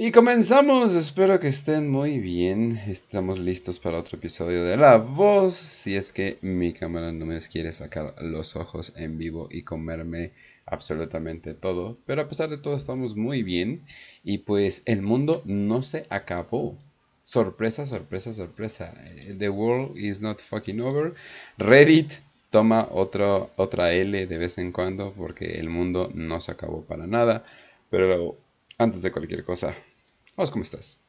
Y comenzamos, espero que estén muy bien. Estamos listos para otro episodio de La Voz. Si es que mi cámara no me quiere sacar los ojos en vivo y comerme absolutamente todo. Pero a pesar de todo estamos muy bien. Y pues el mundo no se acabó. Sorpresa, sorpresa, sorpresa. The world is not fucking over. Reddit toma otro, otra L de vez en cuando porque el mundo no se acabó para nada. Pero antes de cualquier cosa, vamos, ¿cómo estás?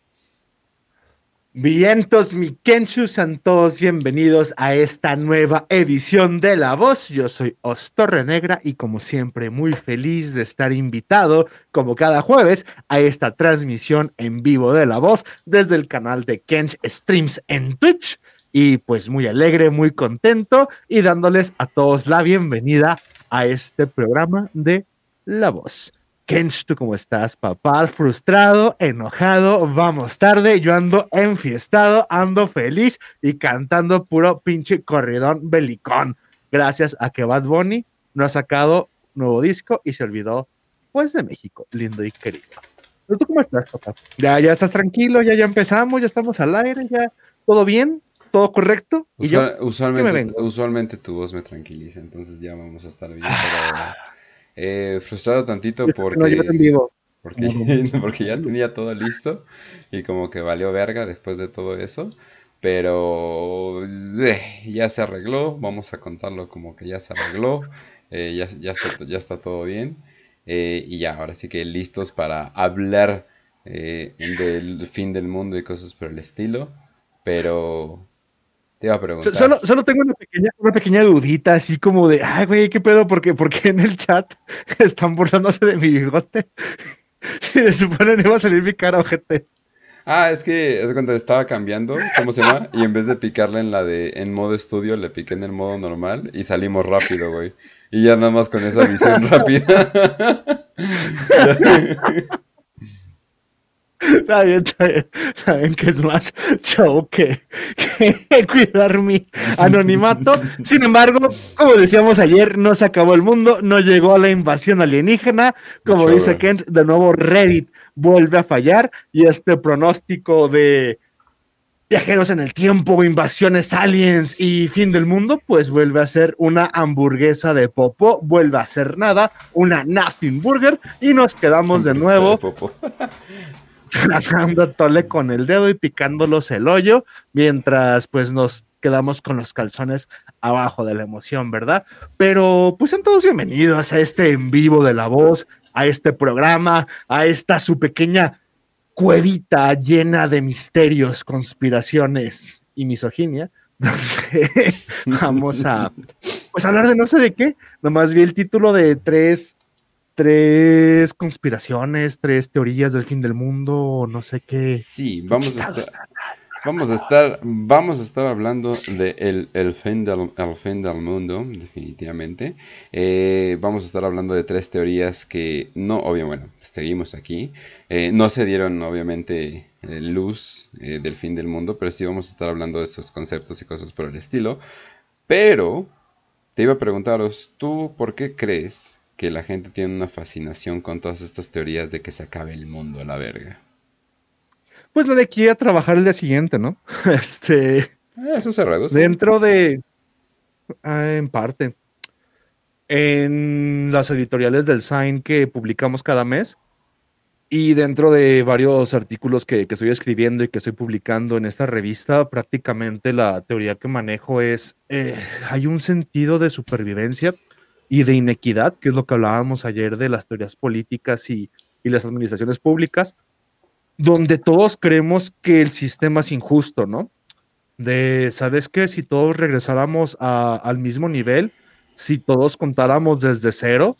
Vientos, mi Kenshu, sean todos bienvenidos a esta nueva edición de La Voz. Yo soy Ostorre Negra y como siempre muy feliz de estar invitado, como cada jueves, a esta transmisión en vivo de La Voz desde el canal de Kench Streams en Twitch. Y pues muy alegre, muy contento y dándoles a todos la bienvenida a este programa de La Voz. Kench, ¿tú cómo estás, papá? Frustrado, enojado, vamos tarde, yo ando enfiestado, ando feliz y cantando puro pinche corridón belicón. Gracias a que Bad Bunny no ha sacado nuevo disco y se olvidó, pues, de México, lindo y querido. ¿Pero tú cómo estás, papá? ¿Ya, ya estás tranquilo? ¿Ya, ya empezamos? ¿Ya estamos al aire? ¿Ya todo bien? ¿Todo correcto? ¿Y yo? Usualmente, usualmente tu voz me tranquiliza, entonces ya vamos a estar bien. Pero... Eh, frustrado tantito porque, porque, porque ya tenía todo listo y como que valió verga después de todo eso. Pero eh, ya se arregló, vamos a contarlo como que ya se arregló, eh, ya, ya, está, ya está todo bien. y ya, ahora sí que listos para hablar del fin del mundo y cosas por el estilo. Pero te iba a preguntar. Solo, solo tengo una pequeña, una pequeña dudita, así como de, ay, güey, ¿qué pedo? Porque, porque en el chat están burlándose de mi bigote. Y se supone que iba a salir mi cara, ojete. Ah, es que es cuando estaba cambiando, ¿cómo se llama? Y en vez de picarle en la de en modo estudio, le piqué en el modo normal y salimos rápido, güey. Y ya nada más con esa visión rápida. Está bien, está bien, que es más show que, cuidar mi anonimato. Sin embargo, como decíamos ayer, no se acabó el mundo, no llegó a la invasión alienígena. Como dice Kent, de nuevo Reddit vuelve a fallar y este pronóstico de viajeros en el tiempo, invasiones aliens y fin del mundo, pues vuelve a ser una hamburguesa de popo, vuelve a ser nada, una nothing burger y nos quedamos de nuevo tragando tole con el dedo y picándolos el hoyo, mientras pues nos quedamos con los calzones abajo de la emoción, ¿verdad? Pero pues sean todos bienvenidos a este en vivo de la voz, a este programa, a esta su pequeña cuevita llena de misterios, conspiraciones y misoginia, vamos a pues hablar de no sé de qué, nomás vi el título de tres tres conspiraciones, tres teorías del fin del mundo, no sé qué. Sí, vamos a estar, vamos a estar, vamos a estar hablando de el, fin, del, el fin del mundo, definitivamente. Eh, vamos a estar hablando de tres teorías que no, obviamente, bueno, seguimos aquí. Eh, no se dieron, obviamente, eh, luz del fin del mundo, pero sí vamos a estar hablando de esos conceptos y cosas por el estilo. Pero te iba a preguntaros, ¿tú por qué crees que la gente tiene una fascinación con todas estas teorías de que se acabe el mundo a la verga. Pues aquí a trabajar el día siguiente, ¿no? Este. Eh, eso se reduce. Dentro de. Ah, en parte. En las editoriales del Sign que publicamos cada mes. Y dentro de varios artículos que, estoy escribiendo y que estoy publicando en esta revista, prácticamente la teoría que manejo es, eh, hay un sentido de supervivencia y de inequidad, que es lo que hablábamos ayer de las teorías políticas y, las administraciones públicas, donde todos creemos que el sistema es injusto, ¿no? De, ¿sabes qué? Si todos regresáramos al mismo nivel, si todos contáramos desde cero,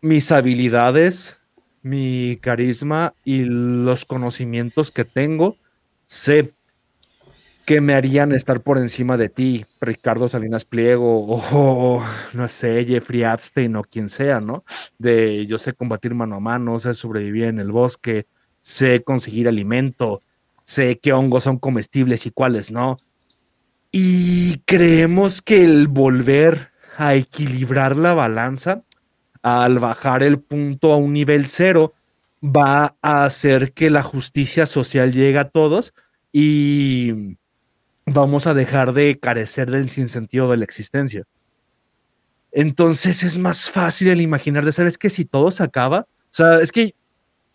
mis habilidades, mi carisma y los conocimientos que tengo, sé que me harían estar por encima de ti, Ricardo Salinas Pliego o, no sé, Jeffrey Epstein o quien sea, ¿no? De yo sé combatir mano a mano, sé sobrevivir en el bosque, sé conseguir alimento, sé qué hongos son comestibles y cuáles no. Y creemos que el volver a equilibrar la balanza, al bajar el punto a un nivel cero, va a hacer que la justicia social llegue a todos y vamos a dejar de carecer del sinsentido de la existencia. Entonces es más fácil el imaginar de saber, es que si todo se acaba, o sea, es que,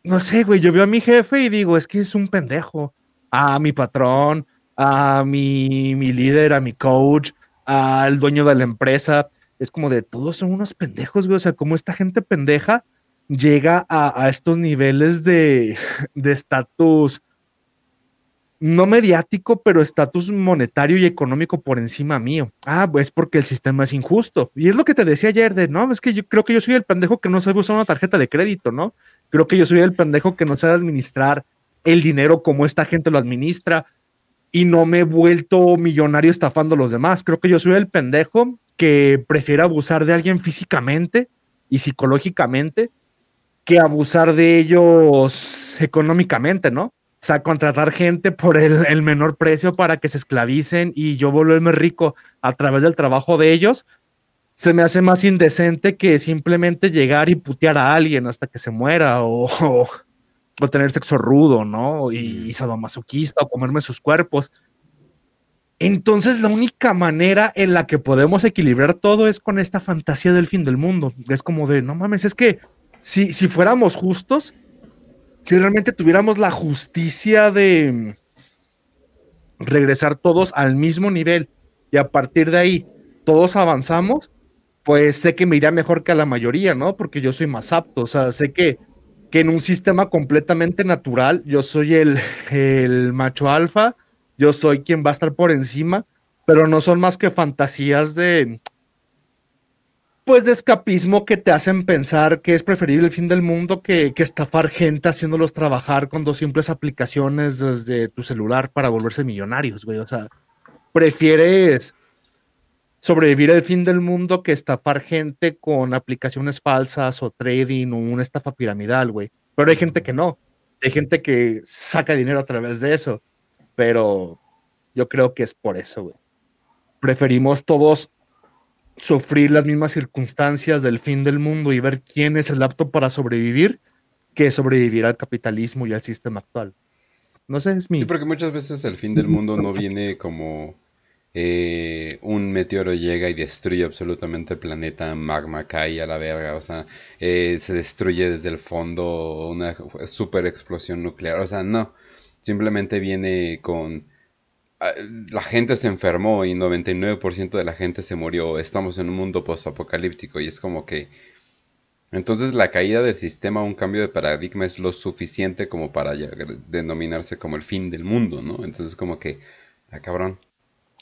no sé, güey, yo veo a mi jefe y digo, es que es un pendejo, a mi patrón, a mi, mi líder, a mi coach, al dueño de la empresa, es como de todos son unos pendejos, güey, o sea, como esta gente pendeja llega a, estos niveles de estatus no mediático, pero estatus monetario y económico por encima mío. Ah, pues porque el sistema es injusto. Y es lo que te decía ayer de, no, es que yo creo que yo soy el pendejo que no sabe usar una tarjeta de crédito, ¿no? Creo que yo soy el pendejo que no sabe administrar el dinero como esta gente lo administra y no me he vuelto millonario estafando a los demás. Creo que yo soy el pendejo que prefiere abusar de alguien físicamente y psicológicamente que abusar de ellos económicamente, ¿no? O sea, contratar gente por el, menor precio para que se esclavicen y yo volverme rico a través del trabajo de ellos, se me hace más indecente que simplemente llegar y putear a alguien hasta que se muera o, o, tener sexo rudo, ¿no? Y, y sadomasoquista o comerme sus cuerpos. Entonces, la única manera en la que podemos equilibrar todo es con esta fantasía del fin del mundo. Es como de, no mames, es que si, si fuéramos justos, si realmente tuviéramos la justicia de regresar todos al mismo nivel y a partir de ahí todos avanzamos, pues sé que me iría mejor que a la mayoría, ¿no? Porque yo soy más apto, o sea, sé que, que en un sistema completamente natural yo soy el, el macho alfa, yo soy quien va a estar por encima, pero no son más que fantasías de, pues de escapismo que te hacen pensar que es preferible el fin del mundo que, estafar gente haciéndolos trabajar con dos simples aplicaciones desde tu celular para volverse millonarios, güey. O sea, prefieres sobrevivir al fin del mundo que estafar gente con aplicaciones falsas o trading o una estafa piramidal, güey. Pero hay gente que no. Hay gente que saca dinero a través de eso. Pero yo creo que es por eso, güey. Preferimos todos sufrir las mismas circunstancias del fin del mundo y ver quién es el apto para sobrevivir que sobrevivir al capitalismo y al sistema actual. No sé, es mi... Sí, porque muchas veces el fin del mundo no viene como eh, un meteoro llega y destruye absolutamente el planeta, magma cae a la verga, o sea, eh, se destruye desde el fondo una super explosión nuclear, o sea, no, simplemente viene con la gente se enfermó y 99% de la gente se murió. Estamos en un mundo post-apocalíptico y es como que... Entonces la caída del sistema, un cambio de paradigma es lo suficiente como para denominarse como el fin del mundo, ¿no? Entonces como que... Ah, cabrón.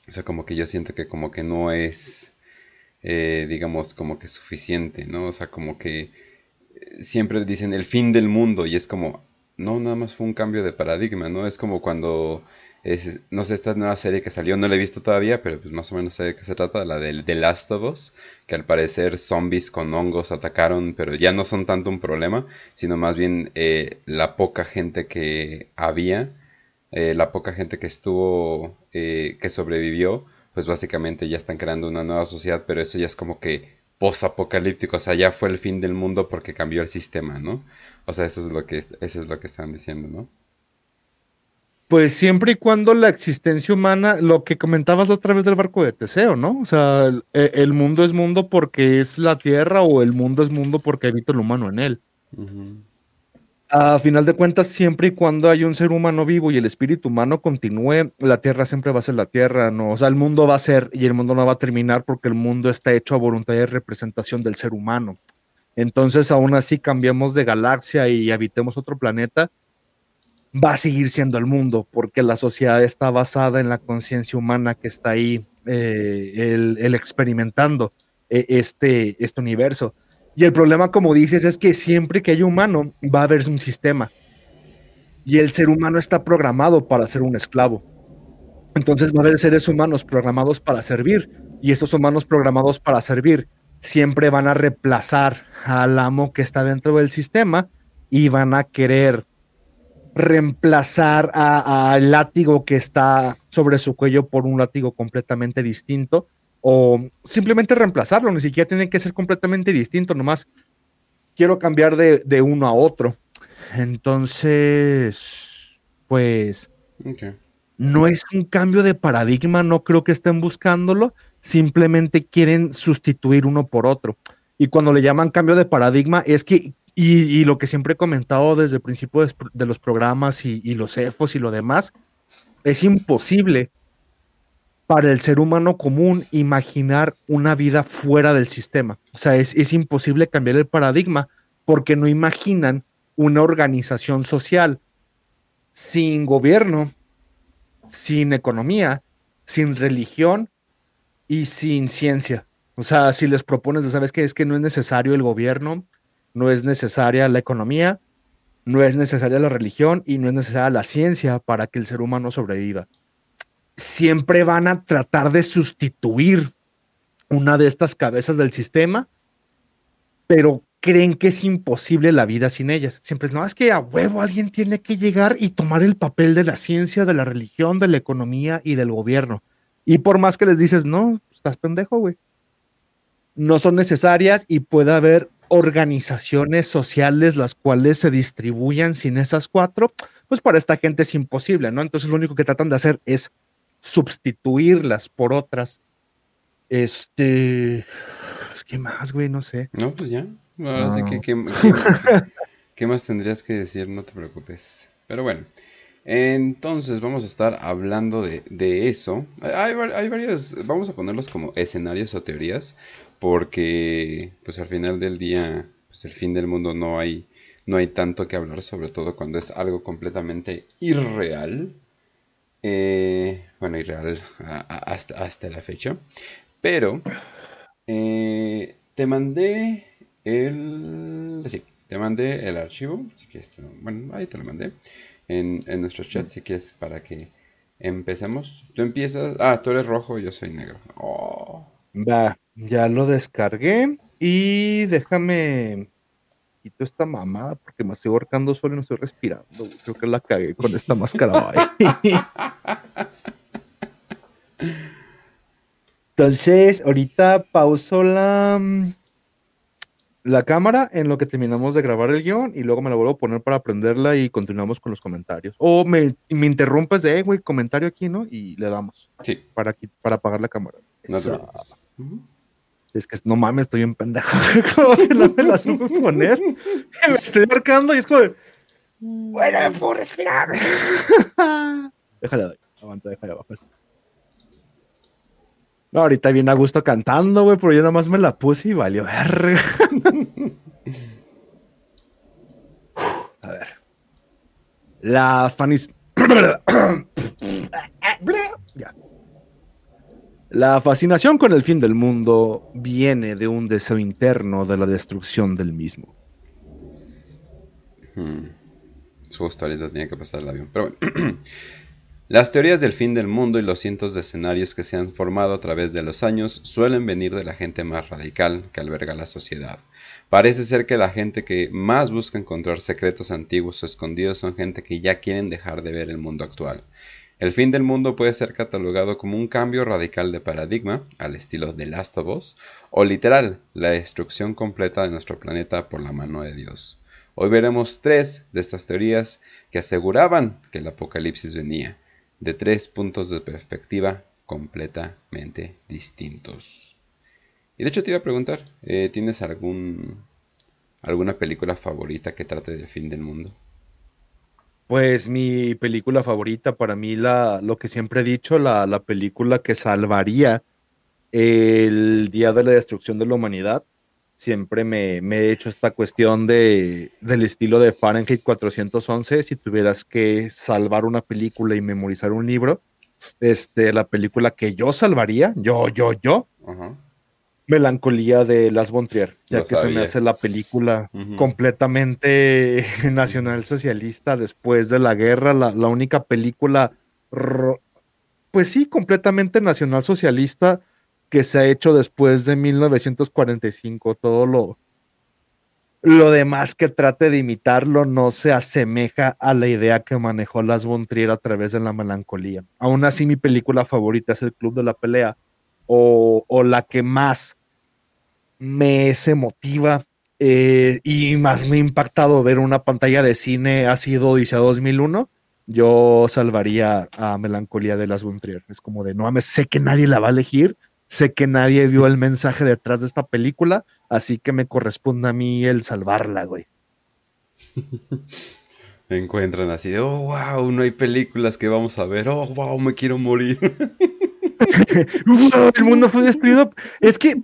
O sea, como que yo siento que como que no es... Eh, digamos, como que suficiente, ¿no? O sea, como que eh, siempre dicen el fin del mundo y es como, no, nada más fue un cambio de paradigma, ¿no? Es como cuando no sé, esta nueva serie que salió, no la he visto todavía, pero pues más o menos sé de qué se trata, la de The Last of Us, que al parecer zombies con hongos atacaron, pero ya no son tanto un problema, sino más bien eh, la poca gente que había, eh, la poca gente que estuvo, eh, que sobrevivió, pues básicamente ya están creando una nueva sociedad, pero eso ya es como que post-apocalíptico, o sea, ya fue el fin del mundo porque cambió el sistema, ¿no? O sea, eso es lo que, eso es lo que están diciendo, ¿no? Pues siempre y cuando la existencia humana, lo que comentabas la otra vez del barco de Teseo, ¿no? O sea, e, el, mundo es mundo porque es la tierra o el mundo es mundo porque habita el humano en él. A final de cuentas, siempre y cuando hay un ser humano vivo y el espíritu humano continúe, la tierra siempre va a ser la tierra, ¿no? O sea, el mundo va a ser y el mundo no va a terminar porque el mundo está hecho a voluntad de representación del ser humano. Entonces, aún así, cambiamos de galaxia y habitemos otro planeta va a seguir siendo el mundo, porque la sociedad está basada en la conciencia humana que está ahí, eh, el, experimentando eh, este, este universo. Y el problema, como dices, es que siempre que hay humano, va a haber un sistema. Y el ser humano está programado para ser un esclavo. Entonces va a haber seres humanos programados para servir. Y esos humanos programados para servir siempre van a reemplazar al amo que está dentro del sistema y van a querer reemplazar al látigo que está sobre su cuello por un látigo completamente distinto o simplemente reemplazarlo, ni siquiera tiene que ser completamente distinto, nomás quiero cambiar de, uno a otro. Entonces, pues, no es un cambio de paradigma, no creo que estén buscándolo, simplemente quieren sustituir uno por otro. Y cuando le llaman cambio de paradigma, es que, y, lo que siempre he comentado desde el principio de, los programas y, los EFOS y lo demás, es imposible para el ser humano común imaginar una vida fuera del sistema. O sea, es, es imposible cambiar el paradigma porque no imaginan una organización social sin gobierno, sin economía, sin religión y sin ciencia. O sea, si les propones, ¿sabes qué? Es que no es necesario el gobierno, no es necesaria la economía, no es necesaria la religión y no es necesaria la ciencia para que el ser humano sobreviva. Siempre van a tratar de sustituir una de estas cabezas del sistema, pero creen que es imposible la vida sin ellas. Siempre no, es que a huevo alguien tiene que llegar y tomar el papel de la ciencia, de la religión, de la economía y del gobierno. Y por más que les dices, no, estás pendejo, güey. No son necesarias y puede haber organizaciones sociales las cuales se distribuyan sin esas cuatro, pues para esta gente es imposible, ¿no? Entonces lo único que tratan de hacer es sustituirlas por otras. Este, es pues, que más, güey, no sé. No, pues ya. Ahora sí que, ¿qué, más tendrías que decir? No te preocupes. Pero bueno, entonces vamos a estar hablando de, eso. Hay, hay, varios, vamos a ponerlos como escenarios o teorías, porque pues al final del día, pues el fin del mundo no hay, no hay tanto que hablar, sobre todo cuando es algo completamente irreal. Eh, bueno, irreal hasta, hasta la fecha. Pero eh, te mandé el... Sí, te mandé el archivo, si quieres, bueno, ahí te lo mandé, en, en nuestro chat si quieres para que empecemos. Tú empiezas, ah, tú eres rojo, yo soy negro. Oh. Va, ya lo descargué y déjame quito esta mamada porque me estoy ahorcando solo y no estoy respirando. Creo que la cagué con esta máscara. Entonces, ahorita pauso la, la cámara en lo que terminamos de grabar el guion y luego me la vuelvo a poner para aprenderla y continuamos con los comentarios. O me, me interrumpes de, güey, comentario aquí, ¿no? Y le damos. Sí. Para, para apagar la cámara. No Es que no mames, estoy en pendejo. como que no me la supe poner. me estoy marcando y es como, bueno, puedo respirar. déjale, aguanta, déjale abajo. No, ahorita viene a gusto cantando, güey, pero yo nada más me la puse y valió verga. a ver. La La fascinación con el fin del mundo viene de un deseo interno de la destrucción del mismo. Hmm. Justo ahorita tenía que pasar el avión. Pero bueno. Las teorías del fin del mundo y los cientos de escenarios que se han formado a través de los años suelen venir de la gente más radical que alberga la sociedad. Parece ser que la gente que más busca encontrar secretos antiguos o escondidos son gente que ya quieren dejar de ver el mundo actual. El fin del mundo puede ser catalogado como un cambio radical de paradigma, al estilo de Last of Us, o literal, la destrucción completa de nuestro planeta por la mano de Dios. Hoy veremos tres de estas teorías que aseguraban que el apocalipsis venía de tres puntos de perspectiva completamente distintos. Y de hecho te iba a preguntar, eh, ¿tienes algún alguna película favorita que trate del fin del mundo? Pues mi película favorita, para mí, la, lo que siempre he dicho, la, la película que salvaría el día de la destrucción de la humanidad, siempre me, he hecho esta cuestión de, del estilo de Fahrenheit 411, si tuvieras que salvar una película y memorizar un libro, este, la película que yo salvaría, yo, yo, yo, Melancolía de Las Bontrier, ya que se me hace la película completamente nacional-socialista después de la guerra, la, la única película, pues sí, completamente nacional-socialista que se ha hecho después de 1945. Todo lo, lo demás que trate de imitarlo no se asemeja a la idea que manejó Las von a través de la melancolía. Aún así, mi película favorita es El Club de la Pelea, o, la que más me es emotiva eh, y más me ha impactado ver una pantalla de cine ha sido Odisea 2001, yo salvaría a Melancolía de las Buntrier. Es como de, no mames, sé que nadie la va a elegir, sé que nadie vio el mensaje detrás de esta película, así que me corresponde a mí el salvarla, güey. Me encuentran así de, oh, wow, no hay películas que vamos a ver, oh, wow, me quiero morir. el mundo fue destruido. Es que,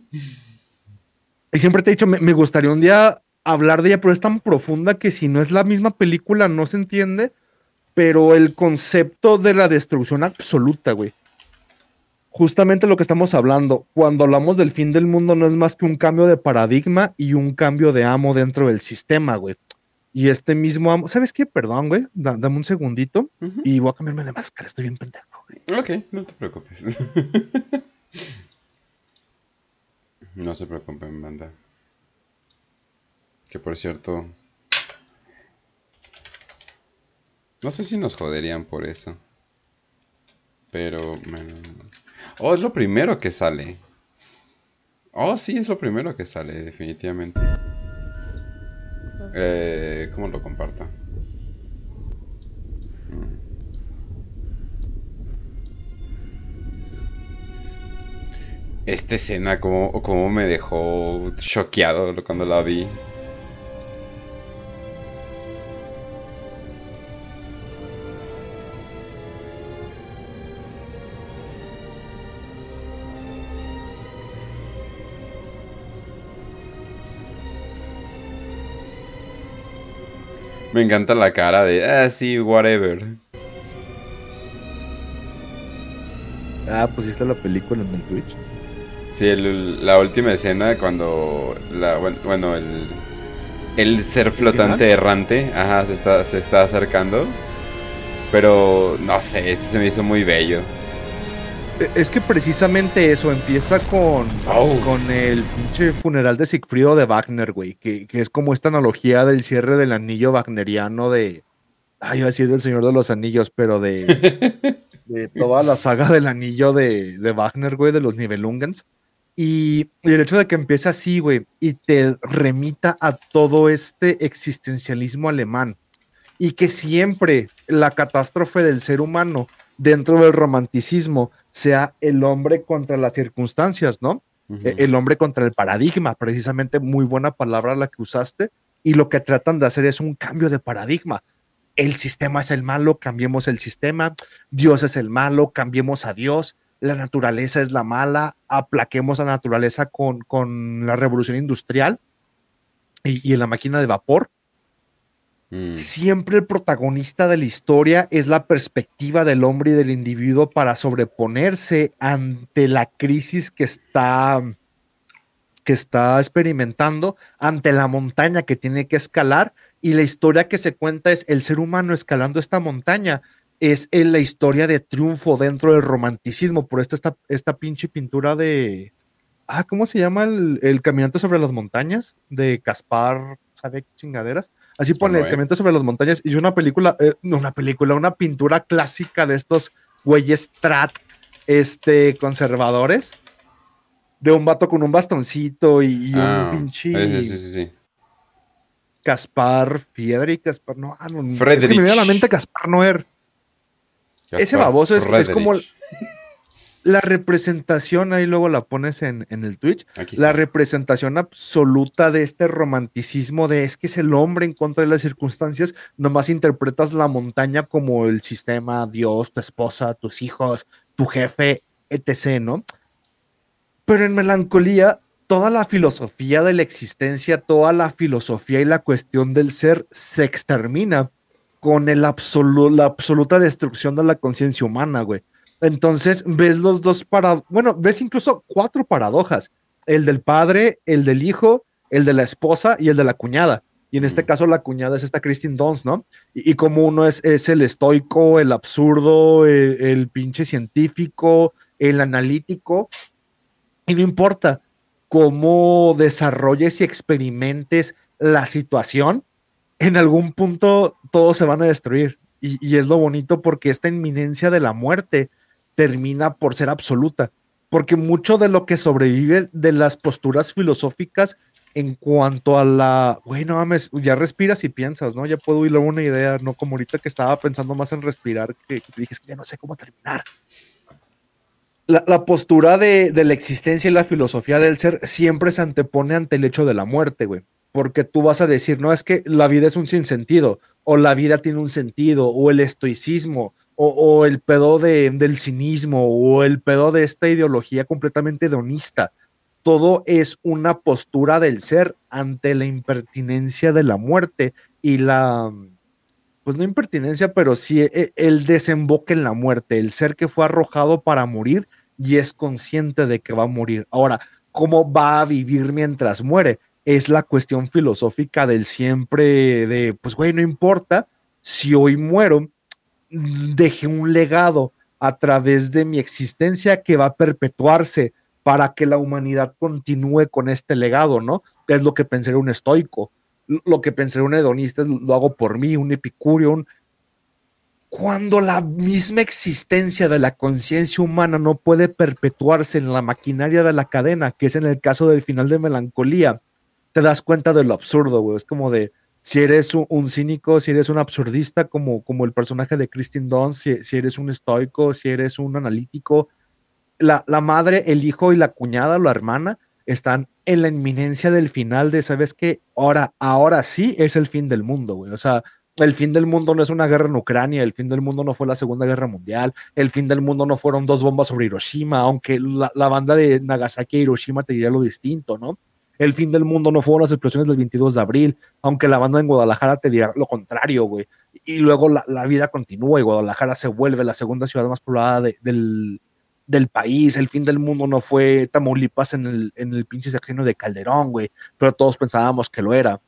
y siempre te he dicho, me, gustaría un día hablar de ella, pero es tan profunda que si no es la misma película no se entiende, pero el concepto de la destrucción absoluta, güey. Justamente lo que estamos hablando, cuando hablamos del fin del mundo no es más que un cambio de paradigma y un cambio de amo dentro del sistema, güey. Y este mismo amo, ¿sabes qué? Perdón, güey, dame un segundito y voy a cambiarme de máscara, estoy bien pendejo. Güey. Ok, no te preocupes. no se preocupen, banda. Que por cierto, no sé si nos joderían por eso. Pero, oh, es lo primero que sale. Oh, sí, es lo primero que sale, definitivamente. Eh, ¿Cómo lo comparto? Esta escena, como, como me dejó choqueado cuando la vi. Me encanta la cara de, ah, sí, whatever. Ah, pusiste la película en el Twitch. Sí, la última escena cuando, la, bueno, el, el ser flotante errante, ajá, se está, se está acercando. Pero, no sé, se me hizo muy bello. Es que precisamente eso empieza con, oh. con el pinche funeral de Sigfrido de Wagner, güey, que, es como esta analogía del cierre del anillo wagneriano de. Ay, iba a decir del Señor de los Anillos, pero de, de toda la saga del anillo de, de Wagner, güey, de los Nibelungans. Y, y, el hecho de que empiece así, güey, y te remita a todo este existencialismo alemán, y que siempre la catástrofe del ser humano dentro del romanticismo sea el hombre contra las circunstancias, ¿no? E, el hombre contra el paradigma, precisamente muy buena palabra la que usaste, y lo que tratan de hacer es un cambio de paradigma. El sistema es el malo, cambiemos el sistema, Dios es el malo, cambiemos a Dios, la naturaleza es la mala, aplaquemos a la naturaleza con, con la revolución industrial y, y en la máquina de vapor, Mm. Siempre el protagonista de la historia es la perspectiva del hombre y del individuo para sobreponerse ante la crisis que está, que está experimentando, ante la montaña que tiene que escalar. Y la historia que se cuenta es el ser humano escalando esta montaña. Es la historia de triunfo dentro del romanticismo. Por esta, esta, esta pinche pintura de, ah, ¿cómo se llama el, el, caminante sobre las montañas? De Caspar, ¿sabe chingaderas? Así pone el caminante sobre las montañas y una película, eh, no una película, una pintura clásica de estos güeyes trat, este, conservadores, de un vato con un bastoncito y, un ah, pinche. Sí, sí, sí. Caspar Fiedri, Caspar, no, ah, no es que me viene a la mente Caspar Noer. Ese baboso es, es como la representación, ahí luego la pones en, el Twitch, la representación absoluta de este romanticismo de es que es el hombre en contra de las circunstancias, nomás interpretas la montaña como el sistema, Dios, tu esposa, tus hijos, tu jefe, etc., ¿no? Pero en melancolía, toda la filosofía de la existencia, toda la filosofía y la cuestión del ser se extermina con el la absoluta destrucción de la conciencia humana, güey. Entonces ves los dos para, bueno, ves incluso cuatro paradojas, el del padre, el del hijo, el de la esposa y el de la cuñada. Y en este mm. caso la cuñada es esta Christine Dunst, ¿no? Y, como uno es, es, el estoico, el absurdo, el, pinche científico, el analítico. Y no importa cómo desarrolles y experimentes la situación, en algún punto todos se van a destruir. Y, y, es lo bonito porque esta inminencia de la muerte termina por ser absoluta, porque mucho de lo que sobrevive de las posturas filosóficas en cuanto a la, güey, no mames, ya respiras y piensas, ¿no? Ya puedo hilar una idea, no como ahorita que estaba pensando más en respirar, que, que dije, es que ya no sé cómo terminar. La, postura de, de, la existencia y la filosofía del ser siempre se antepone ante el hecho de la muerte, güey. Porque tú vas a decir, no, es que la vida es un sinsentido, o la vida tiene un sentido, o el estoicismo, o, el pedo de, del cinismo, o el pedo de esta ideología completamente hedonista todo es una postura del ser ante la impertinencia de la muerte y la, pues no impertinencia, pero sí e, el desemboque en la muerte, el ser que fue arrojado para morir y es consciente de que va a morir. Ahora, ¿cómo va a vivir mientras muere? Es la cuestión filosófica del siempre de, pues güey, no importa si hoy muero, deje un legado a través de mi existencia que va a perpetuarse para que la humanidad continúe con este legado, ¿no? Es lo que pensaría un estoico, lo que pensaría un hedonista lo hago por mí, un epicurio, Cuando la misma existencia de la conciencia humana no puede perpetuarse en la maquinaria de la cadena, que es en el caso del final de Melancolía, te das cuenta de lo absurdo, güey. Es como de, si eres un, cínico, si eres un absurdista, como, como el personaje de Christine Dunst, si, si, eres un estoico, si eres un analítico, la, madre, el hijo y la cuñada, la hermana, están en la inminencia del final de, ¿sabes qué? Ahora, ahora sí es el fin del mundo, güey. O sea, el fin del mundo no es una guerra en Ucrania, el fin del mundo no fue la Segunda Guerra Mundial, el fin del mundo no fueron dos bombas sobre Hiroshima, aunque la, banda de Nagasaki e Hiroshima te diría lo distinto, ¿no? El fin del mundo no fueron las explosiones del 22 de abril, aunque la banda en Guadalajara te diría lo contrario, güey. Y luego la, vida continúa y Guadalajara se vuelve la segunda ciudad más poblada del, del país, el fin del mundo no fue Tamaulipas en el, en el pinche sexenio de Calderón, güey, pero todos pensábamos que lo era.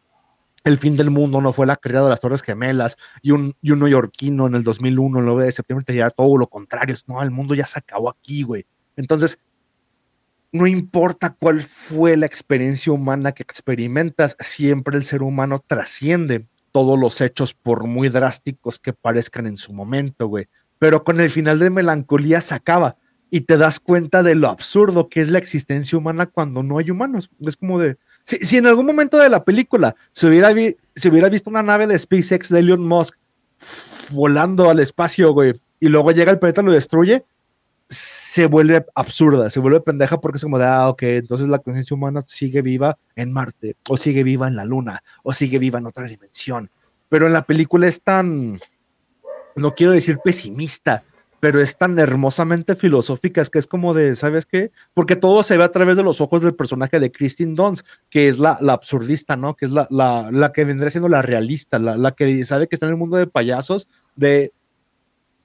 El fin del mundo no fue la caída de las Torres Gemelas y un, y un neoyorquino en el 2001, el 9 de septiembre, te dirá todo lo contrario. No, el mundo ya se acabó aquí, güey. Entonces, no importa cuál fue la experiencia humana que experimentas, siempre el ser humano trasciende todos los hechos, por muy drásticos que parezcan en su momento, güey. Pero con el final de melancolía se acaba y te das cuenta de lo absurdo que es la existencia humana cuando no hay humanos. Es como de, si, en algún momento de la película se hubiera, se hubiera visto una nave de SpaceX de Elon Musk volando al espacio, güey, y luego llega el planeta y lo destruye, se vuelve absurda, se vuelve pendeja porque es como de, ah, ok, entonces la conciencia humana sigue viva en Marte, o sigue viva en la Luna, o sigue viva en otra dimensión. Pero en la película es tan, no quiero decir pesimista, pero es tan hermosamente filosófica, es que es como de, ¿sabes qué? Porque todo se ve a través de los ojos del personaje de Christine Dunst, que es la, la absurdista, ¿no? Que es la, la, la, que vendría siendo la realista, la, la que sabe que está en el mundo de payasos, de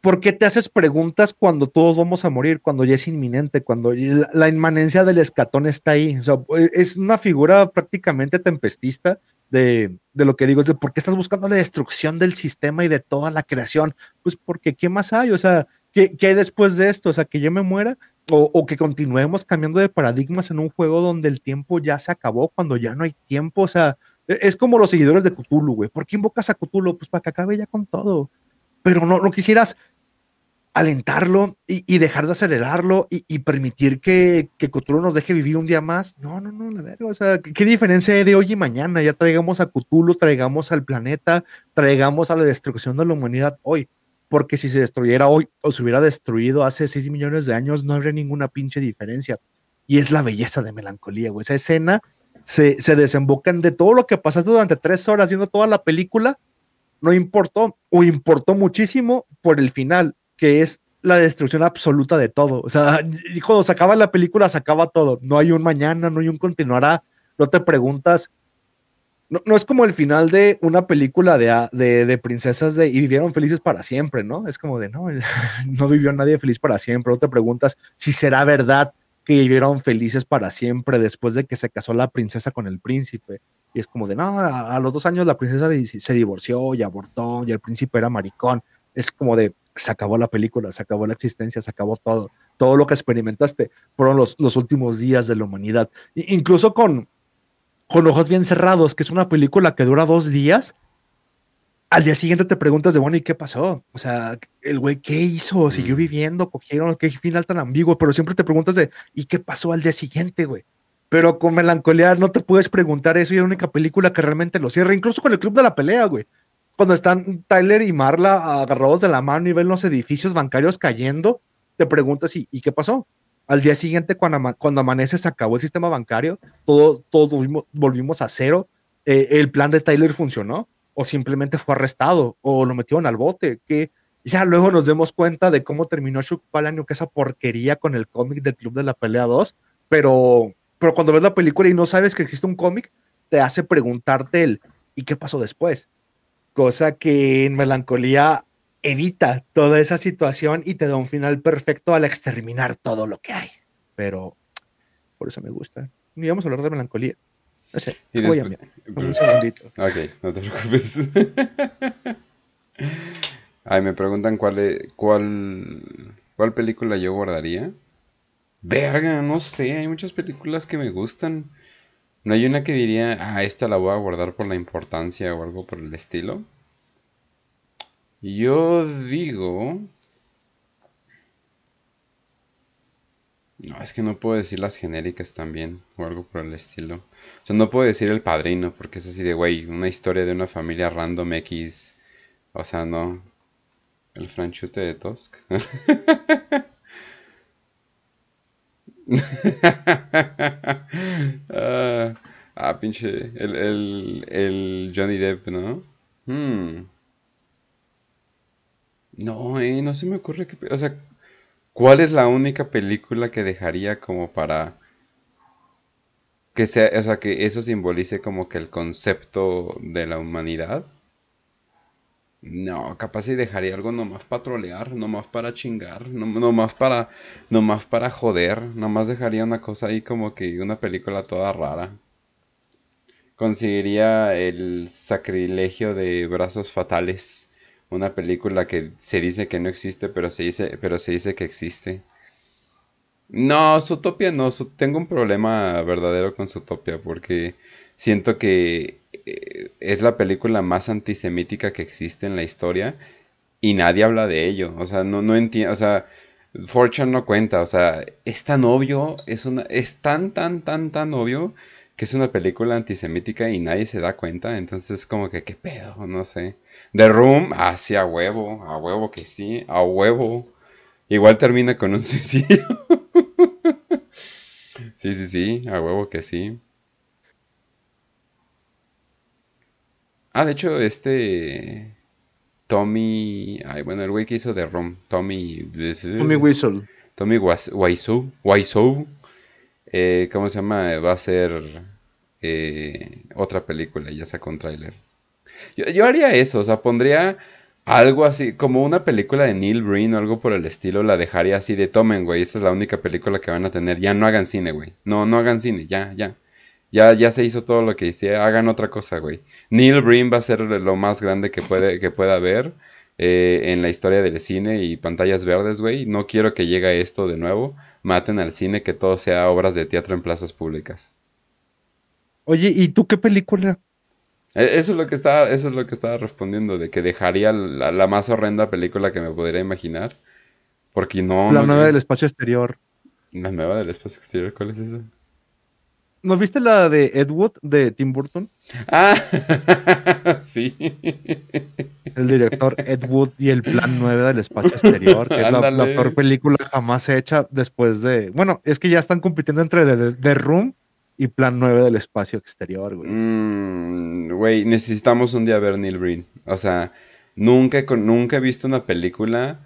¿por qué te haces preguntas cuando todos vamos a morir, cuando ya es inminente, cuando la, inmanencia del escatón está ahí? O sea, es una figura prácticamente tempestista de, de, lo que digo, es de por qué estás buscando la destrucción del sistema y de toda la creación. Pues porque, ¿qué más hay? O sea, ¿Qué, hay después de esto? O sea, que yo me muera o, que continuemos cambiando de paradigmas en un juego donde el tiempo ya se acabó, cuando ya no hay tiempo. O sea, e, es como los seguidores de Cthulhu, güey. ¿Por qué invocas a Cthulhu? Pues para que acabe ya con todo. Pero no, no quisieras alentarlo y, dejar de acelerarlo y, permitir que, que, Cthulhu nos deje vivir un día más. No, no, no, la verdad. O sea, ¿qué, diferencia hay de hoy y mañana? Ya traigamos a Cthulhu, traigamos al planeta, traigamos a la destrucción de la humanidad hoy porque si se destruyera hoy o se hubiera destruido hace 6 millones de años, no habría ninguna pinche diferencia. Y es la belleza de melancolía, güey. Esa escena se, se desembocan de todo lo que pasaste durante tres horas viendo toda la película, no importó o importó muchísimo por el final, que es la destrucción absoluta de todo. O sea, cuando se acaba la película, se acaba todo. No hay un mañana, no hay un continuará. No te preguntas no, es como el final de una película de, de, princesas de y vivieron felices para siempre, ¿no? Es como de, no, no vivió nadie feliz para siempre. No te preguntas si será verdad que vivieron felices para siempre después de que se casó la princesa con el príncipe. Y es como de, no, a, los dos años la princesa se divorció y abortó y el príncipe era maricón. Es como de, se acabó la película, se acabó la existencia, se acabó todo. Todo lo que experimentaste fueron los, los últimos días de la humanidad. incluso con, con ojos bien cerrados, que es una película que dura dos días, al día siguiente te preguntas de, bueno, ¿y qué pasó? O sea, el güey, ¿qué hizo? ¿Siguió viviendo? ¿Cogieron? ¿Qué final tan ambiguo? Pero siempre te preguntas de, ¿y qué pasó al día siguiente, güey? Pero con melancolía no te puedes preguntar eso y es la única película que realmente lo cierra, incluso con el Club de la Pelea, güey. Cuando están Tyler y Marla agarrados de la mano y ven los edificios bancarios cayendo, te preguntas, ¿y, ¿y qué pasó? Al día siguiente, cuando, cuando amanece, se acabó el sistema bancario, todo, todo volvimos, a cero. Eh, el plan de Tyler funcionó, o simplemente fue arrestado, o lo metieron al bote, que ya luego nos demos cuenta de cómo terminó Chuck Palahniuk, que esa porquería con el cómic del Club de la Pelea 2, pero, pero cuando ves la película y no sabes que existe un cómic, te hace preguntarte el ¿y qué pasó después? Cosa que en Melancolía evita toda esa situación y te da un final perfecto al exterminar todo lo que hay. Pero por eso me gusta. Ni vamos a hablar de Melancolía. No sé, voy a mirar. Un segundito. Ok, no te preocupes. Ay, me preguntan cuál, cuál, cuál película yo guardaría. Verga, no sé, hay muchas películas que me gustan. No hay una que diría, ah, esta la voy a guardar por la importancia o algo por el estilo. Yo digo... No, es que no puedo decir las genéricas también, o algo por el estilo. O sea, no puedo decir el padrino, porque es así de, güey, una historia de una familia random X. O sea, no. El franchute de Tusk. ah, ah, pinche. El, el, el, Johnny Depp, ¿no? Hmm. No, eh, no se me ocurre que. O sea, ¿cuál es la única película que dejaría como para. Que sea, o sea, que eso simbolice como que el concepto de la humanidad? No, capaz si dejaría algo nomás para trolear, nomás para chingar, no, nomás para, nomás para joder, nomás dejaría una cosa ahí como que una película toda rara. Conseguiría el sacrilegio de Brazos Fatales, una película que se dice que no existe, pero se dice, pero se dice que existe. No, Zootopia no, tengo un problema verdadero con Zootopia porque siento que eh, es la película más antisemítica que existe en la historia y nadie habla de ello. O sea, no, no entiendo, o sea, Fortune no cuenta, o sea, es tan obvio, es, es tan, tan, tan, tan obvio que es una película antisemítica y nadie se da cuenta, entonces como que, ¿qué pedo? No sé. The Room, hacia ah, huevo, a huevo que sí, a huevo. Igual termina con un suicidio. sí, sí, sí, a huevo que sí. Ah, de hecho, este. Tommy. Ay, bueno, el güey que hizo de Rom. Tommy. Tommy Whistle. Tommy Wiseau. Wiseau. Eh, ¿Cómo se llama? Va a ser. Eh, otra película, ya sacó un tráiler. Yo, yo, haría eso, o sea, pondría algo así, como una película de Neil Breen o algo por el estilo, la dejaría así de tomen, güey, esta es la única película que van a tener, ya no hagan cine, güey, no, no hagan cine, ya, ya. Ya, ya se hizo todo lo que hice. Hagan otra cosa, güey. Neil Breen va a ser lo más grande que, puede, que pueda haber eh, en la historia del cine y pantallas verdes, güey. No quiero que llegue esto de nuevo. Maten al cine, que todo sea obras de teatro en plazas públicas. Oye, ¿y tú qué película? E, eso es lo que estaba, eso es lo que estaba respondiendo, de que dejaría la, más horrenda película que me podría imaginar. Porque no. La nueva del espacio exterior. La nueva del espacio exterior, ¿cuál es esa? ¿No viste la de Ed Wood de Tim Burton? Ah, sí. El director Ed Wood y el Plan 9 del espacio exterior, que es la, peor película jamás hecha después de. Bueno, es que ya están compitiendo entre The, Room y Plan 9 del espacio exterior, güey. Mm, güey, necesitamos un día ver Neil Breen. O sea, nunca, nunca he visto una película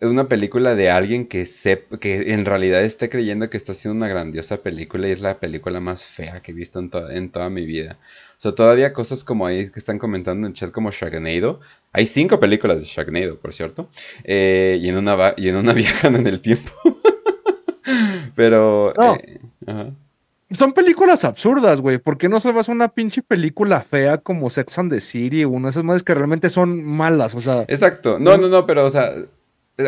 una película de alguien que sepa, que en realidad esté creyendo que está haciendo una grandiosa película y es la película más fea que he visto en, en toda mi vida. O sea, todavía cosas como ahí que están comentando en el chat como Sharknado. Hay cinco películas de Sharknado, por cierto. Eh, y, en una y en una viajan en el tiempo. Pero... Eh, Son películas absurdas, güey. ¿Por qué no salvas una pinche película fea como Sex and the City o una de esas madres que realmente son malas? O sea. Exacto. No, no, no, pero, o sea,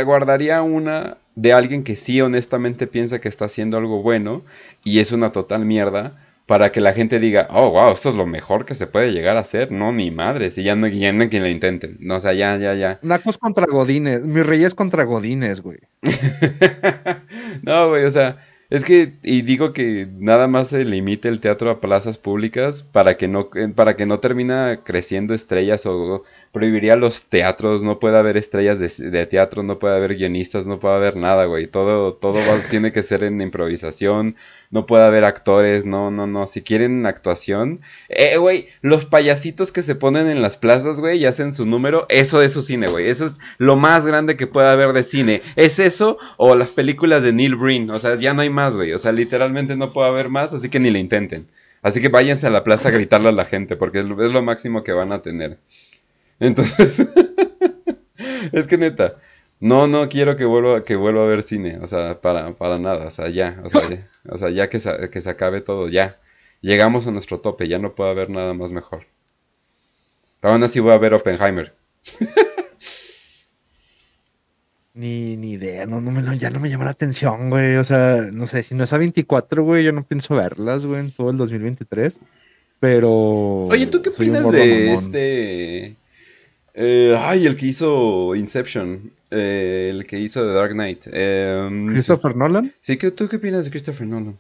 guardaría una de alguien que sí honestamente piensa que está haciendo algo bueno y es una total mierda para que la gente diga, oh, wow, esto es lo mejor que se puede llegar a hacer. No, ni madre, si ya no, ya no quien lo intenten. No, o sea, ya, ya, ya. Nacos contra Godines, mi rey es contra Godines, güey. no, güey, o sea, Es que, y digo que nada más se limite el teatro a plazas públicas para que no, eh, para que no termina creciendo estrellas o prohibiría los teatros, no puede haber estrellas de, teatro, no puede haber guionistas, no puede haber nada, güey. Todo, todo tiene que ser en improvisación, no puede haber actores, no, no, no. Si quieren actuación, eh, güey, los payasitos que se ponen en las plazas, güey, y hacen su número, eso es su cine, güey. Eso es lo más grande que puede haber de cine. ¿Es eso o las películas de Neil Breen? O sea, ya no hay más, güey. O sea, literalmente no puede haber más, así que ni le intenten. Así que váyanse a la plaza a gritarle a la gente, porque es lo máximo que van a tener. Entonces, es que neta, no, no quiero que vuelva, que vuelva a ver cine, o sea, para, para nada, o sea, ya, o sea, ya, o sea, ya que, se, que se acabe todo, ya. Llegamos a nuestro tope, ya no puede haber nada más mejor. Aún así voy a ver Oppenheimer. Ni, ni idea, no, no, ya no me llama la atención, güey. O sea, no sé, si no es a 24, güey, yo no pienso verlas, güey, en todo el 2023. Pero. Oye, ¿tú qué opinas de este. Eh, ay, el que hizo Inception. Eh, el que hizo The Dark Knight. Em, ¿Christopher Nolan? Sí, ¿tú qué opinas de Christopher Nolan?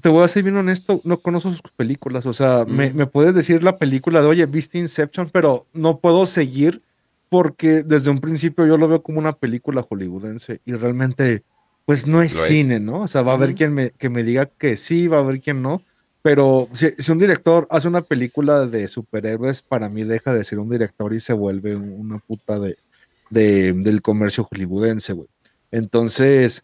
Te voy a ser bien honesto, no conozco sus películas. O sea, me, me, puedes decir la película de, oye, viste Inception, pero no puedo seguir porque desde un principio yo lo veo como una película hollywoodense y realmente, pues no es cine, ¿no? O sea, va a haber quien me, que me diga que sí, va a haber quien no. Pero si, un director hace una película de superhéroes, para mí deja de ser un director y se vuelve una puta de, del comercio hollywoodense, güey. Entonces,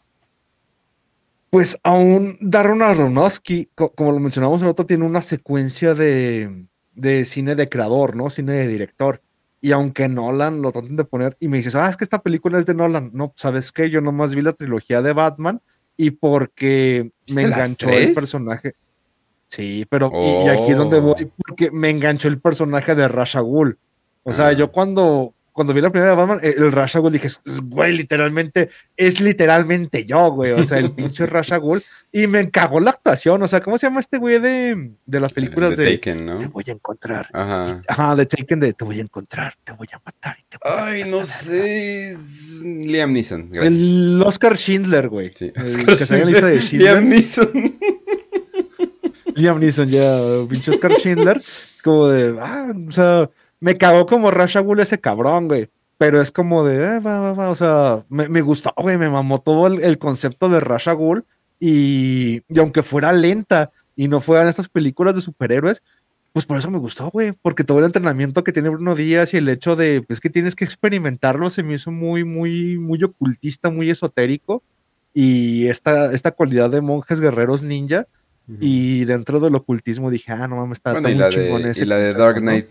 pues aún Darren Aronofsky, como lo mencionamos el otro, tiene una secuencia de, de, cine de creador, ¿no? Cine de director. Y aunque Nolan lo traten de poner, y me dices, ah, es que esta película es de Nolan. No, ¿sabes qué? Yo nomás vi la trilogía de Batman y porque me enganchó el personaje. Sí, pero y, aquí es donde voy, oh. porque me enganchó el personaje de Rasha Ghul. O sea, yo ah. cuando, cuando vi la primera de Batman, el, Rasha Ghul dije, güey, literalmente, es literalmente yo, güey. O sea, el pinche Rasha Ghul. Y me cagó la actuación. O sea, ¿cómo se llama este güey de, de las películas de, Taken, ¿no? Te voy a encontrar. Ajá. Ajá, de Taken, de te voy a encontrar, te voy a matar. Ay, no sé. Liam Neeson. El Oscar Schindler, güey. Sí. El que salió en la lista de Schindler. Liam Neeson. Liam Neeson ya, pinche Oscar Schindler, es como de, ah, o sea, me cagó como Rasha Ghul ese cabrón, güey. Pero es como de, eh, va, va, va, o sea, me, me, gustó, güey, me mamó todo el, concepto de Rasha Ghul y, y, aunque fuera lenta y no fueran estas películas de superhéroes, pues por eso me gustó, güey, porque todo el entrenamiento que tiene Bruno Díaz y el hecho de, pues que tienes que experimentarlo, se me hizo muy, muy, muy ocultista, muy esotérico y esta, esta cualidad de monjes guerreros ninja, y dentro del ocultismo dije, ah, no mames, está bueno, la de, Y la de Dark Knight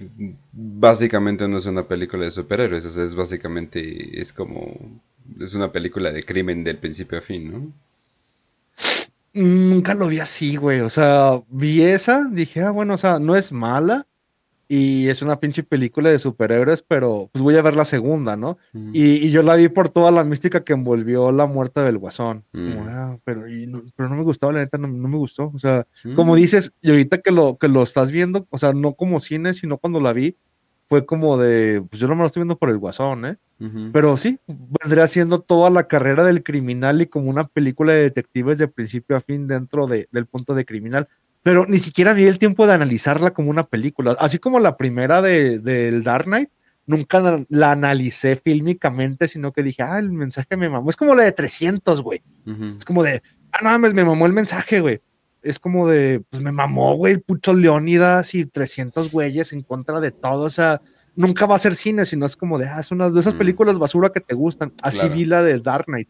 básicamente no es una película de superhéroes, o sea, es básicamente, es como, es una película de crimen del principio a fin, ¿no? Nunca lo vi así, güey, o sea, vi esa, dije, ah, bueno, o sea, no es mala, y es una pinche película de superhéroes, pero pues voy a ver la segunda, ¿no? Y, yo la vi por toda la mística que envolvió la muerte del guasón. Ah, pero, no, pero no me gustaba, la neta, no, me gustó. O sea, como dices, y ahorita que lo, que lo estás viendo, o sea, no como cine, sino cuando la vi, fue como de, pues yo no me lo estoy viendo por el guasón, ¿eh? Pero sí, vendría siendo toda la carrera del criminal y como una película de detectives de principio a fin dentro de, del punto de criminal pero ni siquiera di el tiempo de analizarla como una película. Así como la primera del de, Dark Knight, nunca la analicé fílmicamente, sino que dije, ah, el mensaje me mamó. Es como la de 300, güey. Es como de, ah, no mames, me mamó el mensaje, güey. Es como de, pues me mamó, güey, el puto Leónidas y 300 güeyes en contra de todo. O sea, nunca va a ser cine, sino es como de, ah, es una de esas películas basura que te gustan. Así vi la de Dark Knight.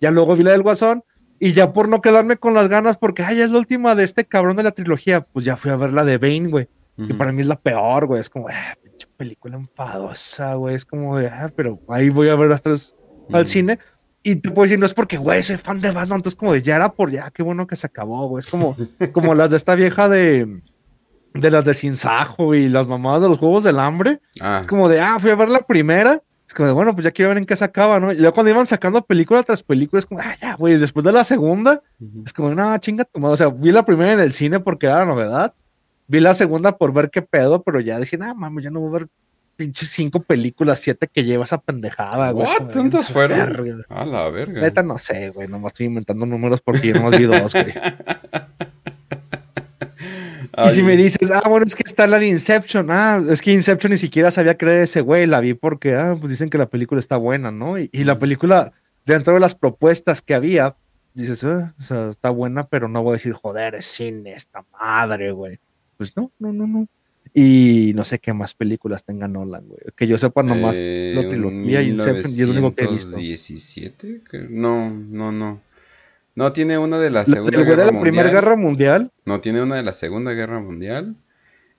Ya luego vi la del Guasón y ya por no quedarme con las ganas, porque ay, es la última de este cabrón de la trilogía, pues ya fui a ver la de Bane, güey. Que para mí es la peor, güey. Es como, ah, pinche película enfadosa, güey. Es como de, ah, pero ahí voy a ver las tres al cine. Y te puedo decir, no es porque, güey, soy fan de Batman. Entonces, como de, ya era por ya, qué bueno que se acabó, güey. Es como, como las de esta vieja de, de las de Sinsajo y las mamadas de los Juegos del Hambre. Ah. Es como de, ah, fui a ver la primera es como de, bueno, pues ya quiero ver en qué se acaba, ¿no? Y luego cuando iban sacando película tras película, es como, ah, ya, güey, después de la segunda, es como, no, chinga tu madre. O sea, vi la primera en el cine porque era novedad, vi la segunda por ver qué pedo, pero ya dije, no, mames, ya no voy a ver pinches cinco películas, siete que lleva esa pendejada, güey. ¿What? ¿Cuántas "Esa fueron? verga". A la verga. Neta no sé, güey, nomás estoy inventando números porque yo nomás vi dos, güey. Y si Ay, me dices, ah, bueno, es que está la de Inception, ah, es que Inception ni siquiera sabía creer ese güey, la vi porque, ah, pues dicen que la película está buena, ¿no? Y, y la Ujú. película, dentro de las propuestas que había, dices, ah, o sea, está buena, pero no voy a decir, joder, es cine, esta madre, güey. Pues no, no, no, no. Y no sé qué más películas tenga Nolan, güey. Que yo sepa nomás eh, la trilogía Inception y es lo único que he visto. 1917, creo. No, no, no. No tiene una de la Segunda güey de Guerra la Primera Mundial. Guerra Mundial, No, tiene una de la Segunda Guerra Mundial.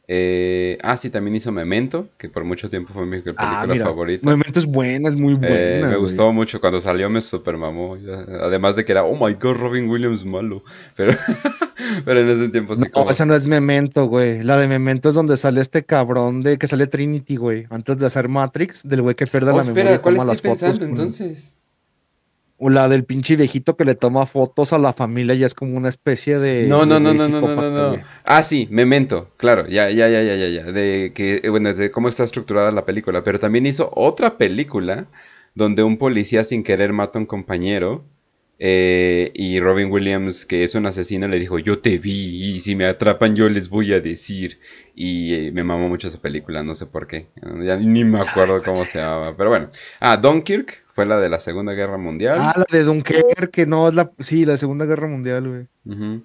Eh, ah, sí, también hizo Memento, que por mucho tiempo fue mi película ah, mira, favorita. Momento es buena, es muy buena. Eh, me güey. gustó mucho cuando salió, me super mamó. Además de que era, oh my god, Robin Williams malo. Pero, pero en ese tiempo sí No, como. esa no es Memento, güey. La de Memento es donde sale este cabrón de que sale Trinity, güey. Antes de hacer Matrix, del güey que pierde Oh, la memoria espera, y ¿cuál estoy las pensando entonces? O la del pinche viejito que le toma fotos a la familia y es como una especie de. No, no, no, no, no, no, no. Ah, sí, Memento, claro, ya, ya, ya, ya, ya, ya. De que, eh, bueno, de cómo está estructurada la película. Pero también hizo otra película donde un policía sin querer mata a un compañero. eh, y Robin Williams, que es un asesino, le dijo, yo te vi y si me atrapan yo les voy a decir. Y eh, me mamó mucho esa película, no sé por qué. Ya ni me acuerdo cómo pues, se llamaba. Pero bueno. Ah, Dunkirk fue la de la Segunda Guerra Mundial. Ah, la de Dunkerque, que no es la. Sí, la Segunda Guerra Mundial, güey. Ujú.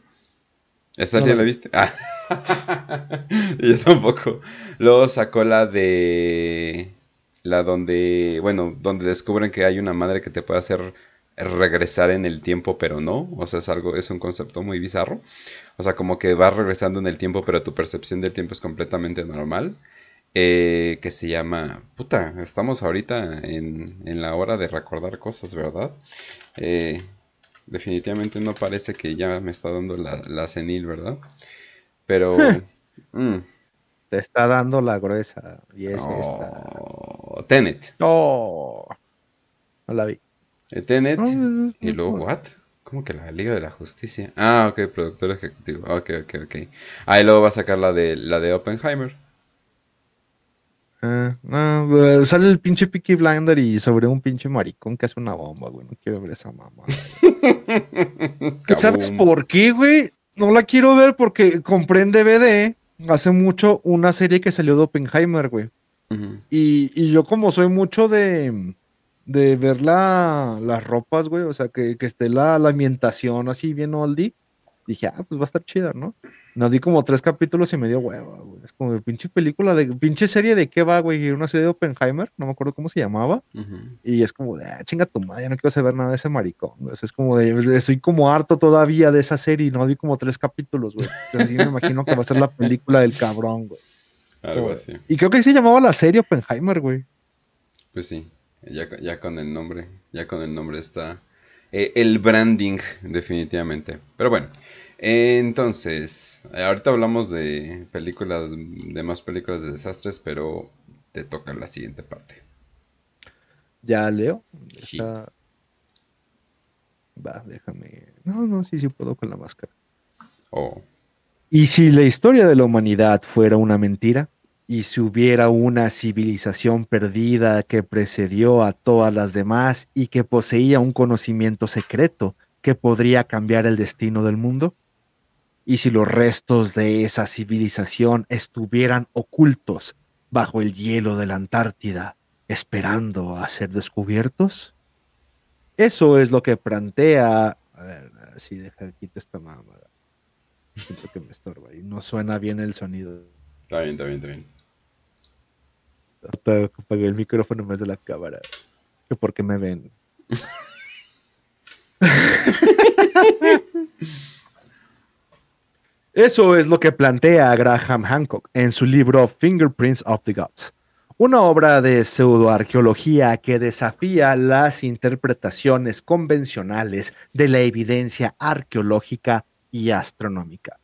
¿Esta No sí la la vi. viste? Ah. Yo tampoco. Luego sacó la de... La donde... Bueno, donde descubren que hay una madre que te puede hacer regresar en el tiempo, pero no. O sea, es algo, es un concepto muy bizarro. O sea, como que vas regresando en el tiempo, pero tu percepción del tiempo es completamente normal. Eh, que se llama... Puta, estamos ahorita en, en la hora de recordar cosas, ¿verdad? Eh, definitivamente no parece que ya me está dando la, la senil, ¿verdad? Pero... mm, Te está dando la gruesa. Y es esta. Tenet. Oh, no la vi. Eh, Tenet. No, Y luego, ¿what? ¿Cómo que la Liga de la Justicia? Ah, ok, productor ejecutivo. Ok, ok, ok. Ah, y luego va a sacar la de, la de Oppenheimer. Ah, no, eh, sale el pinche Peaky Blinder y sobre un pinche maricón que hace una bomba, güey. No quiero ver esa mamá. ¿Sabes por qué, güey? No la quiero ver porque compré en DVD hace mucho una serie que salió de Oppenheimer, güey. Y, y yo como soy mucho de, de ver la- las ropas, güey, o sea, que, que esté la, la ambientación así bien oldie, dije, ah, pues va a estar chida, ¿no? Nos di como tres capítulos y me dio hueva, güey. Es como de pinche película, de pinche serie de qué va, güey. Una serie de Oppenheimer, no me acuerdo cómo se llamaba. Y es como de, ah, chinga tu madre, ya no quiero saber nada de ese maricón. güey. Es como de, estoy como harto todavía de esa serie no di como tres capítulos, güey. Entonces, sí me imagino que va a ser la película del cabrón, güey. Algo así. Y creo que sí se llamaba la serie Oppenheimer, güey. Pues sí, ya, ya con el nombre, ya con el nombre está eh, el branding, definitivamente. Pero bueno, entonces, ahorita hablamos de películas, de más películas de desastres, pero te toca la siguiente parte. Ya leo. Sí. Deja- Va, déjame. No, no, sí, sí puedo con la máscara. Oh, ¿Y si la historia de la humanidad fuera una mentira? ¿Y si hubiera una civilización perdida que precedió a todas las demás y que poseía un conocimiento secreto que podría cambiar el destino del mundo? ¿Y si los restos de esa civilización estuvieran ocultos bajo el hielo de la Antártida, esperando a ser descubiertos? Eso es lo que plantea... A ver, si deja quito esta mamada. Siento que me estorba y no suena bien el sonido. está bien, está bien, está bien. Puta, Apagué el micrófono en vez de la cámara. Que porque me ven. Eso es lo que plantea Graham Hancock en su libro Fingerprints of the Gods, una obra de pseudoarqueología que desafía las interpretaciones convencionales de la evidencia arqueológica y astronómica.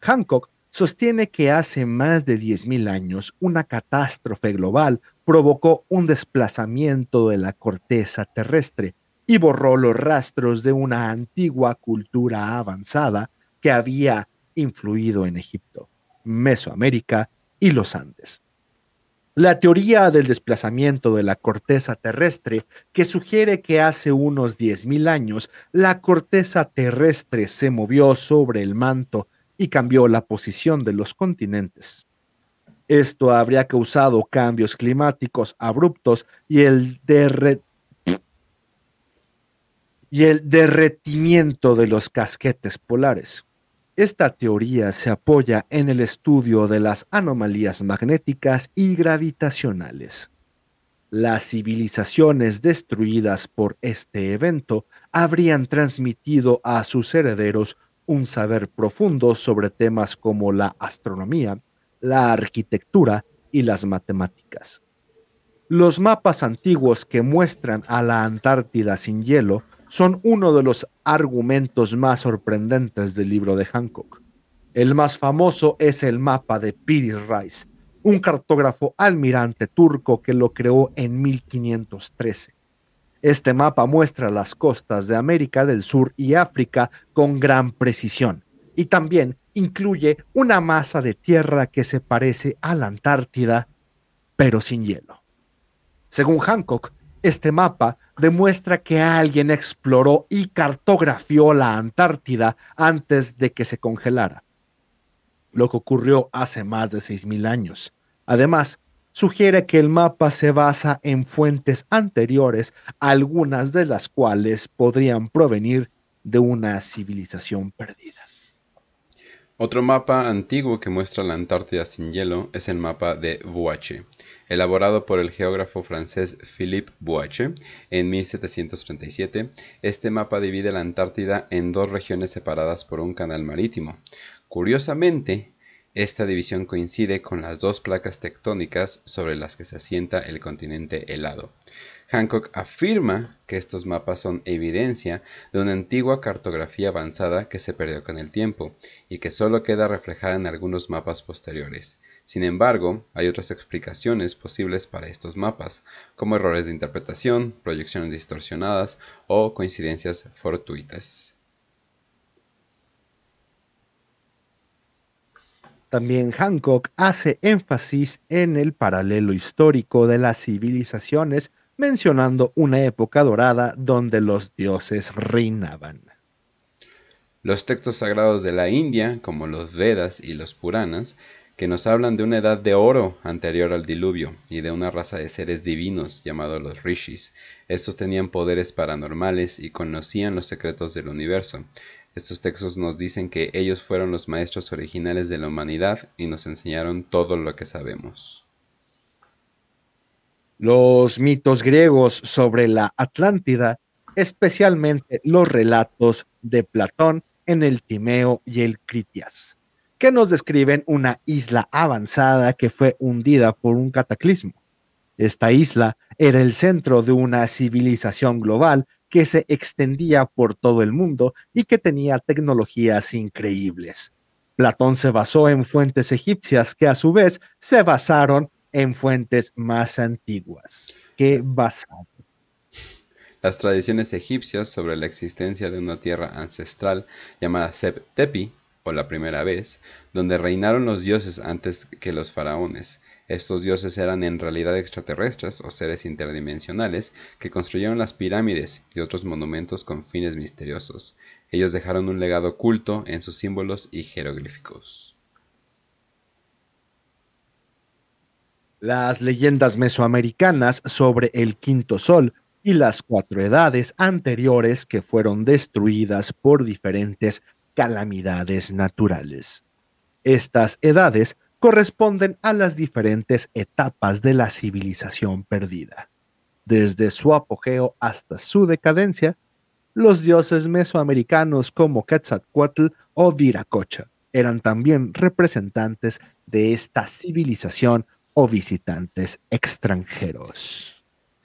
Hancock sostiene que hace más de 10.000 años una catástrofe global provocó un desplazamiento de la corteza terrestre y borró los rastros de una antigua cultura avanzada que había influido en Egipto, Mesoamérica y los Andes. La teoría del desplazamiento de la corteza terrestre, que sugiere que hace unos 10.000 años la corteza terrestre se movió sobre el manto y cambió la posición de los continentes. Esto habría causado cambios climáticos abruptos y el, y el derretimiento de los casquetes polares. Esta teoría se apoya en el estudio de las anomalías magnéticas y gravitacionales. Las civilizaciones destruidas por este evento habrían transmitido a sus herederos un saber profundo sobre temas como la astronomía, la arquitectura y las matemáticas. Los mapas antiguos que muestran a la Antártida sin hielo son uno de los argumentos más sorprendentes del libro de Hancock. El más famoso es el mapa de Piri Rice, un cartógrafo almirante turco que lo creó en 1513. Este mapa muestra las costas de América del Sur y África con gran precisión y también incluye una masa de tierra que se parece a la Antártida, pero sin hielo. Según Hancock, este mapa demuestra que alguien exploró y cartografió la Antártida antes de que se congelara, lo que ocurrió hace más de 6.000 años. Además, sugiere que el mapa se basa en fuentes anteriores, algunas de las cuales podrían provenir de una civilización perdida. Otro mapa antiguo que muestra la Antártida sin hielo es el mapa de Voache, elaborado por el geógrafo francés Philippe Boache en 1737, este mapa divide la Antártida en dos regiones separadas por un canal marítimo. Curiosamente, esta división coincide con las dos placas tectónicas sobre las que se asienta el continente helado. Hancock afirma que estos mapas son evidencia de una antigua cartografía avanzada que se perdió con el tiempo y que solo queda reflejada en algunos mapas posteriores. Sin embargo, hay otras explicaciones posibles para estos mapas, como errores de interpretación, proyecciones distorsionadas o coincidencias fortuitas. También Hancock hace énfasis en el paralelo histórico de las civilizaciones, mencionando una época dorada donde los dioses reinaban. Los textos sagrados de la India, como los Vedas y los Puranas, que nos hablan de una edad de oro anterior al diluvio y de una raza de seres divinos llamados los rishis. Estos tenían poderes paranormales y conocían los secretos del universo. Estos textos nos dicen que ellos fueron los maestros originales de la humanidad y nos enseñaron todo lo que sabemos. Los mitos griegos sobre la Atlántida, especialmente los relatos de Platón en el Timeo y el Critias que nos describen una isla avanzada que fue hundida por un cataclismo. Esta isla era el centro de una civilización global que se extendía por todo el mundo y que tenía tecnologías increíbles. Platón se basó en fuentes egipcias que a su vez se basaron en fuentes más antiguas. ¿Qué basado? Las tradiciones egipcias sobre la existencia de una tierra ancestral llamada Seb Tepi o la primera vez, donde reinaron los dioses antes que los faraones. Estos dioses eran en realidad extraterrestres o seres interdimensionales que construyeron las pirámides y otros monumentos con fines misteriosos. Ellos dejaron un legado oculto en sus símbolos y jeroglíficos. Las leyendas mesoamericanas sobre el quinto sol y las cuatro edades anteriores que fueron destruidas por diferentes calamidades naturales. Estas edades corresponden a las diferentes etapas de la civilización perdida. Desde su apogeo hasta su decadencia, los dioses mesoamericanos como Quetzalcoatl o Viracocha eran también representantes de esta civilización o visitantes extranjeros.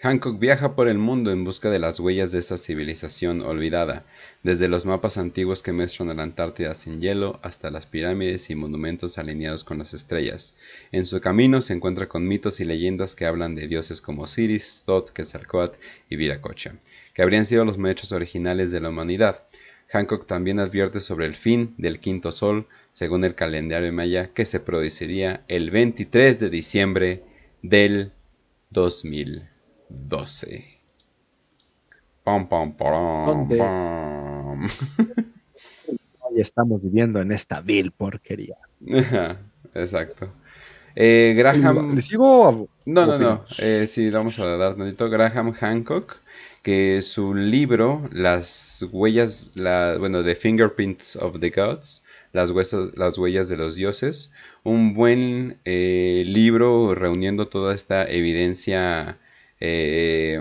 Hancock viaja por el mundo en busca de las huellas de esa civilización olvidada, desde los mapas antiguos que muestran a la Antártida sin hielo hasta las pirámides y monumentos alineados con las estrellas. En su camino se encuentra con mitos y leyendas que hablan de dioses como Osiris, Thoth, Quetzalcoatl y Viracocha, que habrían sido los maestros originales de la humanidad. Hancock también advierte sobre el fin del quinto sol, según el calendario maya, que se produciría el 23 de diciembre del 2012. Pam, pam, pam. Hoy estamos viviendo en esta vil porquería. Exacto. Eh, Graham. ¿Le sigo? No, no, no. Eh, sí, vamos a dar tantito. Graham Hancock, que su libro, las huellas, la, bueno, The Fingerprints of the Gods, las, huesas- las huellas de los dioses, un buen eh, libro reuniendo toda esta evidencia eh,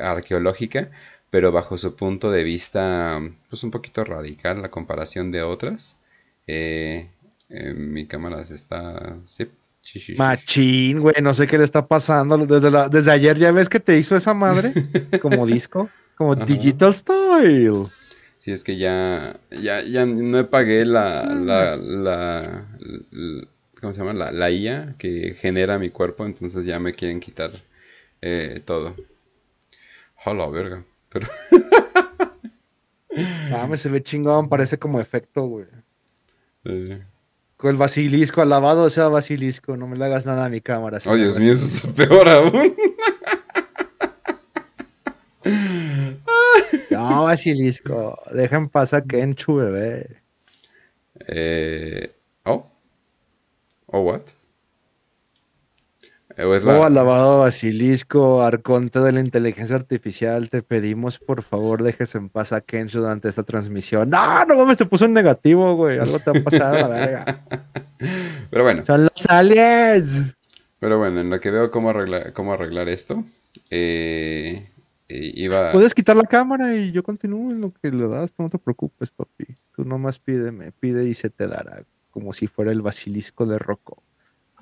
arqueológica, pero bajo su punto de vista, pues un poquito radical la comparación de otras. Eh, eh, mi cámara se está... Sí. Machín, güey, no sé qué le está pasando. Desde, la- desde ayer ya ves que te hizo esa madre como disco, como Ajá. Digital Style. Sí, es que ya, ya, ya no pagué la, la, la, l- ¿cómo se llama? La, la IA que genera mi cuerpo, entonces ya me quieren quitar eh, todo. Hola, verga. Pero, Mames, se ve chingón, parece como efecto, güey. eh, Con el basilisco, alabado sea basilisco, no me le hagas nada a mi cámara. oh, Dios mío, eso es peor aún. No, basilisco, deja en paz a Kenchu, bebé. Eh, oh, oh, what? O es la- Oh, alabado basilisco, arconte de la inteligencia artificial, te pedimos por favor dejes en paz a Kenchu durante esta transmisión. No, no mames, te puso un negativo, güey. Algo te va a pasar a la verga. Pero bueno. Son los aliens. Pero bueno, en lo que veo cómo arreglar, cómo arreglar esto, eh, eh, iba... Puedes quitar la cámara y yo continúo en lo que le das, no te preocupes, papi. Tú nomás pídeme, pide y se te dará, como si fuera el basilisco de Rocco,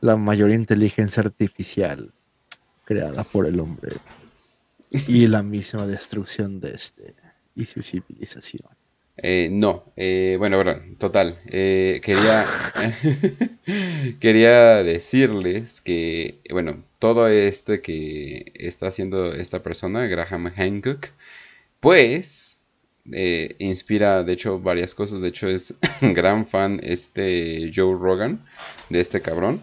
la mayor inteligencia artificial creada por el hombre y la misma destrucción de este y su civilización. Eh, no, eh, bueno, bueno, total. eh, quería, quería decirles que, bueno, todo esto que está haciendo esta persona, Graham Hancock, pues eh, inspira, de hecho, varias cosas. De hecho, es gran fan este Joe Rogan, de este cabrón.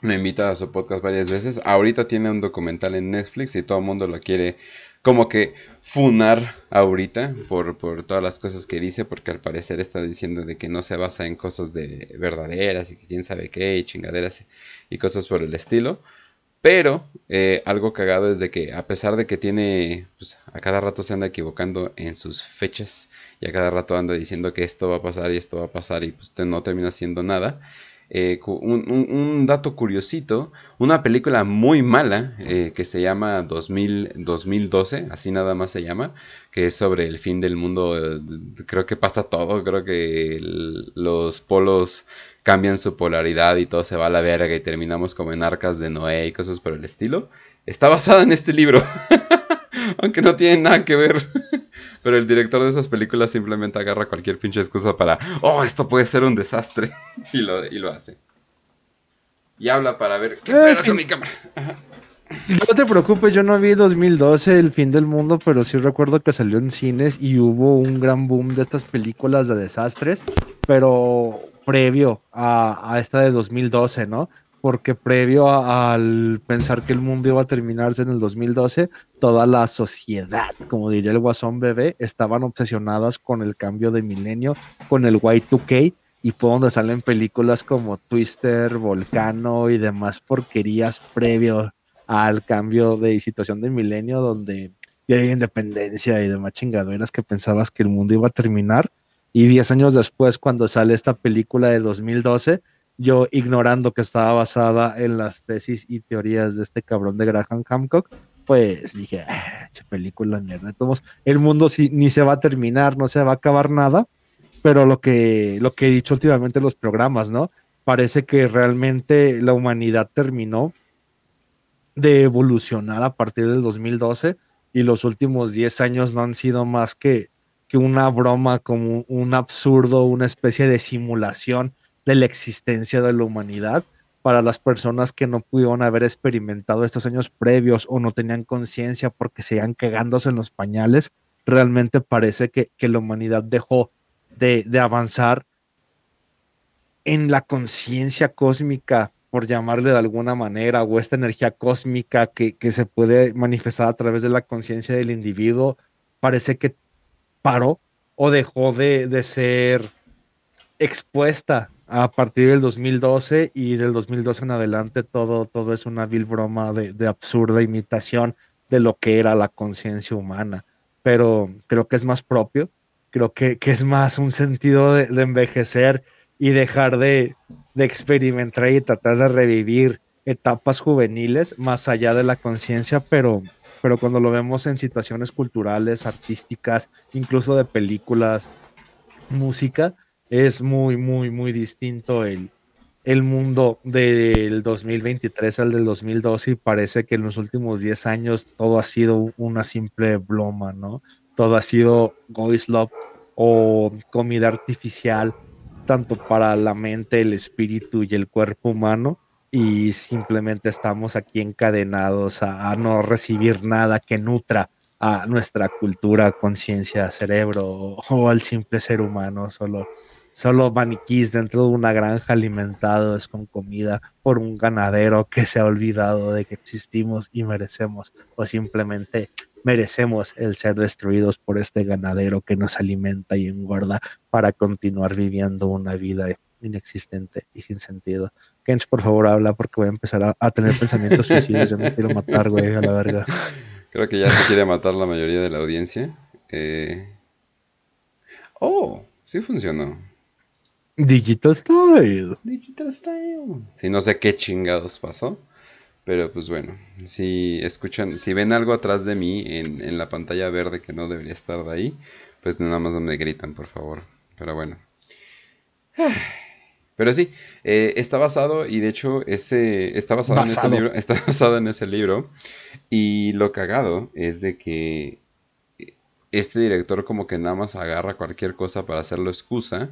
Me invita a su podcast varias veces. Ahorita tiene un documental en Netflix y todo el mundo lo quiere como que funar ahorita por, por todas las cosas que dice, porque al parecer está diciendo de que no se basa en cosas de verdaderas y que quién sabe qué, y chingaderas y cosas por el estilo. Pero eh, algo cagado es de que a pesar de que tiene, pues a cada rato se anda equivocando en sus fechas y a cada rato anda diciendo que esto va a pasar y esto va a pasar y pues no termina haciendo nada. Eh, un, dato curiosito, una película muy mala eh, que se llama 2000, 2012, así nada más se llama, que es sobre el fin del mundo, eh, creo que pasa todo, creo que los polos cambian su polaridad y todo se va a la verga y terminamos como en arcas de Noé y cosas por el estilo. Está basada en este libro, aunque no tiene nada que ver. Pero el director de esas películas simplemente agarra cualquier pinche excusa para, oh, esto puede ser un desastre. Y lo, y lo hace. Y habla para ver qué pedo con mi cámara. No te preocupes, yo no vi 2012 El fin del mundo, pero sí recuerdo que salió en cines y hubo un gran boom de estas películas de desastres, pero previo a, a esta de 2012, ¿no? Porque previo a- al pensar que el mundo iba a terminarse en el 2012, toda la sociedad, como diría el guasón bebé, estaban obsesionadas con el cambio de milenio, con el Y2K, y fue donde salen películas como Twister, Volcano y demás porquerías previo al cambio de situación de milenio donde ya hay independencia y demás chingaderas que pensabas que el mundo iba a terminar. Y 10 años después, cuando sale esta película de 2012, yo ignorando que estaba basada en las tesis y teorías de este cabrón de Graham Hancock, pues dije, "Ah, película mierda. Modos, el mundo ni se va a terminar, no se va a acabar nada, pero lo que, lo que he dicho últimamente en los programas, ¿no? Parece que realmente la humanidad terminó de evolucionar a partir del 2012 y los últimos 10 años no han sido más que una broma, como un absurdo, una especie de simulación de la existencia de la humanidad para las personas que no pudieron haber experimentado estos años previos o no tenían conciencia porque seguían cagándose en los pañales, realmente parece que, que la humanidad dejó de, de avanzar en la conciencia cósmica por llamarle de alguna manera, o esta energía cósmica que, que se puede manifestar a través de la conciencia del individuo, parece que paró o dejó de, de ser expuesta a partir del 2012 y del 2012 en adelante todo, todo es una vil broma de, absurda imitación de lo que era la conciencia humana. Pero creo que es más propio, creo que, que es más un sentido de, de envejecer y dejar de, de, experimentar y tratar de revivir etapas juveniles más allá de la conciencia, pero, pero cuando lo vemos en situaciones culturales, artísticas, incluso de películas, música, es muy, muy, muy distinto el, el mundo del 2023 al del 2012 y parece que en los últimos 10 años todo ha sido una simple broma, ¿no? Todo ha sido Goislop o comida artificial, tanto para la mente, el espíritu y el cuerpo humano, y simplemente estamos aquí encadenados a, no recibir nada que nutra a nuestra cultura, conciencia, cerebro o al simple ser humano, solo solo maniquís dentro de una granja alimentados con comida por un ganadero que se ha olvidado de que existimos y merecemos o simplemente merecemos el ser destruidos por este ganadero que nos alimenta y engorda para continuar viviendo una vida inexistente y sin sentido. Kench, por favor, habla porque voy a empezar a, tener pensamientos suicidas. Yo me quiero matar, güey, a la verga. Creo que ya se quiere matar la mayoría de la audiencia. Eh... Oh, sí funcionó. Digital Style. Digital Style. Sí, no sé qué chingados pasó. Pero pues bueno, si escuchan, si ven algo atrás de mí en, en la pantalla verde que no debería estar de ahí, pues nada más me gritan, por favor. Pero bueno. Pero sí, eh, está basado y de hecho ese está basado, basado, en ese libro, está basado en ese libro y lo cagado es de que este director como que nada más agarra cualquier cosa para hacerlo excusa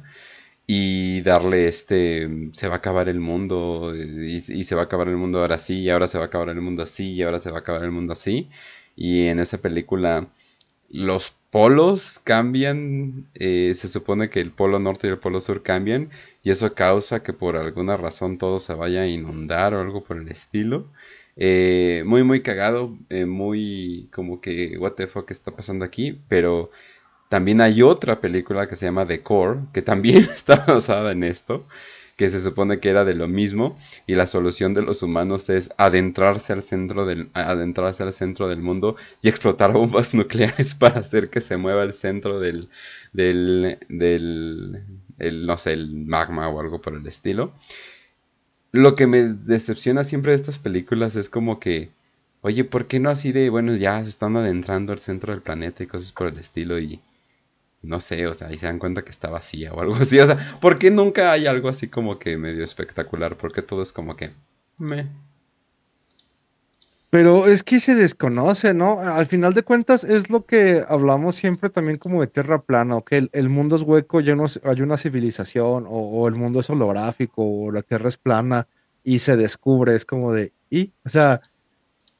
y darle este, se va a acabar el mundo y, se va a acabar el mundo ahora sí, y ahora se va a acabar el mundo así, y ahora se va a acabar el mundo así. Y en esa película los polos cambian, eh, se supone que el polo norte y el polo sur cambian, y eso causa que por alguna razón todo se vaya a inundar o algo por el estilo. Eh, muy, muy cagado, eh, muy como que, what the fuck está pasando aquí, pero también hay otra película que se llama The Core, que también está basada en esto, que se supone que era de lo mismo y la solución de los humanos es adentrarse al centro del adentrarse al centro del mundo y explotar bombas nucleares para hacer que se mueva el centro del del del el, no sé, el magma o algo por el estilo. Lo que me decepciona siempre de estas películas es como que Oye, ¿por qué no así de, bueno, ya se están adentrando al centro del planeta y cosas por el estilo y, no sé, o sea, y se dan cuenta que está vacía o algo así. O sea, ¿por qué nunca hay algo así como que medio espectacular? Porque todo es como que... Me. Pero es que se desconoce, ¿no? Al final de cuentas es lo que hablamos siempre también como de tierra plana, o que el, el mundo es hueco, ya no hay una civilización, o, o, el mundo es holográfico, o la tierra es plana, y se descubre, es como de, ¿y? O sea,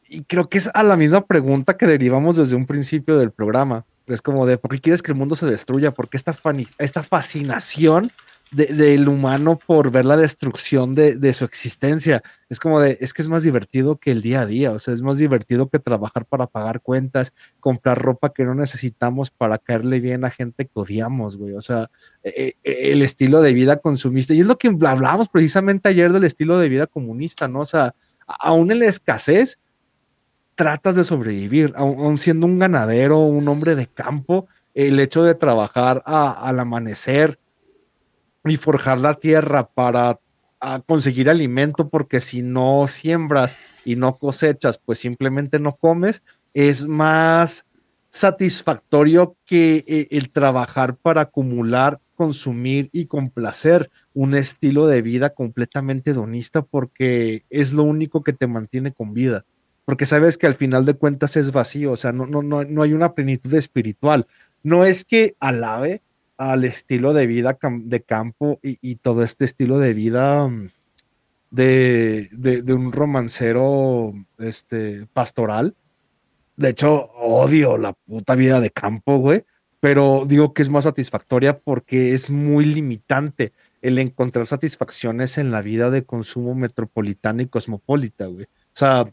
y creo que es a la misma pregunta que derivamos desde un principio del programa. Es como de, ¿por qué quieres que el mundo se destruya? ¿Por qué esta, esta fascinación del de, de humano por ver la destrucción de, de, su existencia? Es como de, es que es más divertido que el día a día, o sea, es más divertido que trabajar para pagar cuentas, comprar ropa que no necesitamos para caerle bien a gente que odiamos, güey. O sea, eh, el estilo de vida consumista. Y es lo que hablábamos precisamente ayer del estilo de vida comunista, ¿no? O sea, aún en la escasez, tratas de sobrevivir, aun siendo un ganadero, un hombre de campo, el hecho de trabajar al amanecer y forjar la tierra para conseguir alimento, porque si no siembras y no cosechas, pues simplemente no comes, es más satisfactorio que eh, el trabajar para acumular, consumir y complacer un estilo de vida completamente hedonista, porque es lo único que te mantiene con vida porque sabes que al final de cuentas es vacío, o sea, no, no, no, no hay una plenitud espiritual. No es que alabe al estilo de vida de campo y, y todo este estilo de vida mm, de, de, de, un romancero este, pastoral. De hecho, odio la puta vida de campo, güey, pero digo que es más satisfactoria porque es muy limitante el encontrar satisfacciones en la vida de consumo metropolitana y cosmopolita, güey. O sea,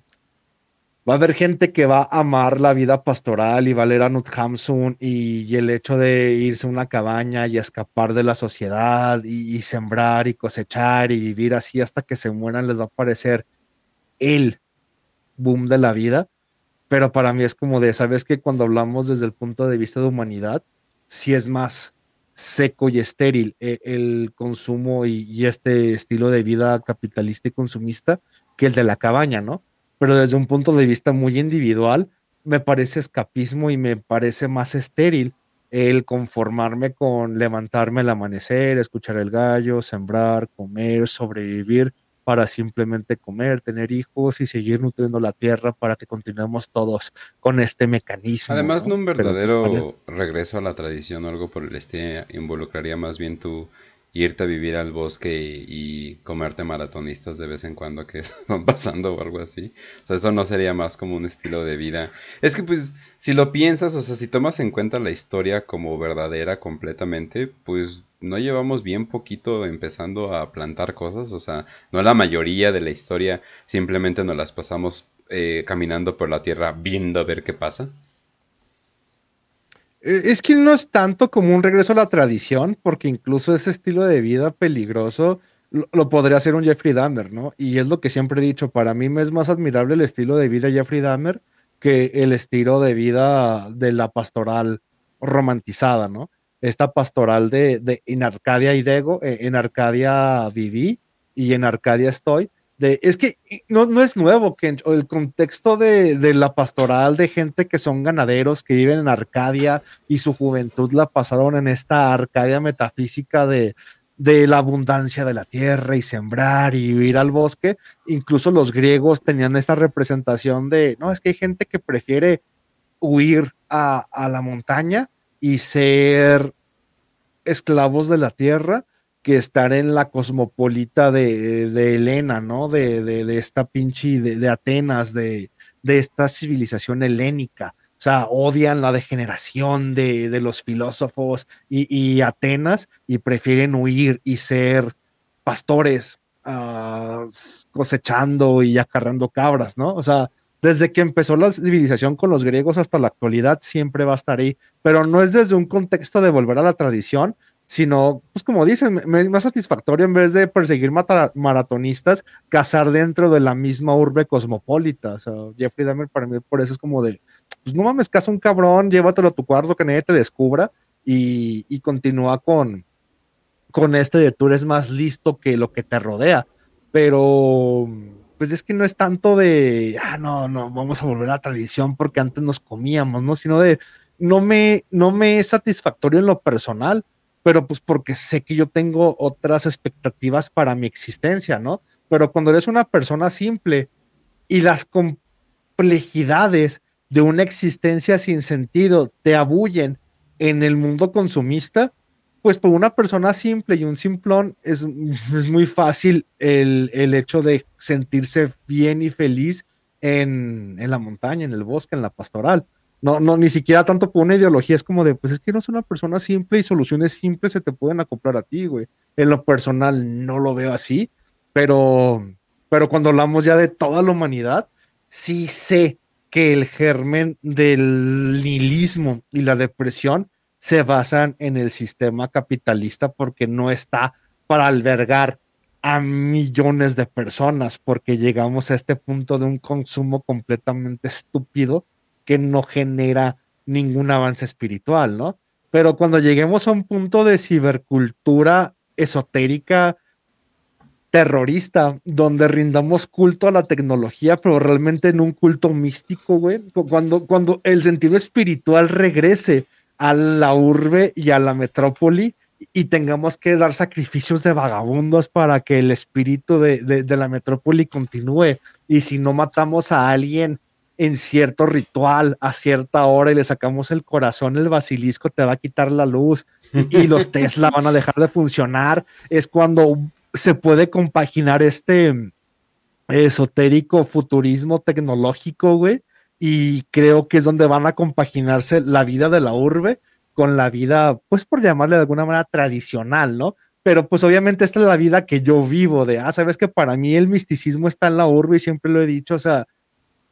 va a haber gente que va a amar la vida pastoral y va a Nut Hamsun y, el hecho de irse a una cabaña y escapar de la sociedad y, sembrar y cosechar y vivir así hasta que se mueran les va a parecer el boom de la vida. Pero para mí es como de, ¿sabes que cuando hablamos desde el punto de vista de humanidad, si es más seco y estéril eh, el consumo y, este estilo de vida capitalista y consumista que el de la cabaña, ¿no? Pero desde un punto de vista muy individual, me parece escapismo y me parece más estéril el conformarme con levantarme al amanecer, escuchar el gallo, sembrar, comer, sobrevivir para simplemente comer, tener hijos y seguir nutriendo la tierra para que continuemos todos con este mecanismo. Además, no, un pues, verdadero regreso a la tradición o algo por el estilo involucraría más bien tu irte a vivir al bosque y, comerte maratonistas de vez en cuando que van pasando o algo así. O sea, eso no sería más como un estilo de vida. Es que pues si lo piensas, o sea, si tomas en cuenta la historia como verdadera completamente, pues no llevamos bien poquito empezando a plantar cosas, o sea, no la mayoría de la historia, simplemente nos las pasamos eh, caminando por la tierra viendo a ver qué pasa. Eh, es que no es tanto como un regreso a la tradición, porque incluso ese estilo de vida peligroso lo, podría hacer un Jeffrey Dahmer, ¿no? Y es lo que siempre he dicho, para mí me es más admirable el estilo de vida de Jeffrey Dahmer que el estilo de vida de la pastoral romantizada, ¿no? Esta pastoral de, en Arcadia y Dego, eh, en Arcadia viví y en Arcadia estoy, es que no, no es nuevo, que el contexto de, la pastoral de gente que son ganaderos, que viven en Arcadia y su juventud la pasaron en esta Arcadia metafísica de, de la abundancia de la tierra y sembrar y ir al bosque. Incluso los griegos tenían esta representación de, no, es que hay gente que prefiere huir a, a la montaña y ser esclavos de la tierra que estar en la cosmopolita de, de Helena, ¿no? De, de, esta pinche, de, Atenas, de, esta civilización helénica. O sea, odian la degeneración de, los filósofos y, Atenas y prefieren huir y ser pastores ah, cosechando y acarrando cabras, ¿no? O sea, desde que empezó la civilización con los griegos hasta la actualidad siempre va a estar ahí, pero no es desde un contexto de volver a la tradición, sino, pues como dicen, es más satisfactorio en vez de perseguir maratonistas, cazar dentro de la misma urbe cosmopolita. O sea, Jeffrey Dahmer para mí por eso es como de, pues no mames, caza un cabrón, llévatelo a tu cuarto, que nadie te descubra y, y continúa con, con este de tú eres más listo que lo que te rodea. Pero, pues es que no es tanto de, ah, no, no, vamos a volver a la tradición porque antes nos comíamos, ¿no? Sino de, no me, no me es satisfactorio en lo personal pero pues porque sé que yo tengo otras expectativas para mi existencia, ¿no? Pero cuando eres una persona simple y las complejidades de una existencia sin sentido te abullen en el mundo consumista, pues por una persona simple y un simplón es, es muy fácil el, el, hecho de sentirse bien y feliz en, en la montaña, en el bosque, en la pastoral. No, no, ni siquiera tanto por una ideología, es como de, pues es que no es una persona simple y soluciones simples se te pueden acoplar a ti, güey. En lo personal no lo veo así, pero, pero cuando hablamos ya de toda la humanidad, sí sé que el germen del nihilismo y la depresión se basan en el sistema capitalista porque no está para albergar a millones de personas, porque llegamos a este punto de un consumo completamente estúpido que no genera ningún avance espiritual, ¿no? Pero cuando lleguemos a un punto de cibercultura esotérica, terrorista, donde rindamos culto a la tecnología, pero realmente en un culto místico, güey, cuando, cuando el sentido espiritual regrese a la urbe y a la metrópoli y tengamos que dar sacrificios de vagabundos para que el espíritu de, de la metrópoli continúe. Y si no matamos a alguien en cierto ritual a cierta hora y le sacamos el corazón, el basilisco te va a quitar la luz y, los Tesla van a dejar de funcionar. Es cuando se puede compaginar este esotérico futurismo tecnológico, güey. Y creo que es donde van a compaginarse la vida de la urbe con la vida, pues por llamarle de alguna manera tradicional, ¿no? pero pues obviamente esta es la vida que yo vivo, de, ah, sabes que para mí el misticismo está en la urbe y siempre lo he dicho, o sea,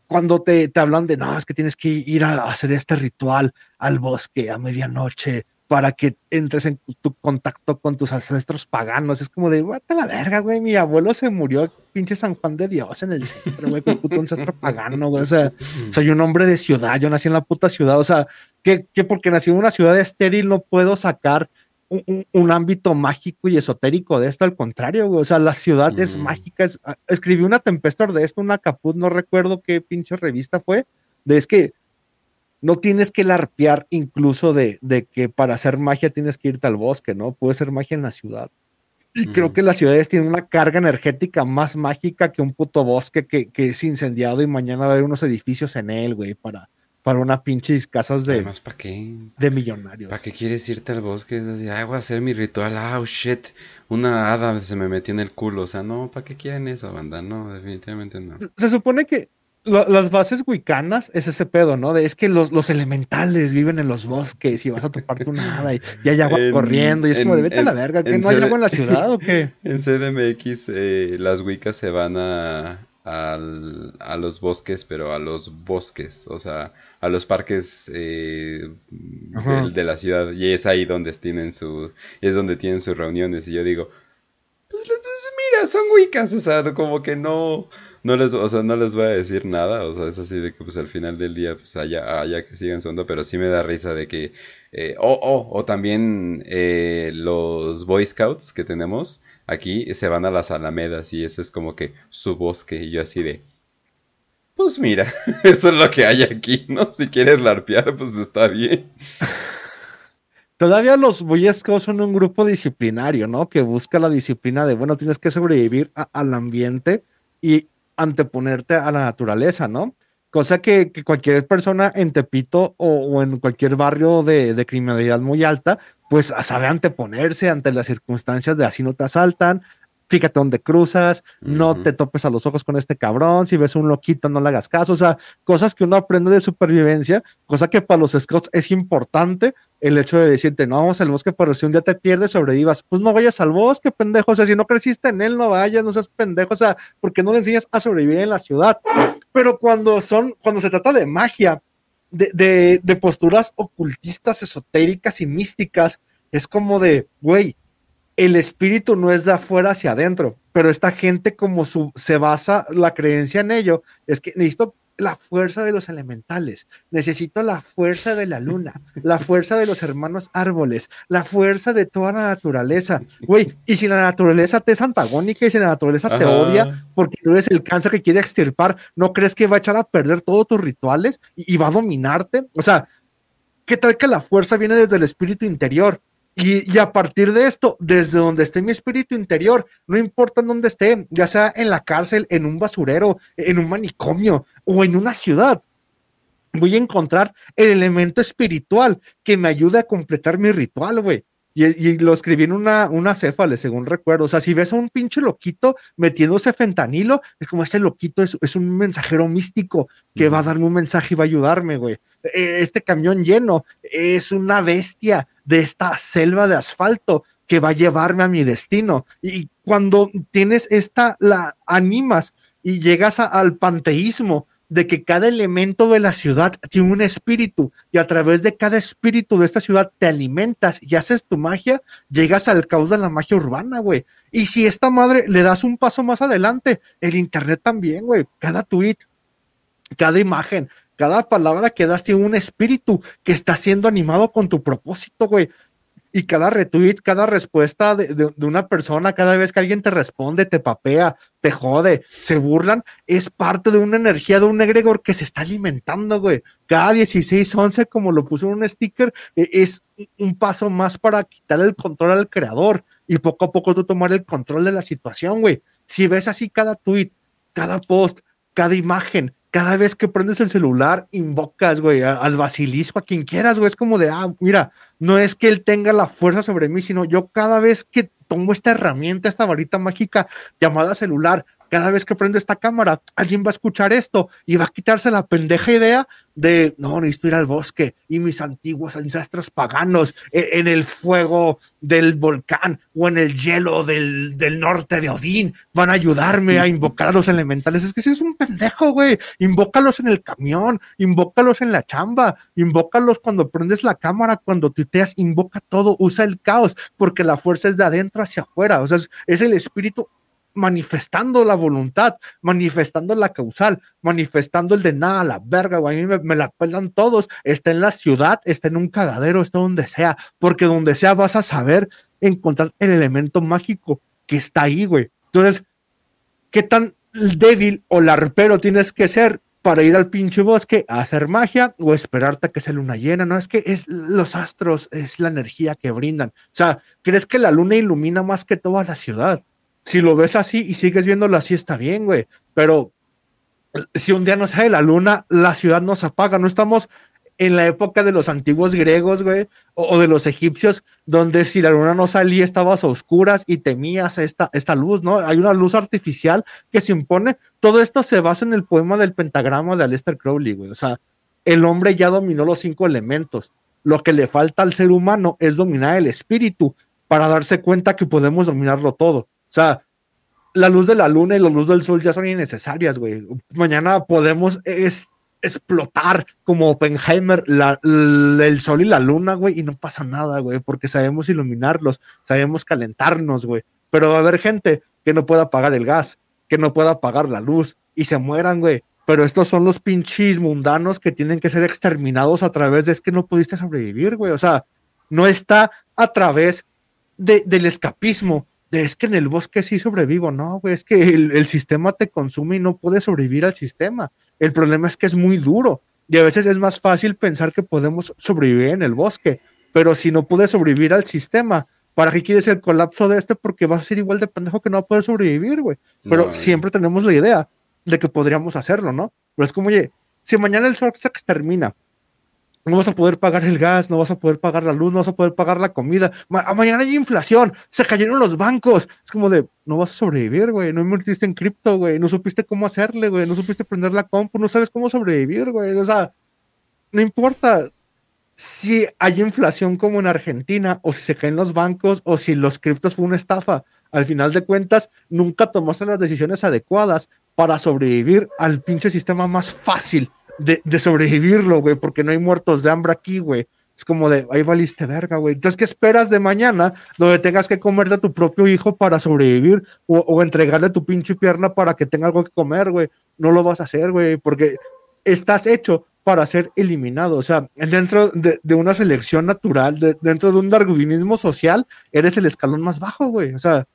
cuando te, te hablan de, no, es que tienes que ir a hacer este ritual al bosque a medianoche para que entres en tu contacto con tus ancestros paganos. Es como de, vete la verga, güey. Mi abuelo se murió, pinche San Juan de Dios, en el centro, güey, con puto ancestro pagano, güey. O sea, soy un hombre de ciudad, yo nací en la puta ciudad. O sea, que porque nací en una ciudad estéril no puedo sacar un, ámbito mágico y esotérico de esto, al contrario, güey. O sea, la ciudad es mágica. Ah, escribí una tempestad de esto, una caput, no recuerdo qué pinche revista fue, de es que no tienes que larpear incluso de, que para hacer magia tienes que irte al bosque, ¿no? Puede ser magia en la ciudad. Y creo que las ciudades tienen una carga energética más mágica que un puto bosque que, es incendiado y mañana va a haber unos edificios en él, güey, para, para una pinches casas de, Además, ¿para qué? de millonarios. ¿Para qué quieres irte al bosque? Ay, voy a hacer mi ritual. Ah, oh, shit. Una hada se me metió en el culo. O sea, no, ¿para qué quieren eso, banda? No, definitivamente no. Se supone que las bases wicanas es ese pedo, ¿no? De, es que los, los, elementales viven en los bosques y vas a toparte una hada y, hay agua corriendo y es como de vete a la verga, que no hay agua en la ciudad o qué. En CDMX eh, las wicas se van a, a los bosques, pero a los bosques, o sea, a los parques eh, de, la ciudad y es ahí donde tienen su, es donde tienen sus reuniones y yo digo, pues, pues mira, son wicas, o sea, como que no no les, o sea, no les voy a decir nada, o sea, es así de que pues al final del día pues haya, haya que sigan sonando, pero sí me da risa de que, eh, oh, oh, o también eh, los Boy Scouts que tenemos aquí se van a las alamedas y eso es como que su bosque y yo así de, pues mira, eso es lo que hay aquí, ¿no? Si quieres larpear, pues está bien. Todavía los Boy son un grupo disciplinario, ¿no? Que busca la disciplina de, bueno, tienes que sobrevivir al ambiente y anteponerte a la naturaleza, ¿no? Cosa que, cualquier persona en Tepito o, en cualquier barrio de, criminalidad muy alta, pues sabe anteponerse ante las circunstancias de así no te asaltan, fíjate dónde cruzas, no te topes a los ojos con este cabrón, si ves un loquito no le hagas caso, o sea, cosas que uno aprende de supervivencia, cosa que para los scouts es importante el hecho de decirte, no vamos al bosque, pero si un día te pierdes, sobrevivas, pues no vayas al bosque, pendejo, o sea, si no creciste en él, no vayas, no seas pendejo, o sea, porque no le enseñas a sobrevivir en la ciudad. Pero cuando son, cuando se trata de magia, de, de, de posturas ocultistas, esotéricas y místicas, es como de, güey, el espíritu no es de afuera hacia adentro, pero esta gente como su, se basa la creencia en ello, es que necesito la fuerza de los elementales, necesito la fuerza de la luna, la fuerza de los hermanos árboles, la fuerza de toda la naturaleza. Güey, y si la naturaleza te es antagónica y si la naturaleza te odia porque tú eres el cáncer que quiere extirpar, ¿no crees que va a echar a perder todos tus rituales y, y va a dominarte? O sea, ¿qué tal que la fuerza viene desde el espíritu interior? Y, a partir de esto, desde donde esté mi espíritu interior, no importa en dónde esté, ya sea en la cárcel, en un basurero, en un manicomio o en una ciudad, voy a encontrar el elemento espiritual que me ayude a completar mi ritual, güey. Y, lo escribí en una, una céfale, según recuerdo. O sea, si ves a un pinche loquito metiéndose fentanilo, es como este loquito es, es un mensajero místico que va a darme un mensaje y va a ayudarme, güey. E, este camión lleno es una bestia de esta selva de asfalto que va a llevarme a mi destino. Y cuando tienes esta, la animas y llegas al panteísmo, de que cada elemento de la ciudad tiene un espíritu y a través de cada espíritu de esta ciudad te alimentas y haces tu magia, llegas al caos de la magia urbana, güey. Y si esta madre le das un paso más adelante, el internet también, güey. Cada tweet, cada imagen, cada palabra que das tiene un espíritu que está siendo animado con tu propósito, güey y cada retweet, cada respuesta de, una persona, cada vez que alguien te responde, te papea, te jode, se burlan, es parte de una energía de un egregor que se está alimentando, güey. Cada 16, 11, como lo puso en un sticker, e, es un paso más para quitar el control al creador y poco a poco tú tomar el control de la situación, güey. Si ves así cada tweet, cada post, cada imagen, cada vez que prendes el celular, invocas, güey, al basilisco, a quien quieras, güey. Es como de, ah, mira, no es que él tenga la fuerza sobre mí, sino yo cada vez que tomo esta herramienta, esta varita mágica llamada celular, cada vez que prendo esta cámara, alguien va a escuchar esto y va a quitarse la pendeja idea de, no, necesito ir al bosque y mis antiguos ancestros paganos e, en, el fuego del volcán o en el hielo del, del, norte de Odín van a ayudarme a invocar a los elementales. Es que si es un pendejo, güey, invócalos en el camión, invócalos en la chamba, invócalos cuando prendes la cámara, cuando tuiteas, invoca todo, usa el caos, porque la fuerza es de adentro hacia afuera, o sea, es el espíritu manifestando la voluntad, manifestando la causal, manifestando el de nada, la verga, güey, a mí me, la pelan todos, está en la ciudad, está en un cagadero, está donde sea, porque donde sea vas a saber encontrar el elemento mágico que está ahí, güey. Entonces, ¿qué tan débil o larpero tienes que ser para ir al pinche bosque a hacer magia o esperarte a que sea luna llena? No, es que es los astros, es la energía que brindan. O sea, ¿crees que la luna ilumina más que toda la ciudad? Si lo ves así y sigues viéndolo así, está bien, güey. Pero si un día no sale la luna, la ciudad nos apaga. No estamos en la época de los antiguos griegos, güey, o, de los egipcios, donde si la luna no salía estabas a oscuras y temías esta, esta luz, ¿no? Hay una luz artificial que se impone. Todo esto se basa en el poema del pentagrama de Aleister Crowley, güey. O sea, el hombre ya dominó los cinco elementos. Lo que le falta al ser humano es dominar el espíritu para darse cuenta que podemos dominarlo todo. O sea, la luz de la luna y la luz del sol ya son innecesarias, güey. Mañana podemos es, explotar como Oppenheimer el sol y la luna, güey, y no pasa nada, güey, porque sabemos iluminarlos, sabemos calentarnos, güey. Pero va a haber gente que no pueda apagar el gas, que no pueda apagar la luz y se mueran, güey. Pero estos son los pinches mundanos que tienen que ser exterminados a través de es que no pudiste sobrevivir, güey. O sea, no está a través de, del escapismo, es que en el bosque sí sobrevivo. No, güey, es que el, sistema te consume y no puedes sobrevivir al sistema. El problema es que es muy duro y a veces es más fácil pensar que podemos sobrevivir en el bosque, pero si no puedes sobrevivir al sistema, ¿para qué quieres el colapso de este? Porque vas a ser igual de pendejo que no va a poder sobrevivir, güey. Pero siempre tenemos la idea de que podríamos hacerlo, ¿no? Pero es como, oye, si mañana el sol se extermina no vas a poder pagar el gas, no vas a poder pagar la luz, no vas a poder pagar la comida. mañana hay inflación, se cayeron los bancos. Es como de, no vas a sobrevivir, güey. No invertiste en cripto, güey. No supiste cómo hacerle, güey. No supiste prender la compu, no sabes cómo sobrevivir, güey. O sea, no importa si hay inflación como en Argentina, o si se caen los bancos, o si los criptos fue una estafa. Al final de cuentas, nunca tomaste las decisiones adecuadas para sobrevivir al pinche sistema más fácil de, sobrevivirlo, güey, porque no hay muertos de hambre aquí, güey. Es como de, ahí valiste verga, güey. Entonces, ¿qué esperas de mañana donde tengas que comerte a tu propio hijo para sobrevivir o, entregarle tu pinche pierna para que tenga algo que comer, güey? No lo vas a hacer, güey, porque estás hecho para ser eliminado. O sea, dentro de, una selección natural, dentro de un darwinismo social, eres el escalón más bajo, güey. O sea,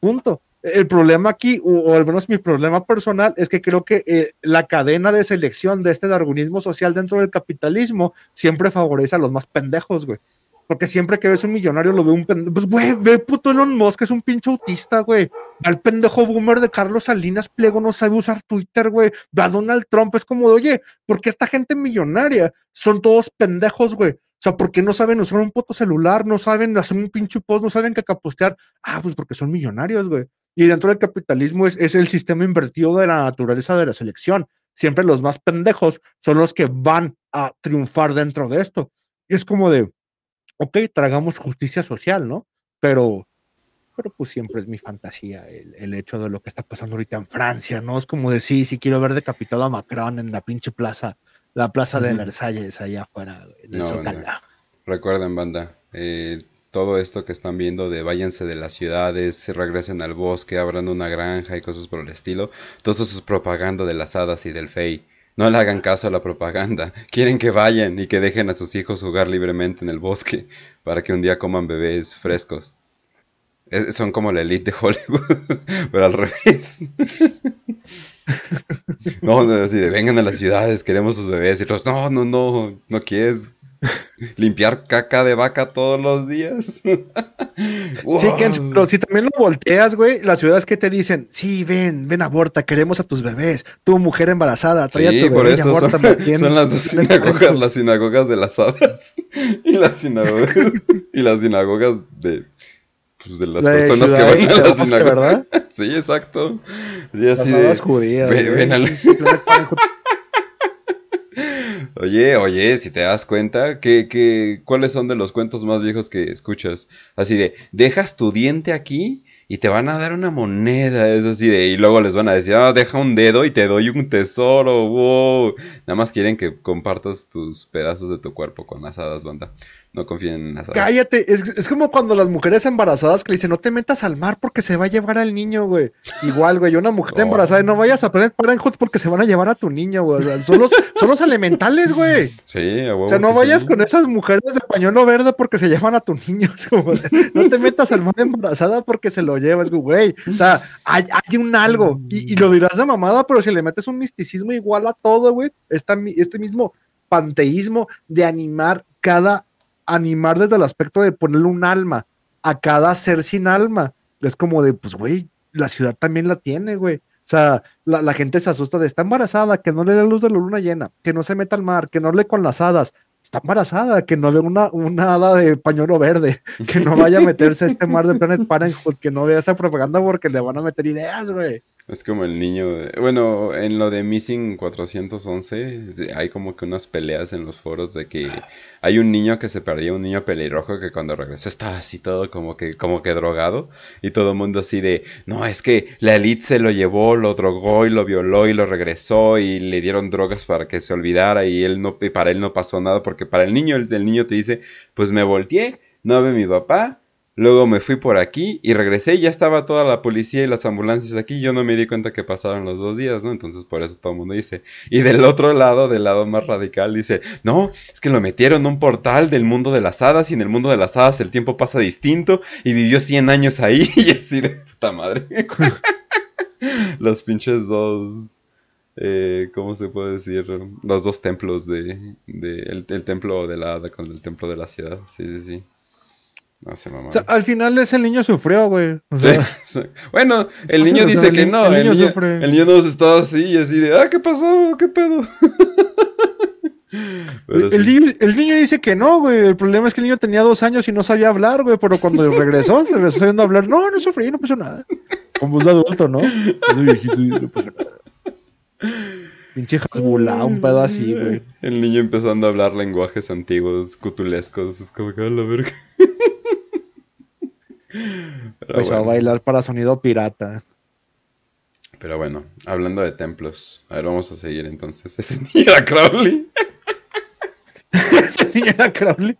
punto. El problema aquí, o, al menos mi problema personal, es que creo que eh, la cadena de selección de este darwinismo social dentro del capitalismo siempre favorece a los más pendejos, güey. Porque siempre que ves un millonario lo ve un pendejo. Pues, güey, ve puto Elon Musk, es un pinche autista, güey. Al pendejo boomer de Carlos Salinas Pliego no sabe usar Twitter, güey. Ve a Donald Trump, es como de, oye, porque esta gente millonaria son todos pendejos, güey. O sea, ¿por qué no saben usar un puto celular? No saben hacer un pinche post, no saben qué capostear. Ah, pues porque son millonarios, güey. Y dentro del capitalismo es, es el sistema invertido de la naturaleza de la selección. Siempre los más pendejos son los que van a triunfar dentro de esto. Y es como de, ok, tragamos justicia social, ¿no? Pero, pero pues siempre es mi fantasía el, el, hecho de lo que está pasando ahorita en Francia, ¿no? Es como decir, si quiero ver decapitado a Macron en la pinche plaza la plaza de Versalles allá afuera, en el Recuerden, banda, eh, todo esto que están viendo de váyanse de las ciudades, regresen al bosque, abran una granja y cosas por el estilo, todo eso es propaganda de las hadas y del fey. No le hagan caso a la propaganda. Quieren que vayan y que dejen a sus hijos jugar libremente en el bosque para que un día coman bebés frescos. son como la elite de Hollywood, pero al revés. No, así de vengan a las ciudades, queremos sus bebés. Y todos, no, no, no, no quieres limpiar caca de vaca todos los días. Sí, pero si también lo volteas, güey, las ciudades que te dicen, sí, ven, ven, aborta, queremos a tus bebés, tu mujer embarazada, trae a tu bebé y aborta. Son, son, las dos sinagogas, las sinagogas de las hadas y las sinagogas, y las sinagogas de pues, de las personas que van a la sinagoga. ¿verdad? Sí, exacto. Sí, así Las de... judías. Ven Sí, sí. Oye, oye, si te das cuenta, ¿qué, qué, cuáles son de los cuentos más viejos que escuchas? Así de, dejas tu diente aquí y te van a dar una moneda, es así de, y luego les van a decir, ah, deja un dedo y te doy un tesoro, wow. Nada más quieren que compartas tus pedazos de tu cuerpo con las hadas, banda. No confíen en las. Cállate, es, es como cuando las mujeres embarazadas que le dicen, no te metas al mar porque se va a llevar al niño, güey. Igual, güey, una mujer Oh. embarazada, no vayas a Planet Parenthood porque se van a llevar a tu niño, güey. O sea, son los, son los elementales, güey. Sí, O sea, no vayas sí. con esas mujeres de pañuelo verde porque se llevan a tu niño. Como, no te metas al mar embarazada porque se lo llevas, güey. O sea, hay, hay un algo. Y, y lo dirás de mamada, pero si le metes un misticismo igual a todo, güey, este mismo panteísmo de animar cada, animar desde el aspecto de ponerle un alma a cada ser sin alma. Es como de, pues, güey, la ciudad también la tiene, güey. O sea, la, la gente se asusta de está embarazada, que no le dé la luz de la luna llena, que no se meta al mar, que no le con las hadas. Está embarazada, que no le una, una hada de pañuelo verde, que no vaya a meterse a este mar de Planet Parenthood, que no vea esa propaganda porque le van a meter ideas, güey. Es como el niño, bueno, en lo de Missing 411 de- hay como que unas peleas en los foros de que hay un niño que se perdió, un niño pelirrojo que cuando regresó estaba así todo como que como que drogado y todo el mundo así de, no, es que la elite se lo llevó, lo drogó y lo violó y lo regresó y le dieron drogas para que se olvidara y él no y para él no pasó nada porque para el niño el, el niño te dice, pues me volteé, no ve mi papá, Luego me fui por aquí y regresé y ya estaba toda la policía y las ambulancias aquí. Yo no me di cuenta que pasaron los dos días, ¿no? Entonces por eso todo el mundo dice. Y del otro lado, del lado más radical, dice, no, es que lo metieron en un portal del mundo de las hadas y en el mundo de las hadas el tiempo pasa distinto y vivió 100 años ahí y así de puta madre. los pinches dos... Eh, ¿Cómo se puede decir? Los dos templos de... de el, el templo de la hada con el templo de la ciudad. Sí, sí, sí. No se mamá. O sea, al final ese niño sufrió, güey. O sea, Sí, sí. Bueno, el niño o sea, dice el que no, el el niño niño, sufre. el niño nos estaba así y así de, ah, ¿qué pasó? ¿Qué pedo? El, sí. niño, el niño dice que no, güey. El problema es que el niño tenía dos años y no sabía hablar, güey. Pero cuando regresó, se regresó sabiendo hablar. No, no sufrí, no pasó nada. Como es de adulto, ¿no? Es de viejito y no pasó nada. Pinche Hasbulá, un pedo así, güey. El niño empezando a hablar lenguajes antiguos, cutulescos, es como que a la verga. Pero Empezó a bueno, bailar para sonido pirata. pero bueno, hablando de templos, a ver, vamos a seguir entonces. Ese niño era Crowley. Ese niño era Crowley.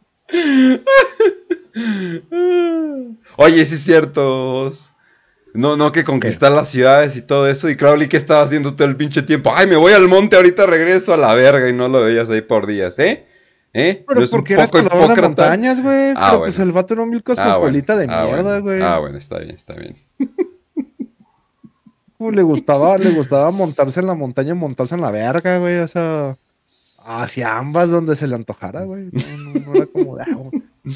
Oye, sí es cierto. No, no, que conquistar las ciudades y todo eso. Y Crowley, ¿qué estaba haciendo todo el pinche tiempo? Ay, me voy al monte, ahorita regreso a la verga. Y no lo veías ahí por días, ¿eh? ¿Eh? Pero ¿No es un porque era poco escalador de montañas, güey. Ah, pero pues bueno. el vato era un mil Ah, bueno, cosmopolita de ah, mierda, güey. Ah, bueno, está bien, está bien. Pues, le gustaba, le gustaba montarse en la montaña montarse en la verga, güey. O sea, hacia ambas donde se le antojara, güey. No, no, no era como de. ah.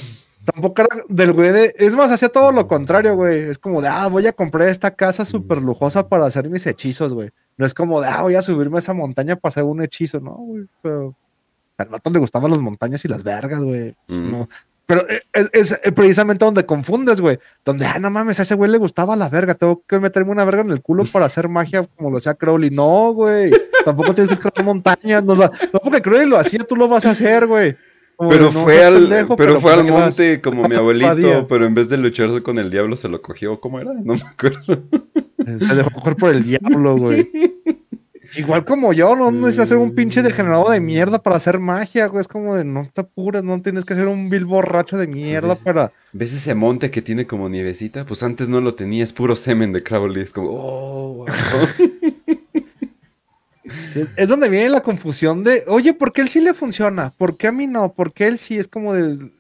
Tampoco era del güey de. Es más, hacía todo lo contrario, güey. Es como de, ah, voy a comprar esta casa súper lujosa para hacer mis hechizos, güey. No es como de, ah, voy a subirme a esa montaña para hacer un hechizo, no, güey. Pero al vato le gustaban las montañas y las vergas, güey. Mm. No. Pero eh, es, es, eh, precisamente donde confundes, güey. Donde, ah, no mames, a ese güey le gustaba la verga. Tengo que meterme una verga en el culo para hacer magia como lo hacía Crowley. No, güey. Tampoco tienes que escalar montañas. No, o sea, no porque Crowley lo hacía, tú lo vas a hacer, güey. Pero no fue al, pendejo, pero fue al vas. monte como mi abuelito, pero en vez de lucharse con el diablo se lo cogió. ¿Cómo era? No me acuerdo. Se dejó coger por el diablo, güey. Igual como yo, no necesitas ser un pinche degenerado de mierda para hacer magia, güey. Es como de no te apures, no tienes que ser un vil borracho de mierda sí. para. ¿Ves ese monte que tiene como nievecita? Pues antes no lo tenía, es puro semen de Crowley. Es como, oh, wow. Es donde viene la confusión de, oye, ¿por qué él sí le funciona? ¿Por qué a mí no? ¿Por qué él sí es como de,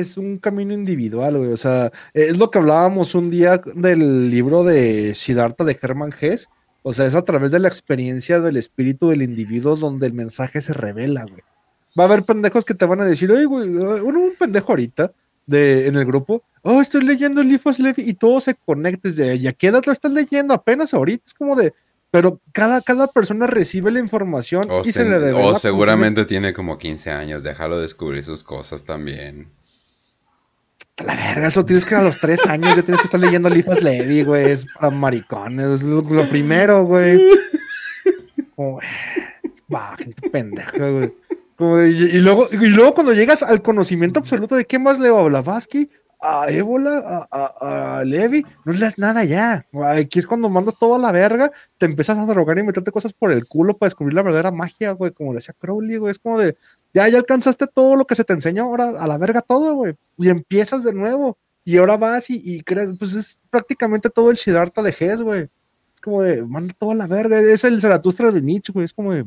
es un camino individual, güey? O sea, es lo que hablábamos un día del libro de Siddhartha de Hermann Hesse. O sea, es a través de la experiencia del espíritu del individuo donde el mensaje se revela, güey. Va a haber pendejos que te van a decir, oye, güey, eh, uno, un pendejo ahorita de, en el grupo, oh, estoy leyendo el Levi y todo se conecta ¿y a qué edad lo estás leyendo? Apenas ahorita, es como de, pero cada, cada persona recibe la información O, y se se- le revela. o seguramente tiene como 15 años, déjalo descubrir sus cosas también. la verga, eso tienes que a los tres años ya tienes que estar leyendo Lifas Levi, güey. Es para maricones, es lo, primero, güey. Como, va, gente pendeja, güey. y, luego, y luego cuando llegas al conocimiento absoluto de qué más leo a Blavatsky, a Ébola, a, a, Levi, no leas nada ya. Aquí es cuando mandas todo a la verga, te empiezas a drogar y meterte cosas por el culo para descubrir la verdadera magia, güey, como decía Crowley, güey. Es como de, ya, ya alcanzaste todo lo que se te enseñó, ahora a la verga todo, güey. Y empiezas de nuevo. Y ahora vas y, crees, pues es prácticamente todo el Siddhartha de Hess, güey. Es como de, manda todo a la verga. Es el Zaratustra de Nietzsche, güey. Es como de,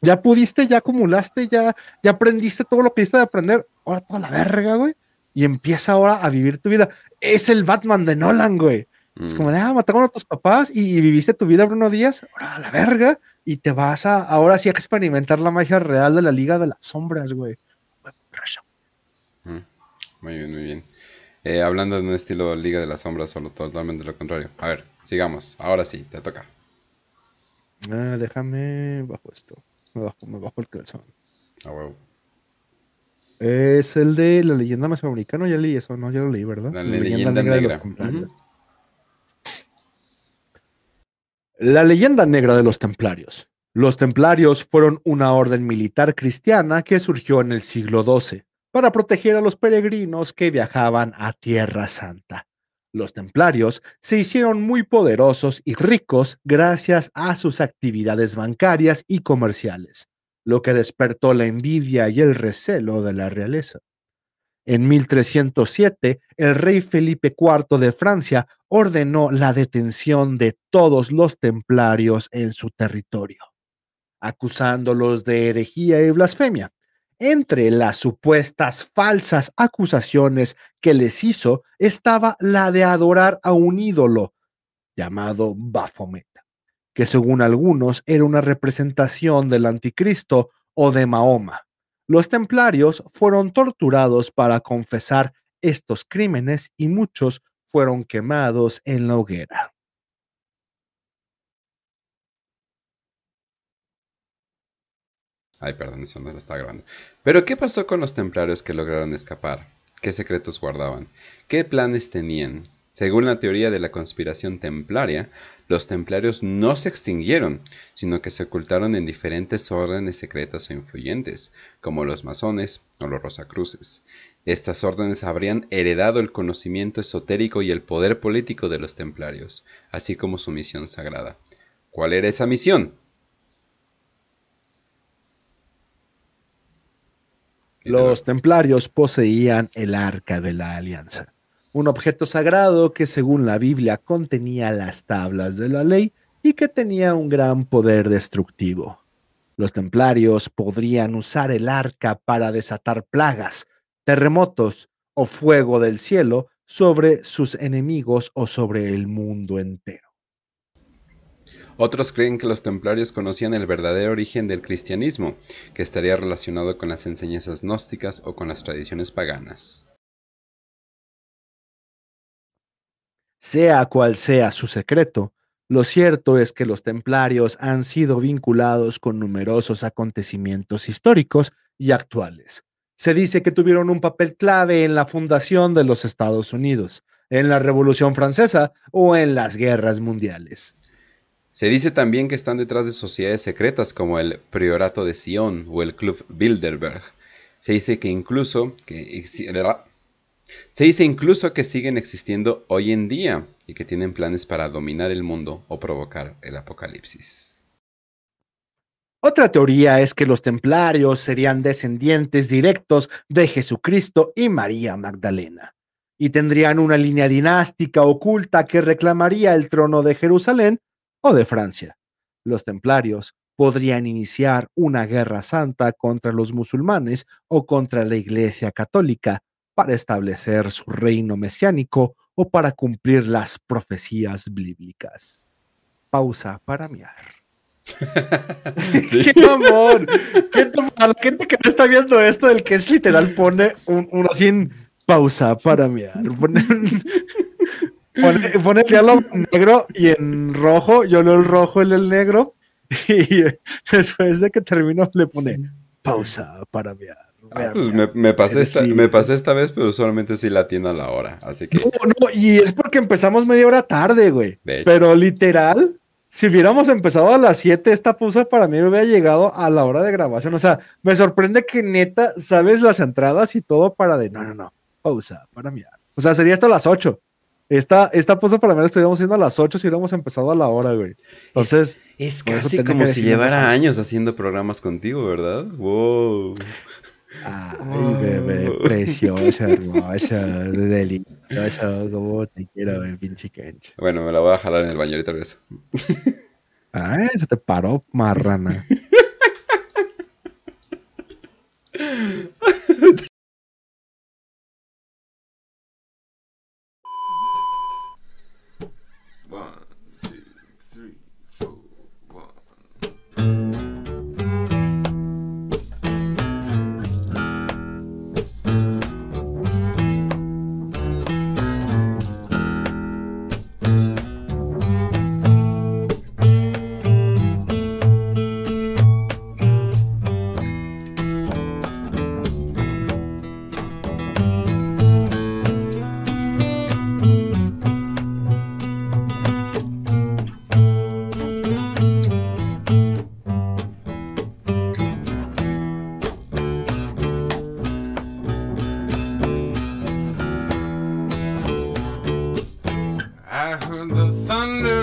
ya pudiste, ya acumulaste, ya, ya aprendiste todo lo que hiciste de aprender. Ahora toda la verga, güey. Y empieza ahora a vivir tu vida. Es el Batman de Nolan, güey. Es como de, ah, mataron a tus papás y, viviste tu vida Bruno Díaz, ahora a la verga, y te vas a, ahora sí a experimentar la magia real de la Liga de las Sombras, güey. Muy bien, muy bien. Eh, hablando de un estilo Liga de las Sombras, solo totalmente lo contrario. A ver, sigamos. Ahora sí, te toca. Ah, déjame bajo esto. Me bajo, me bajo el calzón. A huevo. Es el de la leyenda mesoamericana, ya leí eso, ¿no? Ya lo leí, ¿verdad? La, leyenda, negra, La leyenda negra de los templarios. Los templarios fueron una orden militar cristiana que surgió en el siglo XII para proteger a los peregrinos que viajaban a Tierra Santa. Los templarios se hicieron muy poderosos y ricos gracias a sus actividades bancarias y comerciales, lo que despertó la envidia y el recelo de la realeza. En 1307, el rey Felipe IV de Francia ordenó la detención de todos los templarios en su territorio, acusándolos de herejía y blasfemia. Entre las supuestas falsas acusaciones que les hizo estaba la de adorar a un ídolo llamado Baphomet, que según algunos era una representación del anticristo o de Mahoma. Los templarios fueron torturados para confesar estos crímenes y muchos fueron quemados en la hoguera. Ay, perdón, eso no lo está grabando. Pero, ¿qué pasó con los templarios que lograron escapar? ¿Qué secretos guardaban? ¿Qué planes tenían? Según la teoría de la conspiración templaria, los templarios no se extinguieron, sino que se ocultaron en diferentes órdenes secretas o influyentes, como los masones o los rosacruces. Estas órdenes habrían heredado el conocimiento esotérico y el poder político de los templarios, así como su misión sagrada. ¿Cuál era esa misión? Los templarios poseían el arca de la alianza un objeto sagrado que según la Biblia contenía las tablas de la ley y que tenía un gran poder destructivo. Los templarios podrían usar el arca para desatar plagas, terremotos o fuego del cielo sobre sus enemigos o sobre el mundo entero. Otros creen que los templarios conocían el verdadero origen del cristianismo, que estaría relacionado con las enseñanzas gnósticas o con las tradiciones paganas. Sea cual sea su secreto, lo cierto es que los templarios han sido vinculados con numerosos acontecimientos históricos y actuales. Se dice que tuvieron un papel clave en la fundación de los Estados Unidos, en la Revolución Francesa o en las guerras mundiales. Se dice también que están detrás de sociedades secretas como el Priorato de Sion o el Club Bilderberg. Se dice que incluso que se dice incluso que siguen existiendo hoy en día y que tienen planes para dominar el mundo o provocar el apocalipsis. Otra teoría es que los templarios serían descendientes directos de Jesucristo y María Magdalena, y tendrían una línea dinástica oculta que reclamaría el trono de Jerusalén o de Francia. Los templarios podrían iniciar una guerra santa contra los musulmanes o contra la Iglesia católica, para establecer su reino mesiánico o para cumplir las profecías bíblicas. Pausa para miar. ¡Qué amor! a la gente que no está viendo esto, el que es literal pone un, un así pausa para miar. Pone, pone, el diálogo en negro y en rojo. Yo leo el rojo y el negro. Y después de que termino, le pone pausa para miar. Ah, pues me, me, pasé esta, me pasé esta vez, pero solamente sí la atiendo a la hora, así que... No, no, y es porque empezamos media hora tarde, güey. Pero literal, si hubiéramos empezado a las 7, esta pausa para mí hubiera llegado a la hora de grabación. O sea, me sorprende que neta sabes las entradas y todo para de, no, no, no, pausa, para mirar. O sea, sería hasta las 8. Esta, esta pausa para mí la estaríamos haciendo a las 8 si hubiéramos empezado a la hora, güey. Entonces. Es, casi como si llevara años haciendo programas contigo, ¿verdad? Wow. Ay, bebé, preciosa, hermosa, deliciosa, como te quiero, pinche cancha. Bueno, me la voy a jalar en el baño ahorita eso. Ay, se te paró, marrana. Under.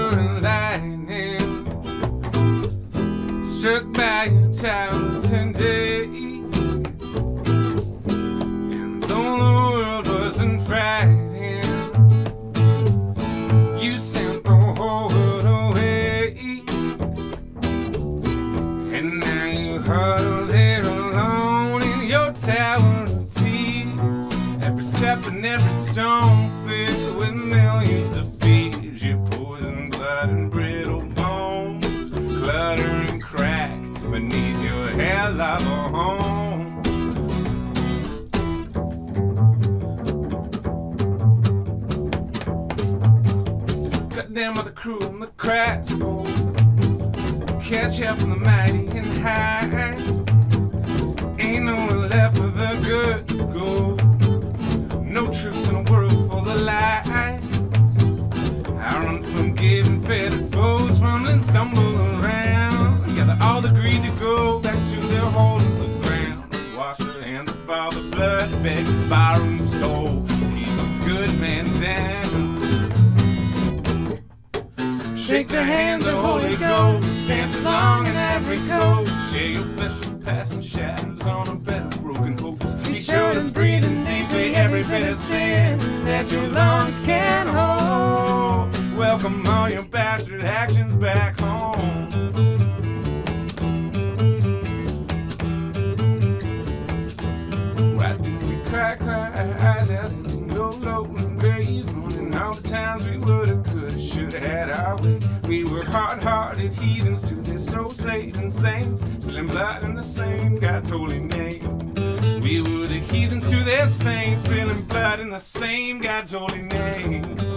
I cry, eyes out in no low and graves, mourning all the times we would've, could've, should've had our way. We were hard-hearted heathens to their soul-saving saints, spilling blood in the same God's holy name. We were the heathens to their saints, spilling blood in the same God's holy name.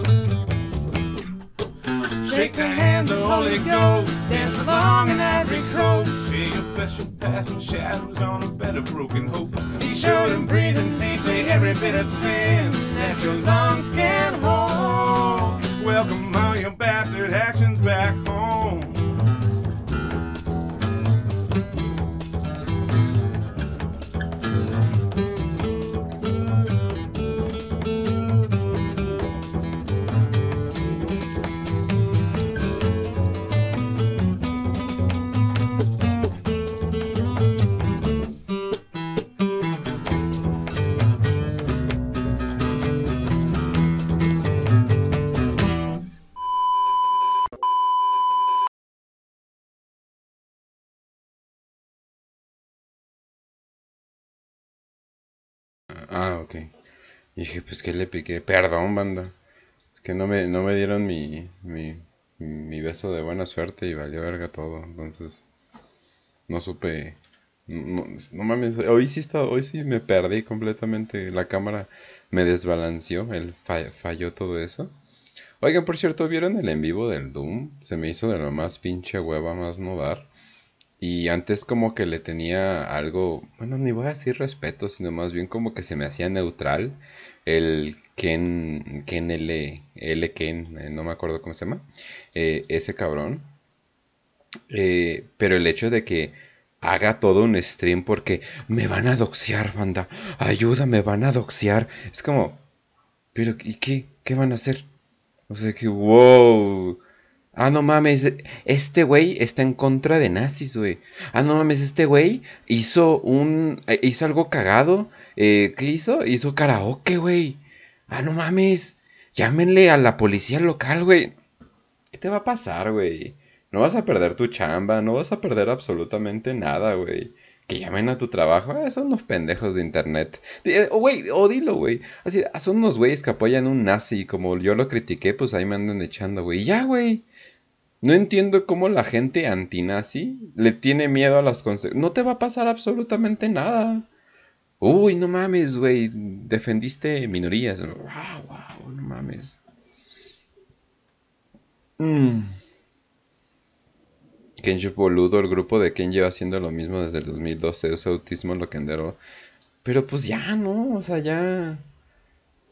Shake the hand, the Holy Ghost. Dance along in every coast. See a special passing shadows on a bed of broken hopes. Be sure to breathe in deeply every bit of sin that your lungs can hold. Welcome all your bastard actions back home. Dije, pues que le piqué, perdón, banda. Es que no me, no me dieron mi, mi, mi beso de buena suerte y valió verga todo. Entonces, no supe. No, mames, hoy sí, está, hoy sí me perdí completamente. La cámara me desbalanceó, el falló todo eso. Oigan, por cierto, ¿vieron el en vivo del Doom? Se me hizo de lo más pinche hueva, más no dar. Y antes como que le tenía algo, bueno, ni voy a decir respeto, sino más bien como que se me hacía neutral el Ken, Ken L, L Ken, eh, no me acuerdo cómo se llama, eh, ese cabrón. Eh, pero el hecho de que haga todo un stream porque me van a doxear, banda, ayuda, me van a doxear. Es como, pero ¿y qué? ¿Qué van a hacer? O sea que, wow. Ah, no mames, este güey está en contra de nazis, güey. Ah, no mames, este güey hizo un... Eh, hizo algo cagado. Eh, ¿Qué hizo? Hizo karaoke, güey. Ah, no mames. Llámenle a la policía local, güey. ¿Qué te va a pasar, güey? No vas a perder tu chamba, no vas a perder absolutamente nada, güey. Que llamen a tu trabajo, ah, son unos pendejos de internet. Eh, güey, o dilo, güey. Así, son unos güeyes que apoyan un nazi, como yo lo critiqué, pues ahí me andan echando, güey. Ya, güey. No entiendo cómo la gente antinazi le tiene miedo a las consecuencias. No te va a pasar absolutamente nada. Uy, no mames, güey. Defendiste minorías. Wow, wow, no mames. Mm. Kenji Boludo, el grupo de Ken lleva haciendo lo mismo desde el 2012, usa autismo loquendero. Pero pues ya, ¿no? O sea, ya...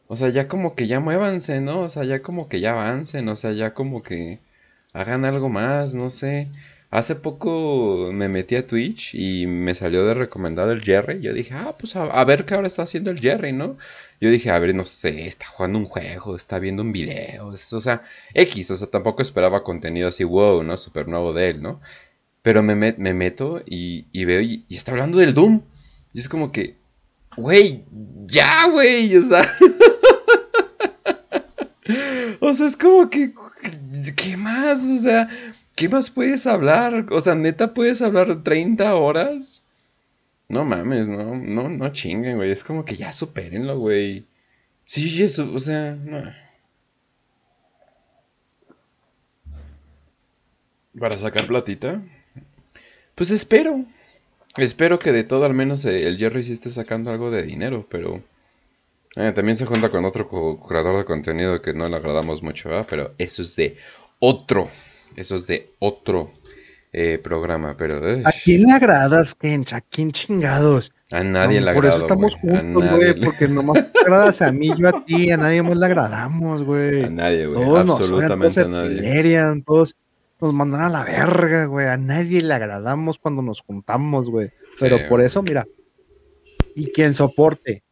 O sea, ya como que ya muévanse, ¿no? O sea, ya como que ya avancen, o sea, ya como que hagan algo más, no sé. Hace poco me metí a Twitch y me salió de recomendado el Jerry. Yo dije, ah, pues a, ver qué ahora está haciendo el Jerry, ¿no? Yo dije, a ver, no sé, está jugando un juego, está viendo un video, o sea, X, o sea, tampoco esperaba contenido así, wow, ¿no? Super nuevo de él, ¿no? Pero me, me meto y, veo y, y, está hablando del Doom. Y es como que, güey, ya, güey, o sea. o sea, es como que, ¿qué más? O sea, ¿qué más puedes hablar? O sea, neta, puedes hablar 30 horas. No mames, no, no, no chinguen, güey. Es como que ya supérenlo, güey. Sí, o sea, no. Para sacar platita. Pues espero. Espero que de todo al menos eh, el Jerry sí esté sacando algo de dinero, pero... Eh, también se junta con otro creador de contenido que no le agradamos mucho. Pero eso es de otro. Eso es de otro eh, programa, pero... ¿A quién le agradas, Kench? ¿A quién chingados? A nadie le agrada. Por eso estamos juntos, güey, porque nomás te agradas a mí, yo a ti, a nadie más le agradamos, güey. A nadie, güey, absolutamente a nadie. todos nos mandan a la verga, güey, a nadie le agradamos cuando nos juntamos, güey. Pero por eso, mira, y quien soporte.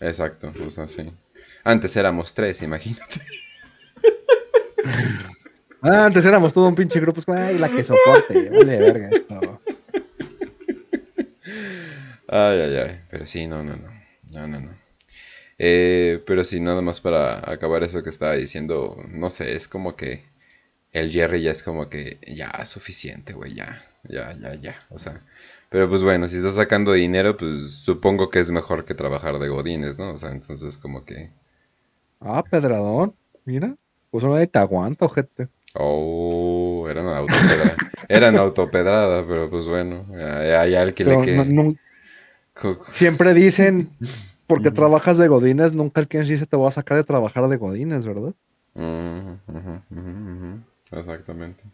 Exacto, pues así. Antes éramos tres, imagínate. Ah, antes éramos todo un pinche grupo, ay, la que soporte, vale, verga. Ay, ay, ay, pero sí, no, no, no, no, no, no. Eh, pero sí, nada más para acabar eso que estaba diciendo, no sé, es como que el Jerry ya es como que ya suficiente, güey, ya, ya, ya, ya, o sea, pero pues bueno, si estás sacando dinero, pues supongo que es mejor que trabajar de godines, ¿no? O sea, entonces como que... Ah, Pedradón, mira, pues no te aguanta, gente. Oh, eran autopedrada. eran autopedrada, pero pues bueno, hay alguien que. Siempre dicen, porque trabajas de godines, nunca el quien se te va a sacar de trabajar de godines, ¿verdad? Exactamente.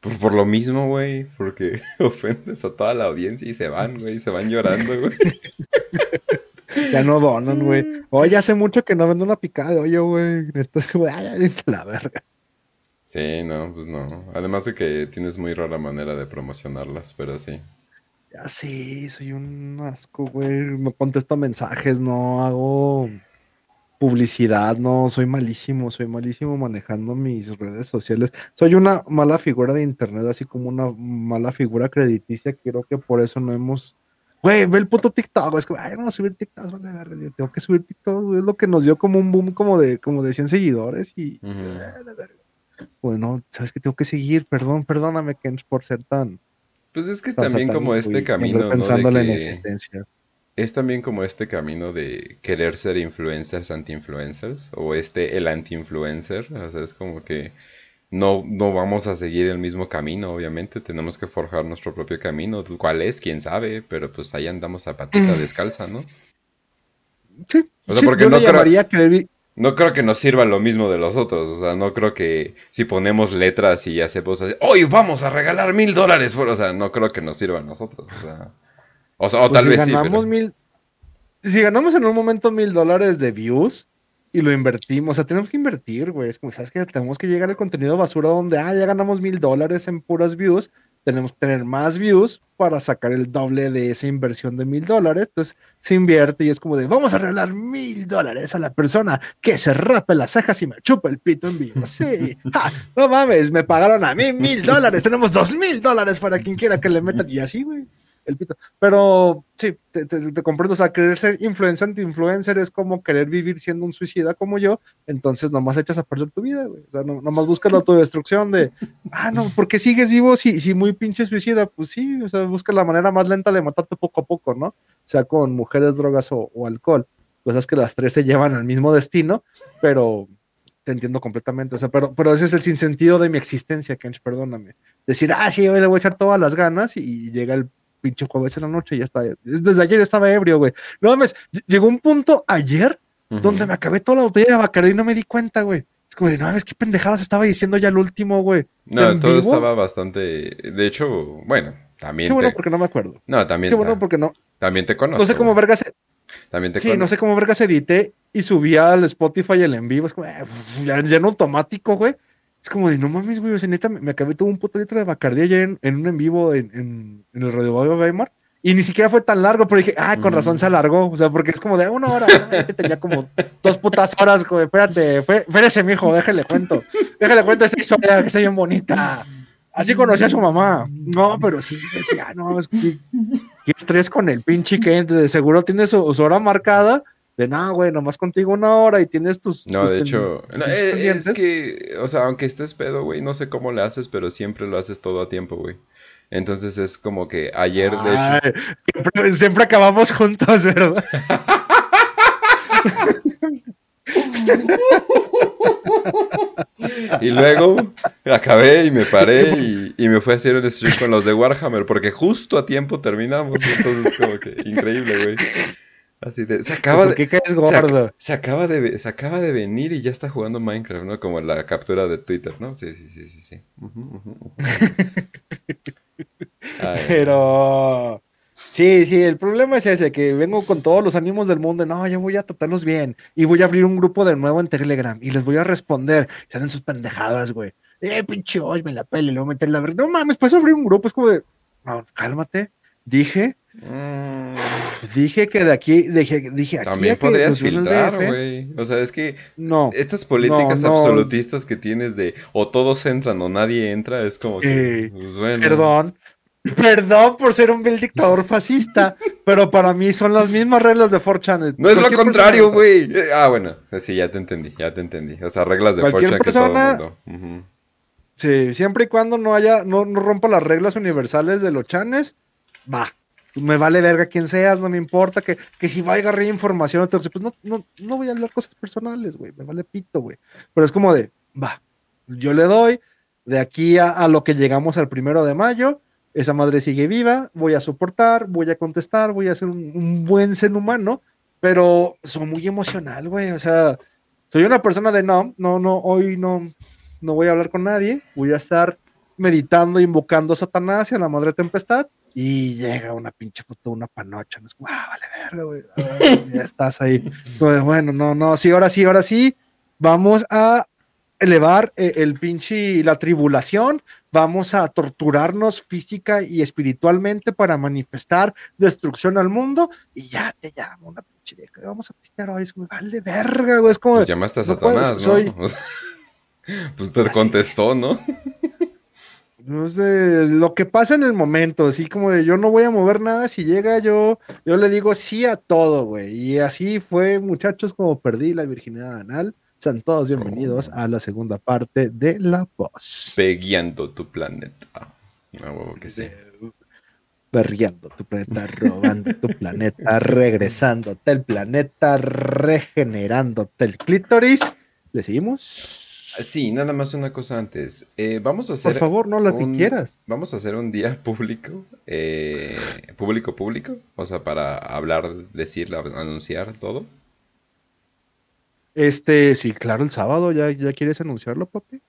Pues por lo mismo, güey, porque ofendes a toda la audiencia y se van, güey, se van llorando, güey. ya no donan, güey. Oye, hace mucho que no vendo una picada de hoyo, güey. Entonces, como, ay, la verga. Sí, no, pues no. Además de que tienes muy rara manera de promocionarlas, pero sí. Ya sí, soy un asco, güey. No contesto mensajes, no hago publicidad, no, soy malísimo, soy malísimo manejando mis redes sociales. Soy una mala figura de internet, así como una mala figura crediticia. Creo que por eso no hemos. Güey, ve el puto TikTok, es como, ay, a subir TikTok, vale, tengo que subir TikTok, es lo que nos dio como un boom como de, como de 100 seguidores y, bueno, sabes que tengo que seguir, perdón, perdóname, Ken, por ser tan. Pues es que también como este camino. Pensando en existencia. Es también como este camino de querer ser influencers anti-influencers, o este el anti-influencer, o sea, es como que no, no vamos a seguir el mismo camino, obviamente, tenemos que forjar nuestro propio camino, cuál es, quién sabe, pero pues ahí andamos a patita descalza, ¿no? Sí, o sea, porque yo no llamaría querer, no creo que nos sirva lo mismo de los otros. O sea, no creo que si ponemos letras y hacemos así, hoy vamos a regalar mil dólares. O sea, no creo que nos sirva a nosotros. O sea, o, sea, o Pues tal si vez sí. ganamos pero- mil, si ganamos en un momento mil dólares de views y lo invertimos, o sea, tenemos que invertir, güey. Es como, ¿sabes qué? Tenemos que llegar al contenido basura donde, ah, ya ganamos mil dólares en puras views. Tenemos que tener más views para sacar el doble de esa inversión de mil dólares. Entonces se invierte y es como de, vamos a regalar mil dólares a la persona que se rape las cejas y me chupa el pito en vivo. Sí, Ja, no mames, me pagaron a mí mil dólares. Tenemos dos mil dólares para quien quiera que le metan. Y así, güey, el pito. Pero sí, te, comprendo. O sea, querer ser influencer anti-influencer es como querer vivir siendo un suicida como yo. Entonces, nomás echas a perder tu vida, güey. O sea, no, nomás buscas la autodestrucción de, ah, no, porque sigues vivo si, si muy pinche suicida. Pues sí, o sea, busca la manera más lenta de matarte poco a poco, ¿no? Sea con mujeres, drogas o, o alcohol. Pues es que las tres se llevan al mismo destino, pero te entiendo completamente. O sea, pero, pero ese es el sinsentido de mi existencia, Kench, perdóname. Decir, ah, sí, hoy le voy a echar todas las ganas y llega el pinche jueves en la noche y ya está. Desde ayer estaba ebrio, güey. No mames, ll- llegó un punto ayer donde me acabé toda la botella de Bacardi y no me di cuenta, güey. Es como de, no mames, qué pendejadas estaba diciendo ya el último, güey. No, todo vivo? estaba bastante. De hecho, bueno, también Qué bueno te. porque no me acuerdo. No, también, Qué bueno porque no. también te conozco. No sé cómo vergas. También te Sí, conozco. no sé cómo vergas edité y subía al Spotify el en vivo. Es como, eh, ya, ya en automático, güey. Es como de, no mames, güey. O sea, neta, me, me acabé todo un puto litro de Bacardi ayer en, en un en vivo en, en, en el Radio Bayo Weimar. Y ni siquiera fue tan largo, pero dije, ah, con razón se alargó. O sea, porque es como de una hora. tenía como dos putas horas. De, espérate, espérese, mijo, déjale cuento. Déjale cuento esa historia que está bien bonita. Así conocí a su mamá. No, pero sí, decía, no, es que, estrés con el pinche que de seguro tiene su, su hora marcada. De nada, güey, nomás contigo una hora y tienes tus. No, tus de hecho, no, eh, es, que, o sea, aunque estés pedo, güey, no sé cómo le haces, pero siempre lo haces todo a tiempo, güey. Entonces es como que ayer, de hecho, siempre, siempre acabamos juntos, ¿verdad? y luego acabé y me paré y, y me fui a hacer un stream con los de Warhammer, porque justo a tiempo terminamos, entonces como que increíble, güey. Así de, se acaba ¿Por de, qué caes gordo? se acaba de, se acaba de venir y ya está jugando Minecraft, ¿no? Como la captura de Twitter, ¿no? Sí, sí, sí, sí, sí. Ay, Pero. Sí, sí, el problema es ese, que vengo con todos los ánimos del mundo, no, yo voy a tratarlos bien, y voy a abrir un grupo de nuevo en Telegram, y les voy a responder, salen sus pendejadas, güey, eh, pinche hoy me la pele, le voy a meter la verga, no mames, pues abrir un grupo, es como de, no, cálmate, dije, mm, dije que de aquí, dije, dije aquí También que podrías filtrar, güey. O sea, es que no, estas políticas no. absolutistas que tienes de o todos entran o nadie entra, es como que, Eh, pues, bueno. perdón, perdón por ser un vil dictador fascista, pero para mí son las mismas reglas de 4chan. No es lo contrario, persona- güey. Eh, Ah, bueno, sí, ya te entendí, ya te entendí. O sea, reglas de Cualquier fortune que todo el persona- mundo. Sí, siempre y cuando no haya, no, no rompa las reglas universales de los chanes, va. Me vale verga quien seas, no me importa que, que si va a agarrar información, pues no, no, no voy a hablar cosas personales, güey, me vale pito, güey. Pero es como de, va, yo le doy, de aquí a, lo que llegamos al primero de mayo, esa madre sigue viva, voy a soportar, voy a contestar, voy a ser un, un buen ser humano, pero soy muy emocional, güey, o sea, soy una persona de no, no, no, hoy no, no voy a hablar con nadie, voy a estar meditando, invocando a Satanás y a la madre tempestad, y llega una pinche foto, una panocha, no es como, ah, vale verga, güey, ya estás ahí. De, bueno, no, no, sí, ahora sí, ahora sí, vamos a elevar eh, el pinche, la tribulación, vamos a torturarnos física y espiritualmente para manifestar destrucción al mundo, y ya te llamo una pinche vieja, vamos a pistear hoy, es como, vale verga, güey, es como, Pues llamaste a sea, pues te Así. contestó, ¿no? No sé, lo que pasa en el momento, así como de yo no voy a mover nada, si llega yo, yo le digo sí a todo, güey. Y así fue, muchachos, como perdí la virginidad anal. Sean todos bienvenidos Oh. a la segunda parte de La Voz. Pegueando tu planeta. Ah, huevo que sí. Perreando tu planeta, robando tu planeta, regresándote el planeta, regenerándote el clítoris. ¿Le seguimos? Sí, nada más una cosa antes. Eh, vamos a hacer. Por favor, no las un- quieras. Vamos a hacer un día público, eh, público, público, o sea, para hablar, decir, anunciar todo. Este, sí, claro, el sábado, ¿ya, ya quieres anunciarlo, papi?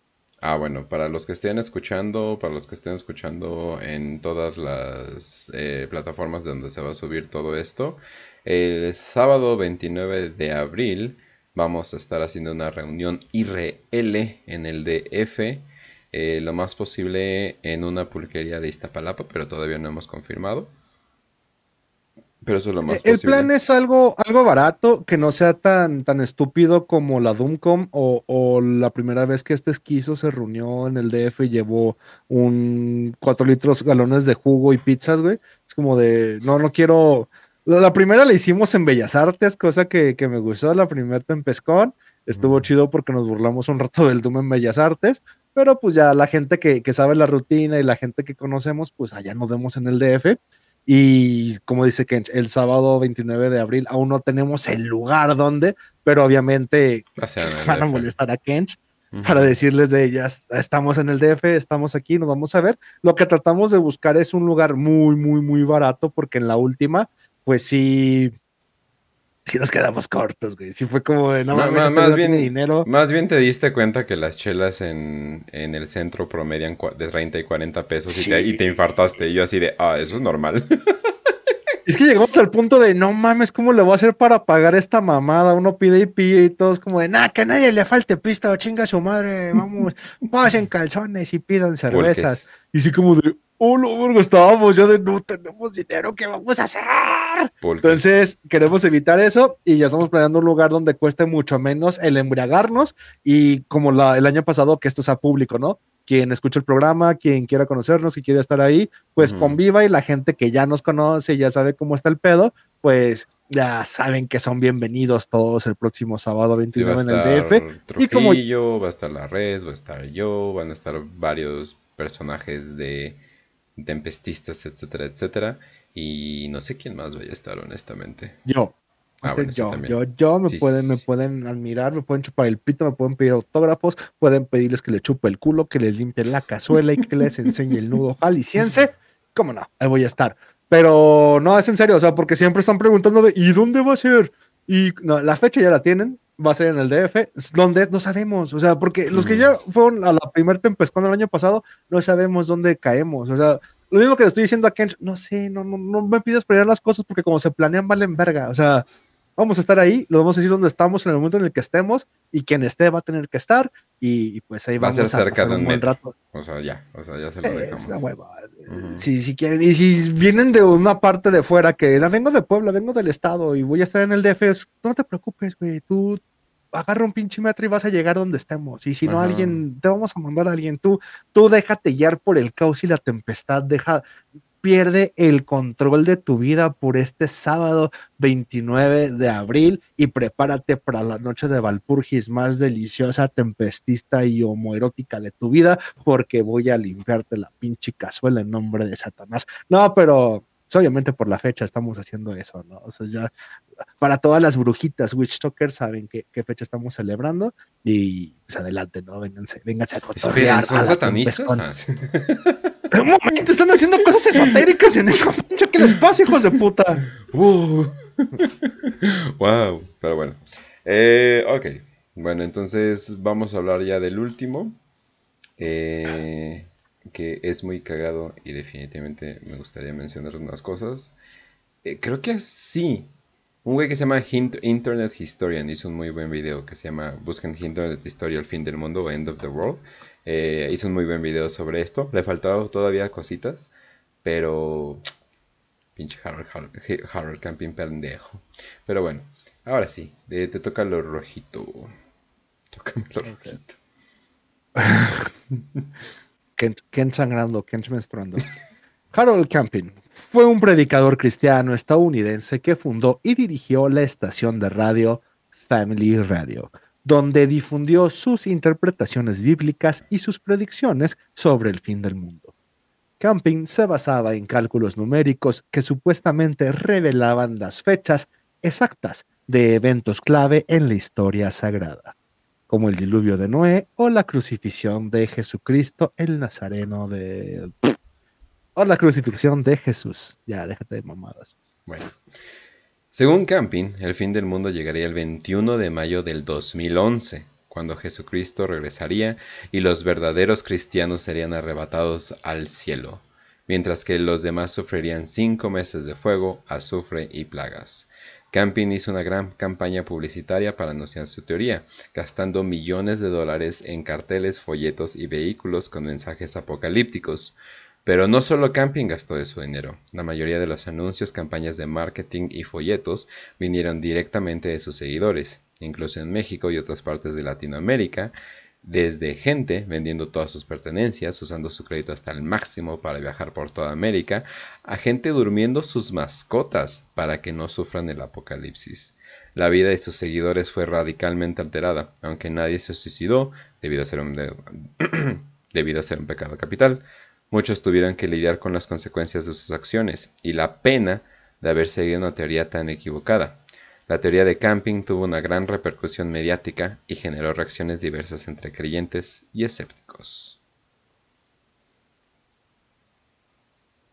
Ah, bueno, para los que estén escuchando, para los que estén escuchando en todas las eh, plataformas donde se va a subir todo esto, el sábado 29 de abril vamos a estar haciendo una reunión IRL en el DF, eh, lo más posible en una pulquería de Iztapalapa, pero todavía no hemos confirmado. Pero eso es lo más El plan es algo, algo barato, que no sea tan, tan estúpido como la Doomcom o, o la primera vez que este esquizo se reunió en el DF y llevó un 4 litros galones de jugo y pizzas, güey. Es como de, no, no quiero. La primera la hicimos en Bellas Artes, cosa que, que me gustó, la primera Tempescon. Estuvo chido porque nos burlamos un rato del Doom en Bellas Artes, pero pues ya la gente que, que sabe la rutina y la gente que conocemos, pues allá nos vemos en el DF. Y como dice Kench, el sábado 29 de abril aún no tenemos el lugar donde, pero obviamente van a molestar a Kench para decirles de ellas, estamos en el DF, estamos aquí, nos vamos a ver. Lo que tratamos de buscar es un lugar muy, muy, muy barato, porque en la última, pues sí, sí nos quedamos cortos, güey. Sí fue como de, no mames, más, bien, dinero. Más bien te diste cuenta que las chelas en, en el centro promedian de 30 y 40 pesos y, te, y, te, infartaste. Y yo así de, ah, eso es normal. Es que llegamos al punto de, no mames, ¿cómo le voy a hacer para pagar esta mamada? Uno pide y pide y todos como de, nah, que a nadie le falte pista, o chinga su madre, vamos, pasen calzones y pidan cervezas. Y sí como de, oh, no, estábamos ya de no tenemos dinero, ¿qué vamos a hacer? Entonces, queremos evitar eso y ya estamos planeando un lugar donde cueste mucho menos el embriagarnos y como la, el año pasado que esto sea público, ¿no? Quien escucha el programa, quien quiera conocernos, y quiera estar ahí, pues conviva y la gente que ya nos conoce, ya sabe cómo está el pedo, pues ya saben que son bienvenidos todos el próximo sábado 29 en el DF. y como yo, va a estar la red, va a estar yo, van a estar varios personajes de tempestistas, etcétera, etcétera. Y no sé quién más vaya a estar, honestamente. Yo. Ah, yo, yo, yo, me pueden, me pueden admirar, me pueden chupar el pito, me pueden pedir autógrafos, pueden pedirles que le chupe el culo, que les limpie la cazuela y que les enseñe el nudo jalisciense. ¿Cómo no? Ahí voy a estar. Pero no, es en serio, o sea, porque siempre están preguntando de ¿y dónde va a ser? Y no, la fecha ya la tienen, va a ser en el DF, ¿dónde? No sabemos, o sea, porque los que ya fueron a la primer Tempestón el año pasado, no sabemos dónde caemos, o sea, lo mismo que le estoy diciendo a Ken, no sé, no, no, no me pidas planear las cosas porque como se planean valen verga. O sea, vamos a estar ahí, lo vamos a decir dónde estamos en el momento en el que estemos y quien esté va a tener que estar y, pues ahí vamos a, ser cerca de un buen rato. O sea, ya, o sea, ya se lo dejamos. si, si quieren, y si vienen de una parte de fuera que la vengo de Puebla, vengo del estado y voy a estar en el DF, no te preocupes, güey, tú agarra un pinche metro y vas a llegar donde estemos. Y si no, alguien, te vamos a mandar a alguien. Tú, tú déjate guiar por el caos y la tempestad. Deja, pierde el control de tu vida por este sábado 29 de abril y prepárate para la noche de Valpurgis más deliciosa, tempestista y homoerótica de tu vida, porque voy a limpiarte la pinche cazuela en nombre de Satanás. No, pero obviamente por la fecha estamos haciendo eso, ¿no? O sea, ya para todas las brujitas Witch Talkers saben qué, fecha estamos celebrando y pues adelante, ¿no? Vénganse, vénganse a cotorrear. ¿Son satanistas? Un momento, están haciendo cosas esotéricas en esa fecha. ¿Qué les pasa, hijos de puta? wow, pero bueno. Eh, ok, bueno, entonces vamos a hablar ya del último. Eh, que es muy cagado y definitivamente me gustaría mencionar unas cosas. Eh, creo que sí. Un güey que se llama Internet Historian hizo un muy buen video que se llama Busquen Internet Historia, el fin del mundo End of the World. Eh, hizo un muy buen video sobre esto. Le faltaba todavía cositas, pero pinche Harold, Harold, Camping pendejo. Pero bueno, ahora sí, te toca lo rojito. Tócame lo rojito. Ken, sangrando, Ken menstruando. Harold Camping fue un predicador cristiano estadounidense que fundó y dirigió la estación de radio Family Radio, donde difundió sus interpretaciones bíblicas y sus predicciones sobre el fin del mundo. Camping se basaba en cálculos numéricos que supuestamente revelaban las fechas exactas de eventos clave en la historia sagrada como el diluvio de Noé o la crucifixión de Jesucristo, el Nazareno de... O la crucifixión de Jesús. Ya, déjate de mamadas. Bueno. Según Camping, el fin del mundo llegaría el 21 de mayo del 2011, cuando Jesucristo regresaría y los verdaderos cristianos serían arrebatados al cielo, mientras que los demás sufrirían cinco meses de fuego, azufre y plagas. Camping hizo una gran campaña publicitaria para anunciar su teoría, gastando millones de dólares en carteles, folletos y vehículos con mensajes apocalípticos. Pero no solo Camping gastó de su dinero. La mayoría de los anuncios, campañas de marketing y folletos vinieron directamente de sus seguidores. Incluso en México y otras partes de Latinoamérica, desde gente vendiendo todas sus pertenencias, usando su crédito hasta el máximo para viajar por toda América, a gente durmiendo sus mascotas para que no sufran el apocalipsis. La vida de sus seguidores fue radicalmente alterada, aunque nadie se suicidó debido a ser un, debido a ser un pecado capital. Muchos tuvieron que lidiar con las consecuencias de sus acciones y la pena de haber seguido una teoría tan equivocada. La teoría de camping tuvo una gran repercusión mediática y generó reacciones diversas entre creyentes y escépticos.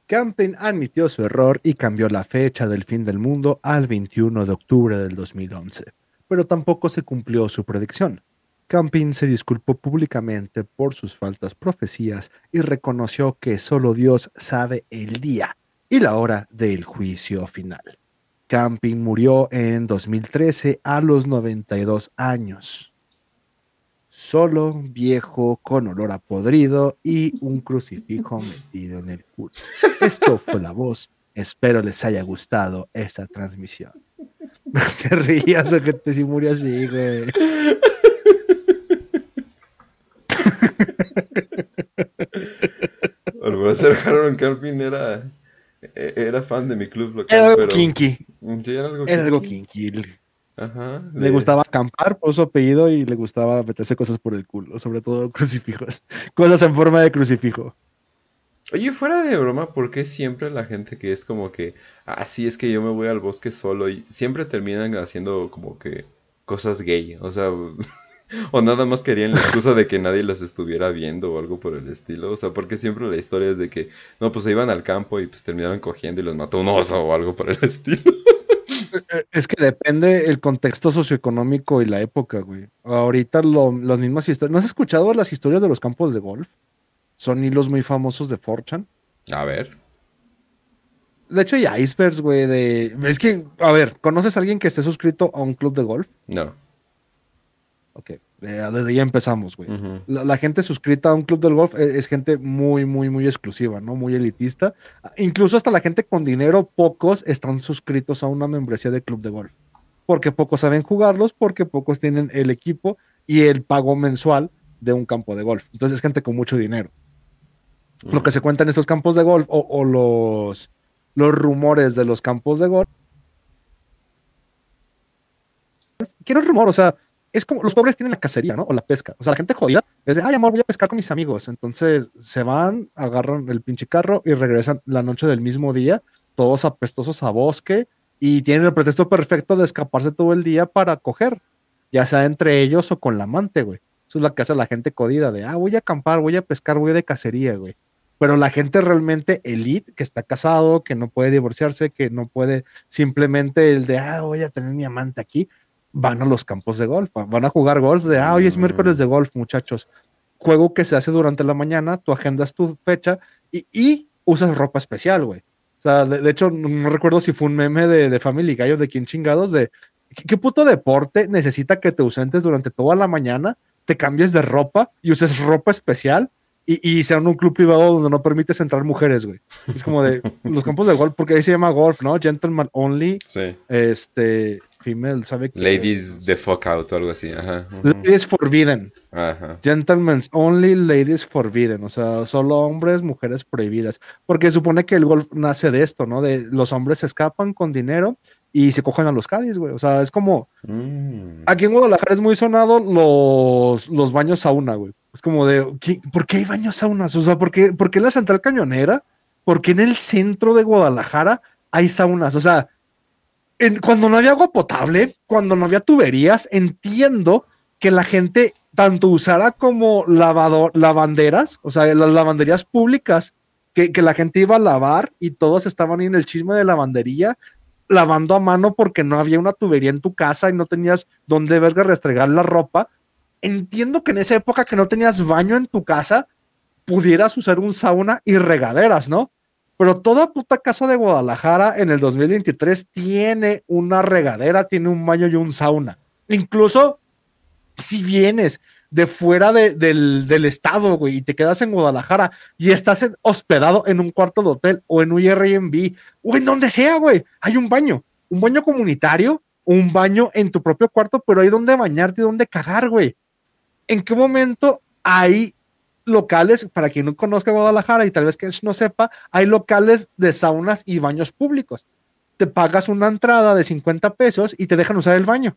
Camping admitió su error y cambió la fecha del fin del mundo al 21 de octubre del 2011, pero tampoco se cumplió su predicción. Camping se disculpó públicamente por sus faltas profecías y reconoció que solo Dios sabe el día y la hora del juicio final. Camping murió en 2013 a los 92 años. Solo, viejo, con olor a podrido y un crucifijo metido en el culo. Esto fue la voz. Espero les haya gustado esta transmisión. Te rías que te si murió así, güey. Al parecer Harold Calvin era, era fan de mi club local. Era algo pero- kinky. Sí, era algo Era algo kinky. kinky. Ajá. Le de- gustaba acampar por su apellido y le gustaba meterse cosas por el culo, sobre todo crucifijos. Cosas en forma de crucifijo. Oye, fuera de broma, ¿por qué siempre la gente que es como que, ah, sí, es que yo me voy al bosque solo y siempre terminan haciendo como que cosas gay? O sea, o nada más querían la excusa de que nadie los estuviera viendo o algo por el estilo. O sea, porque siempre la historia es de que, no, pues se iban al campo y pues terminaron cogiendo y los mató un oso o algo por el estilo. Eh, Es que depende el contexto socioeconómico y la época, güey. Ahorita lo- las mismas historias. ¿No has escuchado las historias de los campos de golf? Son hilos muy famosos de 4chan. A ver. De hecho, hay icebergs, güey, de... Es que, a ver, ¿conoces a alguien que esté suscrito a un club de golf? No. Ok, eh, desde ahí empezamos, güey. La, la gente suscrita a un club del golf es, es gente muy, muy, muy exclusiva, ¿no? Muy elitista. Incluso hasta la gente con dinero, pocos están suscritos a una membresía de club de golf. Porque pocos saben jugarlos, porque pocos tienen el equipo y el pago mensual de un campo de golf. Entonces es gente con mucho dinero. Lo que se cuenta en esos campos de golf o, o los, los rumores de los campos de golf. Quiero rumor, o sea, es como los pobres tienen la cacería, ¿no? O la pesca. O sea, la gente jodida es de, ay, amor, voy a pescar con mis amigos. Entonces se van, agarran el pinche carro y regresan la noche del mismo día, todos apestosos a bosque y tienen el pretexto perfecto de escaparse todo el día para coger, ya sea entre ellos o con la amante, güey. Eso es lo que hace la gente codida de, ah, voy a acampar, voy a pescar, voy de cacería, güey. Pero la gente realmente elite, que está casado, que no puede divorciarse, que no puede simplemente el de, ah, voy a tener mi amante aquí, van a los campos de golf, van a jugar golf de, ah, hoy es miércoles de golf, muchachos. Juego que se hace durante la mañana, tú agendas tu fecha y, y usas ropa especial, güey. O sea, de, de hecho, no, recuerdo si fue un meme de, de Family Guy o de quién chingados, de ¿qué, qué puto deporte necesita que te ausentes durante toda la mañana, te cambies de ropa y uses ropa especial y, y sea en un club privado donde no permites entrar mujeres, güey. Es como de los campos de golf, porque ahí se llama golf, ¿no? Gentleman only, Sí. este, female, ¿sabe qué? Ladies the fuck out o algo así. Ajá. Ladies forbidden. Ajá. Gentlemen's only, ladies forbidden. O sea, solo hombres, mujeres prohibidas. Porque supone que el golf nace de esto, ¿no? De los hombres se escapan con dinero y se cogen a los caddies, güey. O sea, es como. Mm. Aquí en Guadalajara es muy sonado los, los baños sauna, güey. Es como de. ¿qué- ¿Por qué hay baños saunas? O sea, ¿por qué, por qué en la central cañonera? ¿Por qué en el centro de Guadalajara hay saunas? O sea, cuando no había agua potable, cuando no había tuberías, entiendo que la gente tanto usara como lavador, lavanderas, o sea, las lavanderías públicas, que, que la gente iba a lavar y todos estaban en el chisme de lavandería. lavando a mano porque no había una tubería en tu casa y no tenías dónde verga restregar la ropa. Entiendo que en esa época que no tenías baño en tu casa, pudieras usar un sauna y regaderas, ¿no? Pero toda puta casa de Guadalajara en el 2023 tiene una regadera, tiene un baño y un sauna. Incluso si vienes de fuera del, del, estado, güey, y te quedas en Guadalajara y estás hospedado en un cuarto de hotel o en un Airbnb o en donde sea, güey, hay un baño, un baño comunitario, un baño en tu propio cuarto, pero hay donde bañarte y donde cagar, güey. ¿En qué momento hay locales, para quien no conozca Guadalajara y tal vez que no sepa, hay locales de saunas y baños públicos? Te pagas una entrada de 50 pesos y te dejan usar el baño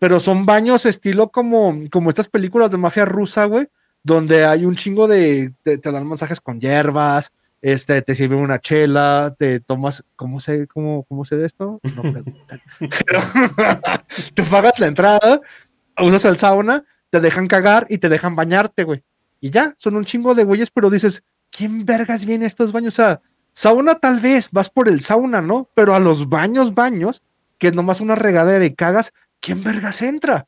pero son baños estilo como, como estas películas de mafia rusa, güey, donde hay un chingo de, te, dan masajes con hierbas, este, te sirven una chela, te tomas, ¿cómo se, cómo, cómo se de esto? No preguntan. te pagas la entrada, usas el sauna, te dejan cagar y te dejan bañarte, güey. Y ya, son un chingo de güeyes, pero dices, ¿quién vergas viene a estos baños? O sea, sauna tal vez, vas por el sauna, ¿no? Pero a los baños, baños, que es nomás una regadera y cagas, ¿quién vergas entra?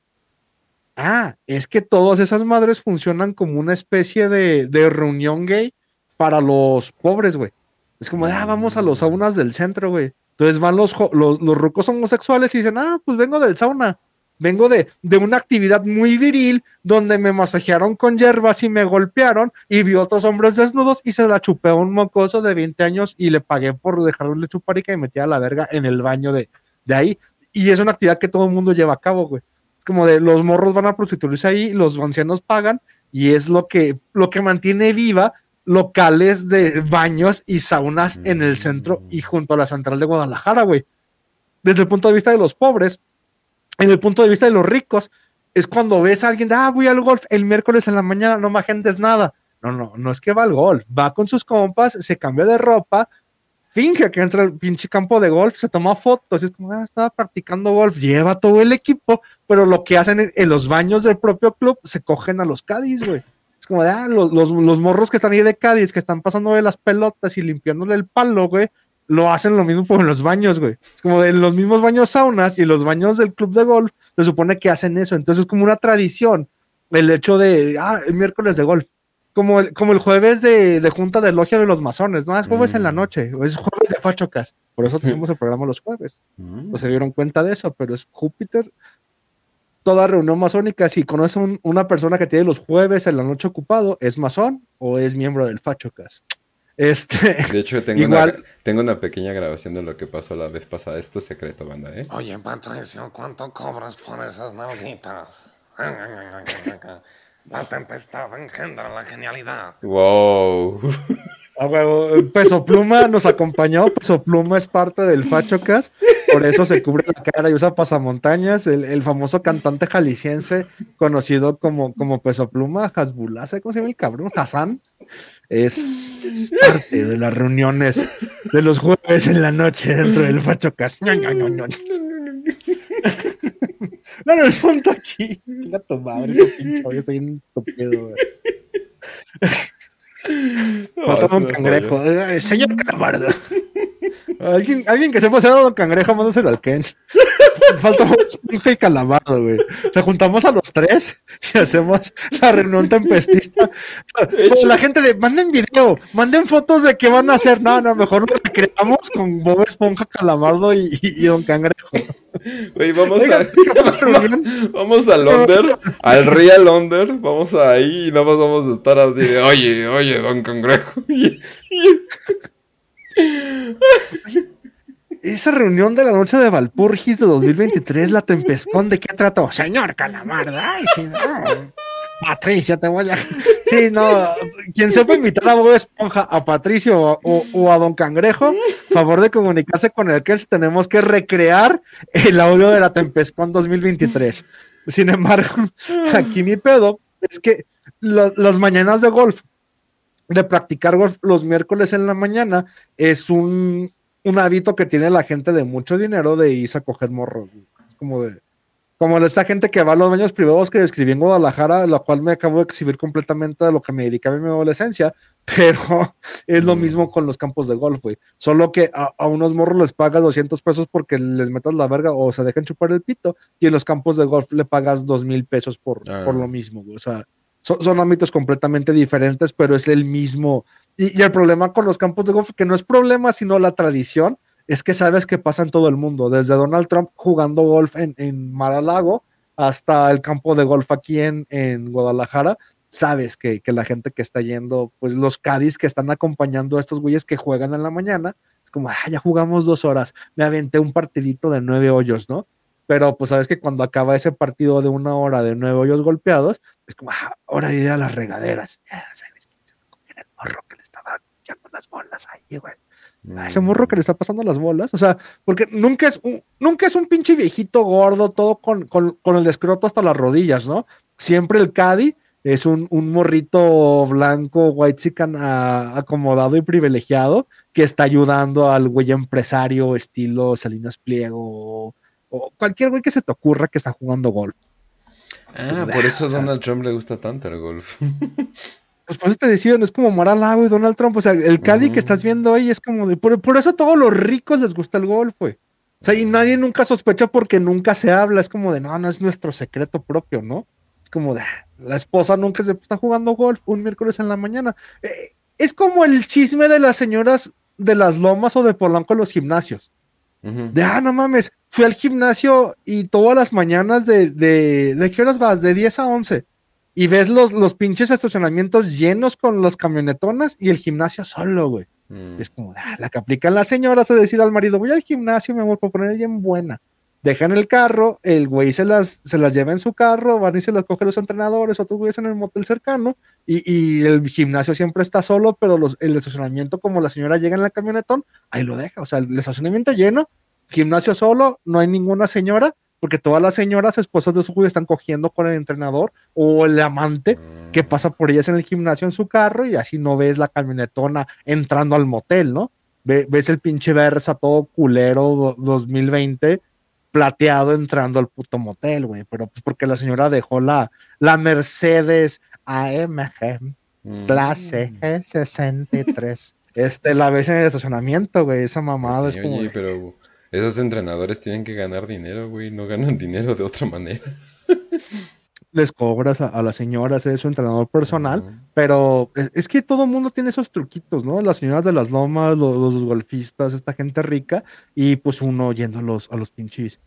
Ah, es que todas esas madres funcionan como una especie de, reunión gay para los pobres, güey. Es como, ah, vamos a los saunas del centro, güey. Entonces van los, los, los rucos homosexuales y dicen, ah, pues vengo del sauna. Vengo de, de, una actividad muy viril donde me masajearon con hierbas y me golpearon y vi otros hombres desnudos y se la chupé a un mocoso de 20 años y le pagué por dejarle chupar y que me metía a la verga en el baño de, de ahí. Y es una actividad que todo el mundo lleva a cabo, güey. Es como de los morros van a prostituirse ahí, los ancianos pagan y es lo que, lo que mantiene viva locales de baños y saunas en el centro y junto a la central de Guadalajara, güey. Desde el punto de vista de los pobres, en el punto de vista de los ricos, es cuando ves a alguien ah, voy al golf el miércoles en la mañana, no me agendes nada. No, no, no es que va al golf, va con sus compas, se cambia de ropa, finge que entra el pinche campo de golf, se toma fotos, y es como, ah, estaba practicando golf, lleva todo el equipo, pero lo que hacen en, los baños del propio club, se cogen a los Cádiz, güey. Es como de, ah, los, los, morros que están ahí de Cádiz, que están pasando de las pelotas y limpiándole el palo, güey, lo hacen lo mismo en los baños, güey. Es como de los mismos baños saunas y los baños del club de golf, se supone que hacen eso. Entonces es como una tradición el hecho de, ah, el miércoles de golf como el, como el jueves de, junta de logia de los masones, ¿no? Es jueves en la mm. noche, es jueves de fachocas. Por eso tenemos el programa los jueves. No se dieron cuenta de eso, pero es Júpiter. Toda reunión masónica, si conoce una persona que tiene los jueves en la noche ocupado, ¿es masón o es miembro del fachocas? Este, de hecho, tengo, igual, una, tengo una pequeña grabación de lo que pasó la vez pasada. Esto es secreto, banda, ¿eh? Oye, Patricio, ¿cuánto cobras por esas nalguitas? La tempestad engendra la genialidad. Wow. Peso Pluma nos acompañó. Peso Pluma es parte del Fachocas. Por eso se cubre la cara y usa pasamontañas. El, el famoso cantante jalisciense conocido como, como Peso Pluma, Hasbulá, cómo se llama el cabrón? Hassan. Es, parte de las reuniones de los jueves en la noche dentro del Fachocas. No, no, el punto aquí. Venga tu madre, ese pinche yo estoy en estúpido, Falta un cangrejo. Señor Calamardo. ¿Alguien, alguien que sepa hacer a Don Cangrejo, mándaselo al Ken. Falta Esponja y Calamardo, güey. O sea, juntamos a los tres y hacemos la reunión tempestista. la gente de, manden video, manden fotos de qué van a hacer. No, no, mejor lo recreamos con Bob Esponja, Calamardo y, y Don Cangrejo. Güey, vamos a. vamos a Londres, al Real Londres, vamos ahí y nada más vamos a estar así de, oye, oye, don Cangrejo. Esa reunión de la noche de Valpurgis de 2023, la Tempestón, ¿de qué trató? Señor Calamarda, ay, sí, no. Patricio, te voy a. Sí, no. Quien sepa invitar a Bob Esponja, a Patricio o, a Don Cangrejo, favor de comunicarse con el que tenemos que recrear el audio de la Tempestón 2023. Sin embargo, aquí mi pedo es que las mañanas de golf, de practicar golf los miércoles en la mañana, es un, un hábito que tiene la gente de mucho dinero de irse a coger morros. Es como de Como esta gente que va a los baños privados que describí en Guadalajara, la cual me acabo de exhibir completamente de lo que me dedicaba en mi adolescencia, pero es lo Mm. mismo con los campos de golf, güey. Solo que a, a unos morros les pagas 200 pesos porque les metas la verga o se dejan chupar el pito, y en los campos de golf le pagas dos mil pesos por, Ah. por lo mismo, güey. O sea, son, son ámbitos completamente diferentes, pero es el mismo. Y, el problema con los campos de golf, que no es problema, sino la tradición, es que sabes que pasa en todo el mundo, desde Donald Trump jugando golf en, en Mar-a-Lago hasta el campo de golf aquí en, en Guadalajara, sabes que, que la gente que está yendo, pues los Cádiz que están acompañando a estos güeyes que juegan en la mañana, es como, ah, ya jugamos dos horas, me aventé un partidito de nueve hoyos, ¿no? Pero pues sabes que cuando acaba ese partido de una hora de nueve hoyos golpeados, es como, ah, hora de ir a las regaderas. Ya va a comer el morro que le estaba echando las bolas ahí, güey a ese morro que le está pasando las bolas. O sea, porque nunca es un, nunca es un pinche viejito gordo, todo con, con, con el escroto hasta las rodillas, ¿no? Siempre el Caddy es un, un morrito blanco, white acomodado y privilegiado que está ayudando al güey empresario estilo Salinas Pliego o cualquier güey que se te ocurra que está jugando golf. Ah, por eso o sea- a Donald Trump le gusta tanto el golf. Pues por eso te decía, no es como Mar-a-Lago y Donald Trump. O sea, el Caddy que estás viendo ahí es como de. Por, por eso a todos los ricos les gusta el golf, güey. O sea, y nadie nunca sospecha porque nunca se habla. Es como de, no, no es nuestro secreto propio, ¿no? Es como de, "Ah, la esposa nunca se está jugando golf un miércoles en la mañana. Eh, es como el chisme de las señoras de las lomas o de Polanco en los gimnasios. De, ah, no mames, fui al gimnasio y todas las mañanas de, de, ¿de qué horas vas? De 10 a 11. Y ves los, los pinches estacionamientos llenos con los camionetonas y el gimnasio solo, güey. Mm. Es como, ah, la que aplican las señoras es decir al marido, voy al gimnasio, mi amor, para poner bien buena. Dejan el carro, el güey se las, se las lleva en su carro, van y se las coge los entrenadores, otros güeyes en el motel cercano, y, y el gimnasio siempre está solo, pero los, el estacionamiento, como la señora llega en la camionetón, ahí lo deja. O sea, el estacionamiento lleno, gimnasio solo, no hay ninguna señora, porque todas las señoras esposas de su güey están cogiendo con el entrenador o el amante que pasa por ellas en el gimnasio en su carro y así no ves la camionetona entrando al motel, ¿no? Ve- ves el pinche Versa todo culero do- 2020 plateado entrando al puto motel, güey, pero pues porque la señora dejó la, la Mercedes AMG Mm. clase G63. Este, la ves en el estacionamiento, güey, esa mamada Pues sí, es como... oye, pero esos entrenadores tienen que ganar dinero, güey. No ganan dinero de otra manera. les cobras a, a las señoras, es su entrenador personal. Pero es, es que todo el mundo tiene esos truquitos, ¿no? Las señoras de las lomas, los, los golfistas, esta gente rica, y pues uno yendo a los, a los pinches,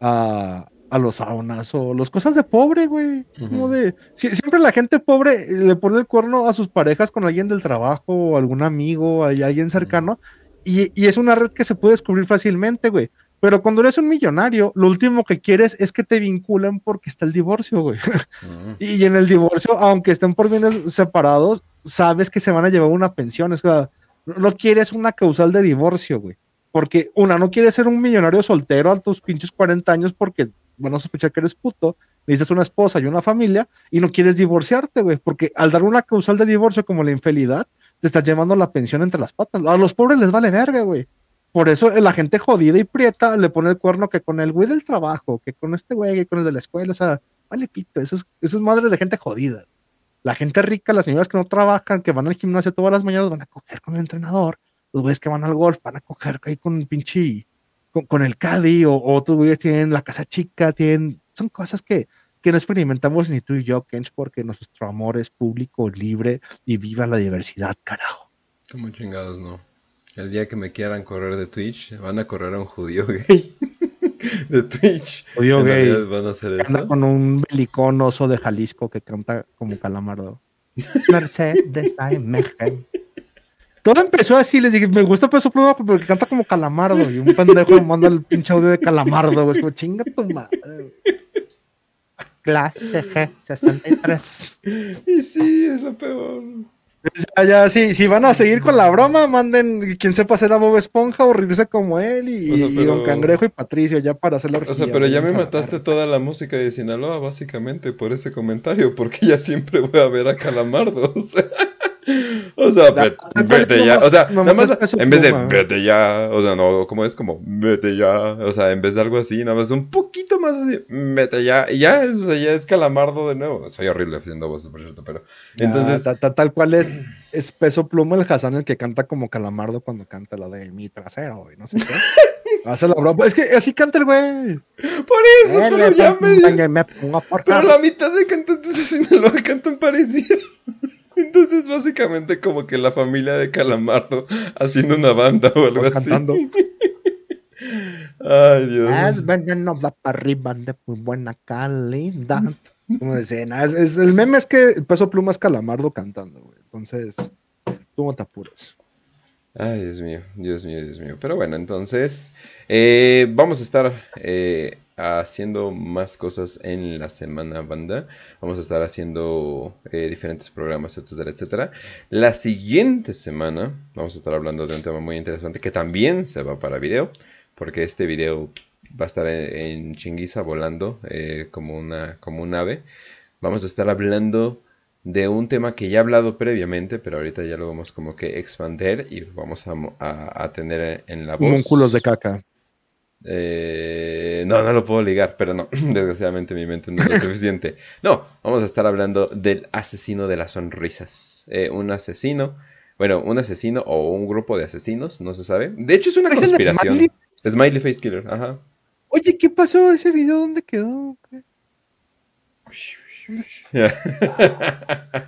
a, a los saunas o las cosas de pobre, güey. Como de, siempre la gente pobre le pone el cuerno a sus parejas con alguien del trabajo o algún amigo, alguien cercano, y, y es una red que se puede descubrir fácilmente, güey. Pero cuando eres un millonario, lo último que quieres es que te vinculen porque está el divorcio, güey. Mm. Y en el divorcio, aunque estén por bienes separados, sabes que se van a llevar una pensión. O sea, no no quieres una causal de divorcio, güey. Porque, una, no quieres ser un millonario soltero a tus pinches 40 años porque van a sospechar que eres puto. Necesitas una esposa y una familia y no quieres divorciarte, güey. Porque al dar una causal de divorcio como la infidelidad, te estás llevando la pensión entre las patas. A los pobres les vale verga, güey. Por eso eh, la gente jodida y prieta le pone el cuerno que con el güey del trabajo, que con este güey, que con el de la escuela, o sea, vale pito, eso es, eso es madre de gente jodida. La gente rica, las señoras que no trabajan, que van al gimnasio todas las mañanas, van a coger con el entrenador. Los güeyes que van al golf van a coger ahí con el pinche, con, con el caddy, o, o otros güeyes tienen la casa chica, tienen, son cosas que, que no experimentamos ni tú y yo, Kench, porque nuestro amor es público, libre y viva la diversidad, carajo. Como chingados, no. El día que me quieran correr de Twitch, van a correr a un judío gay de Twitch. Judío ¿En gay. Van a hacer que anda eso? con un belicón oso de Jalisco que canta como calamardo. Mercedes AMG. Todo empezó así, les dije, me gusta su programa porque canta como calamardo. Y un pendejo me manda el pinche audio de calamardo, güey. Es como chinga tu madre. Güey". Clase G63. Y sí, es lo peor. Ya, ya, sí, si van a seguir con la broma, manden quien sepa hacer a Bob Esponja o reírse como él y, O sea, y pero- Don Cangrejo y Patricio ya para hacer la O sea, pero ya me la mataste toda la música de Sinaloa, básicamente, por ese comentario, porque ya siempre voy a ver a Calamardo. O sea, O sea, vete ya. O sea, nada más en vez de vete ya. O sea, no, como es como vete ya. O sea, en vez de algo así, nada más un poquito más así, vete ya. Y ya, o sea, ya es calamardo de nuevo. Soy horrible haciendo voces, por cierto, pero. Ya, Entonces, ta- ta- tal cual es, es peso pluma el Hassan el que canta como calamardo cuando canta la de mi trasero y no sé qué. Hace la broma. Es que así canta el güey. por eso, pero ya me. me pongo a Pero la mitad de cantantes de Sinaloa cantan parecido. Entonces, básicamente, como que la familia de Calamardo haciendo una banda o algo así. cantando. Ay, Dios. Es veneno da para arriba de muy buena calidad. Como decían, es, es- el meme es que el peso pluma es calamardo cantando, güey. Entonces, tú no te apures. Ay, Dios mío, Dios mío, Dios mío. Pero bueno, entonces eh, vamos a estar eh, haciendo más cosas en la semana banda. Vamos a estar haciendo eh, diferentes programas, etcétera, etcétera. La siguiente semana vamos a estar hablando de un tema muy interesante que también se va para video, porque este video va a estar en, en chinguiza volando eh, como una como un ave. Vamos a estar hablando de un tema que ya he hablado previamente, pero ahorita ya lo vamos como que expander y vamos a, a- a tener en la voz. Homúnculos de caca. Eh, no, no lo puedo ligar, pero no, desgraciadamente mi mente no es lo suficiente. No, vamos a estar hablando del asesino de las sonrisas. Eh, un asesino, bueno, un asesino o un grupo de asesinos, no se sabe. De hecho es una ¿Es conspiración. Smiley? Smiley Face Killer, ajá. Oye, ¿qué pasó ese video? ¿Dónde quedó? ¿Qué?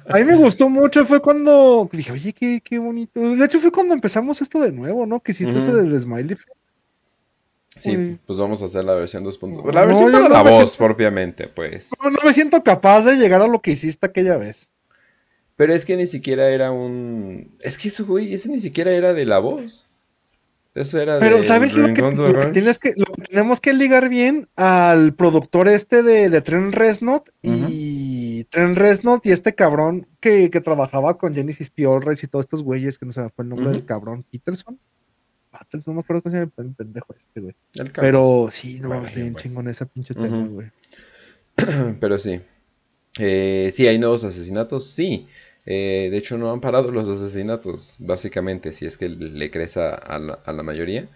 A mí me gustó mucho, fue cuando dije, oye, qué, qué bonito. De hecho, fue cuando empezamos esto de nuevo, ¿no? Que hiciste Ujú. ese del smiley. face. Sí, Uy. pues vamos a hacer la versión 2.0. No, La versión yo para no la voz, siento- propiamente, pues. No, no me siento capaz de llegar a lo que hiciste aquella vez. Pero es que ni siquiera era un... Es que eso, güey, ese ni siquiera era de la voz. Eso era Pero de ¿sabes lo que, lo que tienes que, lo que tenemos que ligar bien al productor este de, de Tren Resnot y Tren Resnot y este cabrón que, que trabajaba con Genesis Piorrex y todos estos güeyes que no se me fue el nombre del cabrón, Peterson. No me acuerdo cómo se llama el pendejo este, güey. Pero sí, no Bueno, está bien chingón ese pinche tema, güey. Pero sí. Eh, sí, hay nuevos asesinatos, sí. Eh, de hecho, no han parado los asesinatos, básicamente, si es que le crees a, a la, a la mayoría.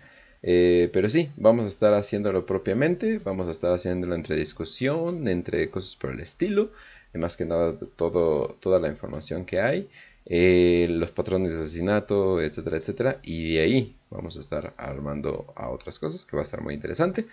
Eh, pero sí, vamos a estar haciéndolo propiamente, vamos a estar haciéndolo entre discusión, entre cosas por el estilo, y más que nada todo, toda la información que hay, eh, los patrones de asesinato, etcétera, etcétera, y de ahí vamos a estar armando a otras cosas que va a estar muy interesante.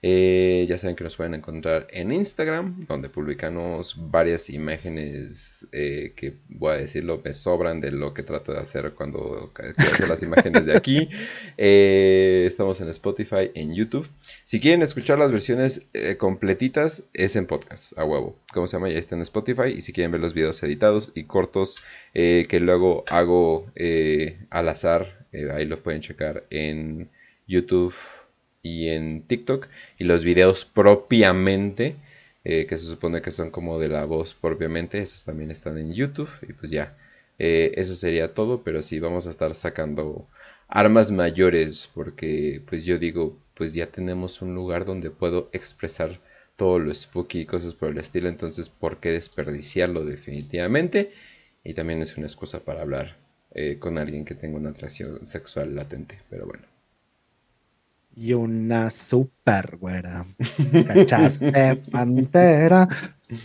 Eh, ya saben que nos pueden encontrar en Instagram, donde publicamos varias imágenes eh, que, voy a decirlo, me sobran de lo que trato de hacer cuando hacer las imágenes de aquí. Eh, estamos en Spotify, en YouTube. Si quieren escuchar las versiones eh, completitas, es en podcast, a huevo. ¿Cómo se llama? Ya está en Spotify. Y si quieren ver los videos editados y cortos que luego hago al azar, ahí los pueden checar en YouTube y en TikTok. Y los videos propiamente, eh, que se supone que son como de la voz propiamente, esos también están en YouTube. Y pues ya, eh, eso sería todo. Pero sí, vamos a estar sacando armas mayores, porque pues yo digo, pues ya tenemos un lugar donde puedo expresar todo lo spooky y cosas por el estilo, entonces ¿por qué desperdiciarlo definitivamente? Y también es una excusa para hablar eh, con alguien que tenga una atracción sexual latente, pero bueno. Y una super güera. ¿Cachaste, pantera?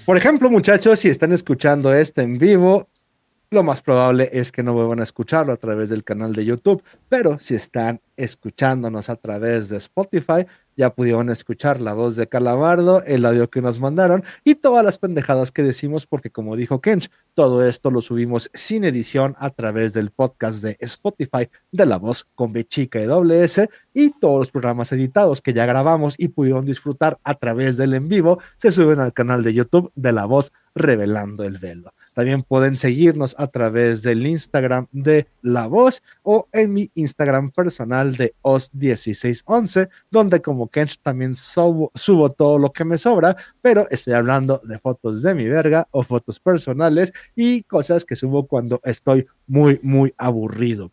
Por ejemplo, muchachos, si están escuchando este en vivo, lo más probable es que no vuelvan a escucharlo a través del canal de YouTube, pero si están escuchándonos a través de Spotify, ya pudieron escuchar la voz de Calamardo, el audio que nos mandaron y todas las pendejadas que decimos, porque como dijo Kench, todo esto lo subimos sin edición a través del podcast de Spotify de la voz con B chica y doble S y todos los programas editados que ya grabamos y pudieron disfrutar a través del en vivo se suben al canal de YouTube de la voz revelando el velo. También pueden seguirnos a través del Instagram de La Voz o en mi Instagram personal de Os1611, donde como Kench también subo, todo lo que me sobra, pero estoy hablando de fotos de mi verga o fotos personales y cosas que subo cuando estoy muy, muy aburrido.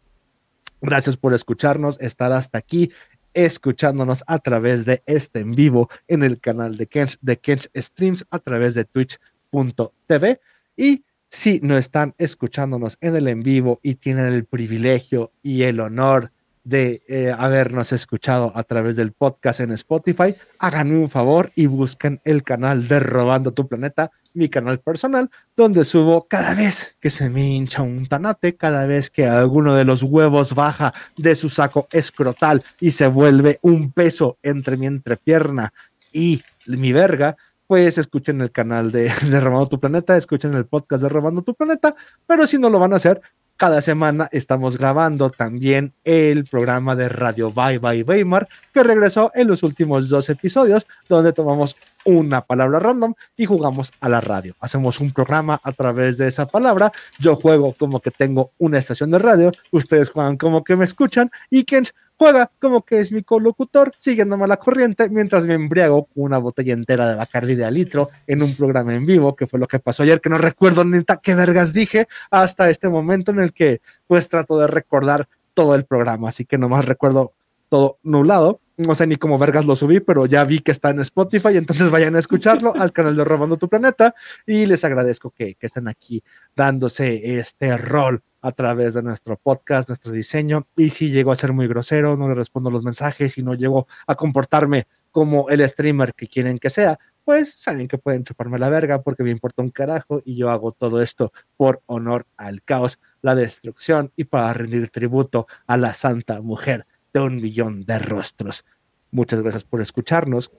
Gracias por escucharnos, estar hasta aquí escuchándonos a través de este en vivo en el canal de Kench, de Kench Streams a través de twitch.tv y si no están escuchándonos en el en vivo y tienen el privilegio y el honor de eh, habernos escuchado a través del podcast en Spotify, háganme un favor y busquen el canal de Robando tu Planeta, mi canal personal, donde subo cada vez que se me hincha un tanate, cada vez que alguno de los huevos baja de su saco escrotal y se vuelve un peso entre mi entrepierna y mi verga, pues escuchen el canal de, de Robando tu Planeta, escuchen el podcast de Robando tu Planeta, pero si no lo van a hacer, cada semana estamos grabando también el programa de Radio Bye Bye Weimar, que regresó en los últimos dos episodios, donde tomamos una palabra random y jugamos a la radio. Hacemos un programa a través de esa palabra. Yo juego como que tengo una estación de radio, ustedes juegan como que me escuchan y quien juega como que es mi colocutor, siguiéndome la corriente mientras me embriago una botella entera de Bacardi de litro en un programa en vivo, que fue lo que pasó ayer, que no recuerdo ni qué vergas dije hasta este momento en el que pues trato de recordar todo el programa, así que nomás recuerdo todo nublado. No sé ni cómo vergas lo subí, pero ya vi que está en Spotify, entonces vayan a escucharlo al canal de Robando tu Planeta y les agradezco que, estén aquí dándose este rol a través de nuestro podcast, nuestro diseño. Y si llego a ser muy grosero, no le respondo los mensajes y no llego a comportarme como el streamer que quieren que sea, pues saben que pueden chuparme la verga porque me importa un carajo y yo hago todo esto por honor al caos, la destrucción y para rendir tributo a la santa mujer de un millón de rostros. Muchas gracias por escucharnos.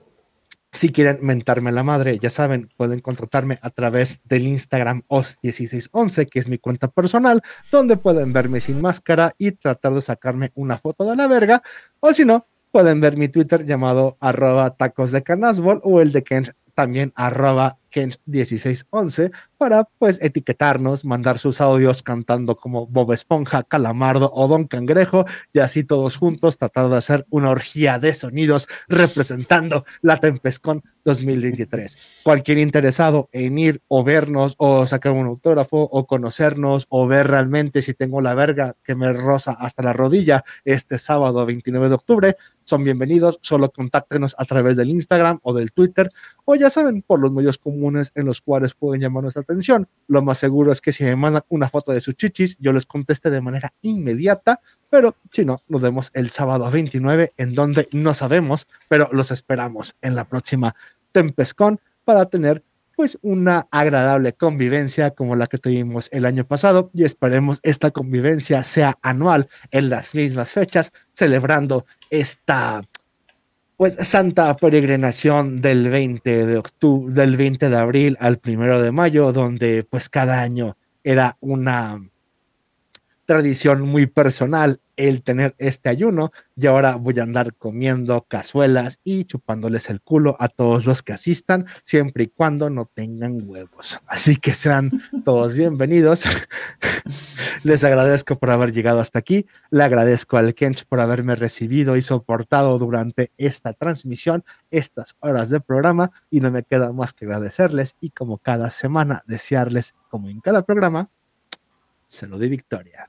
Si quieren mentarme la madre, ya saben, pueden contratarme a través del Instagram OS1611, que es mi cuenta personal, donde pueden verme sin máscara y tratar de sacarme una foto de la verga. O si no, pueden ver mi Twitter llamado arroba tacos de canasbol o el de Ken también arroba Ken1611 para pues etiquetarnos, mandar sus audios cantando como Bob Esponja, Calamardo o Don Cangrejo y así todos juntos tratar de hacer una orgía de sonidos representando la Tempescon 2023. Cualquier interesado en ir o vernos o sacar un autógrafo o conocernos o ver realmente si tengo la verga que me roza hasta la rodilla este sábado 29 de octubre, son bienvenidos, solo contáctenos a través del Instagram o del Twitter o ya saben, por los medios comunes en los cuales pueden llamar nuestra atención. Lo más seguro es que si me mandan una foto de sus chichis, yo les conteste de manera inmediata, pero si no, nos vemos el sábado 29 en donde no sabemos, pero los esperamos en la próxima Tempescon para tener pues una agradable convivencia como la que tuvimos el año pasado y esperemos esta convivencia sea anual en las mismas fechas, celebrando esta pues santa peregrinación del 20 de del 20 de abril al primero de mayo, donde pues cada año era una tradición muy personal el tener este ayuno y ahora voy a andar comiendo cazuelas y chupándoles el culo a todos los que asistan, siempre y cuando no tengan huevos. Así que sean todos bienvenidos. Les agradezco por haber llegado hasta aquí. Le agradezco al Kench por haberme recibido y soportado durante esta transmisión, estas horas de programa y no me queda más que agradecerles y como cada semana desearles, como en cada programa, salud y victoria.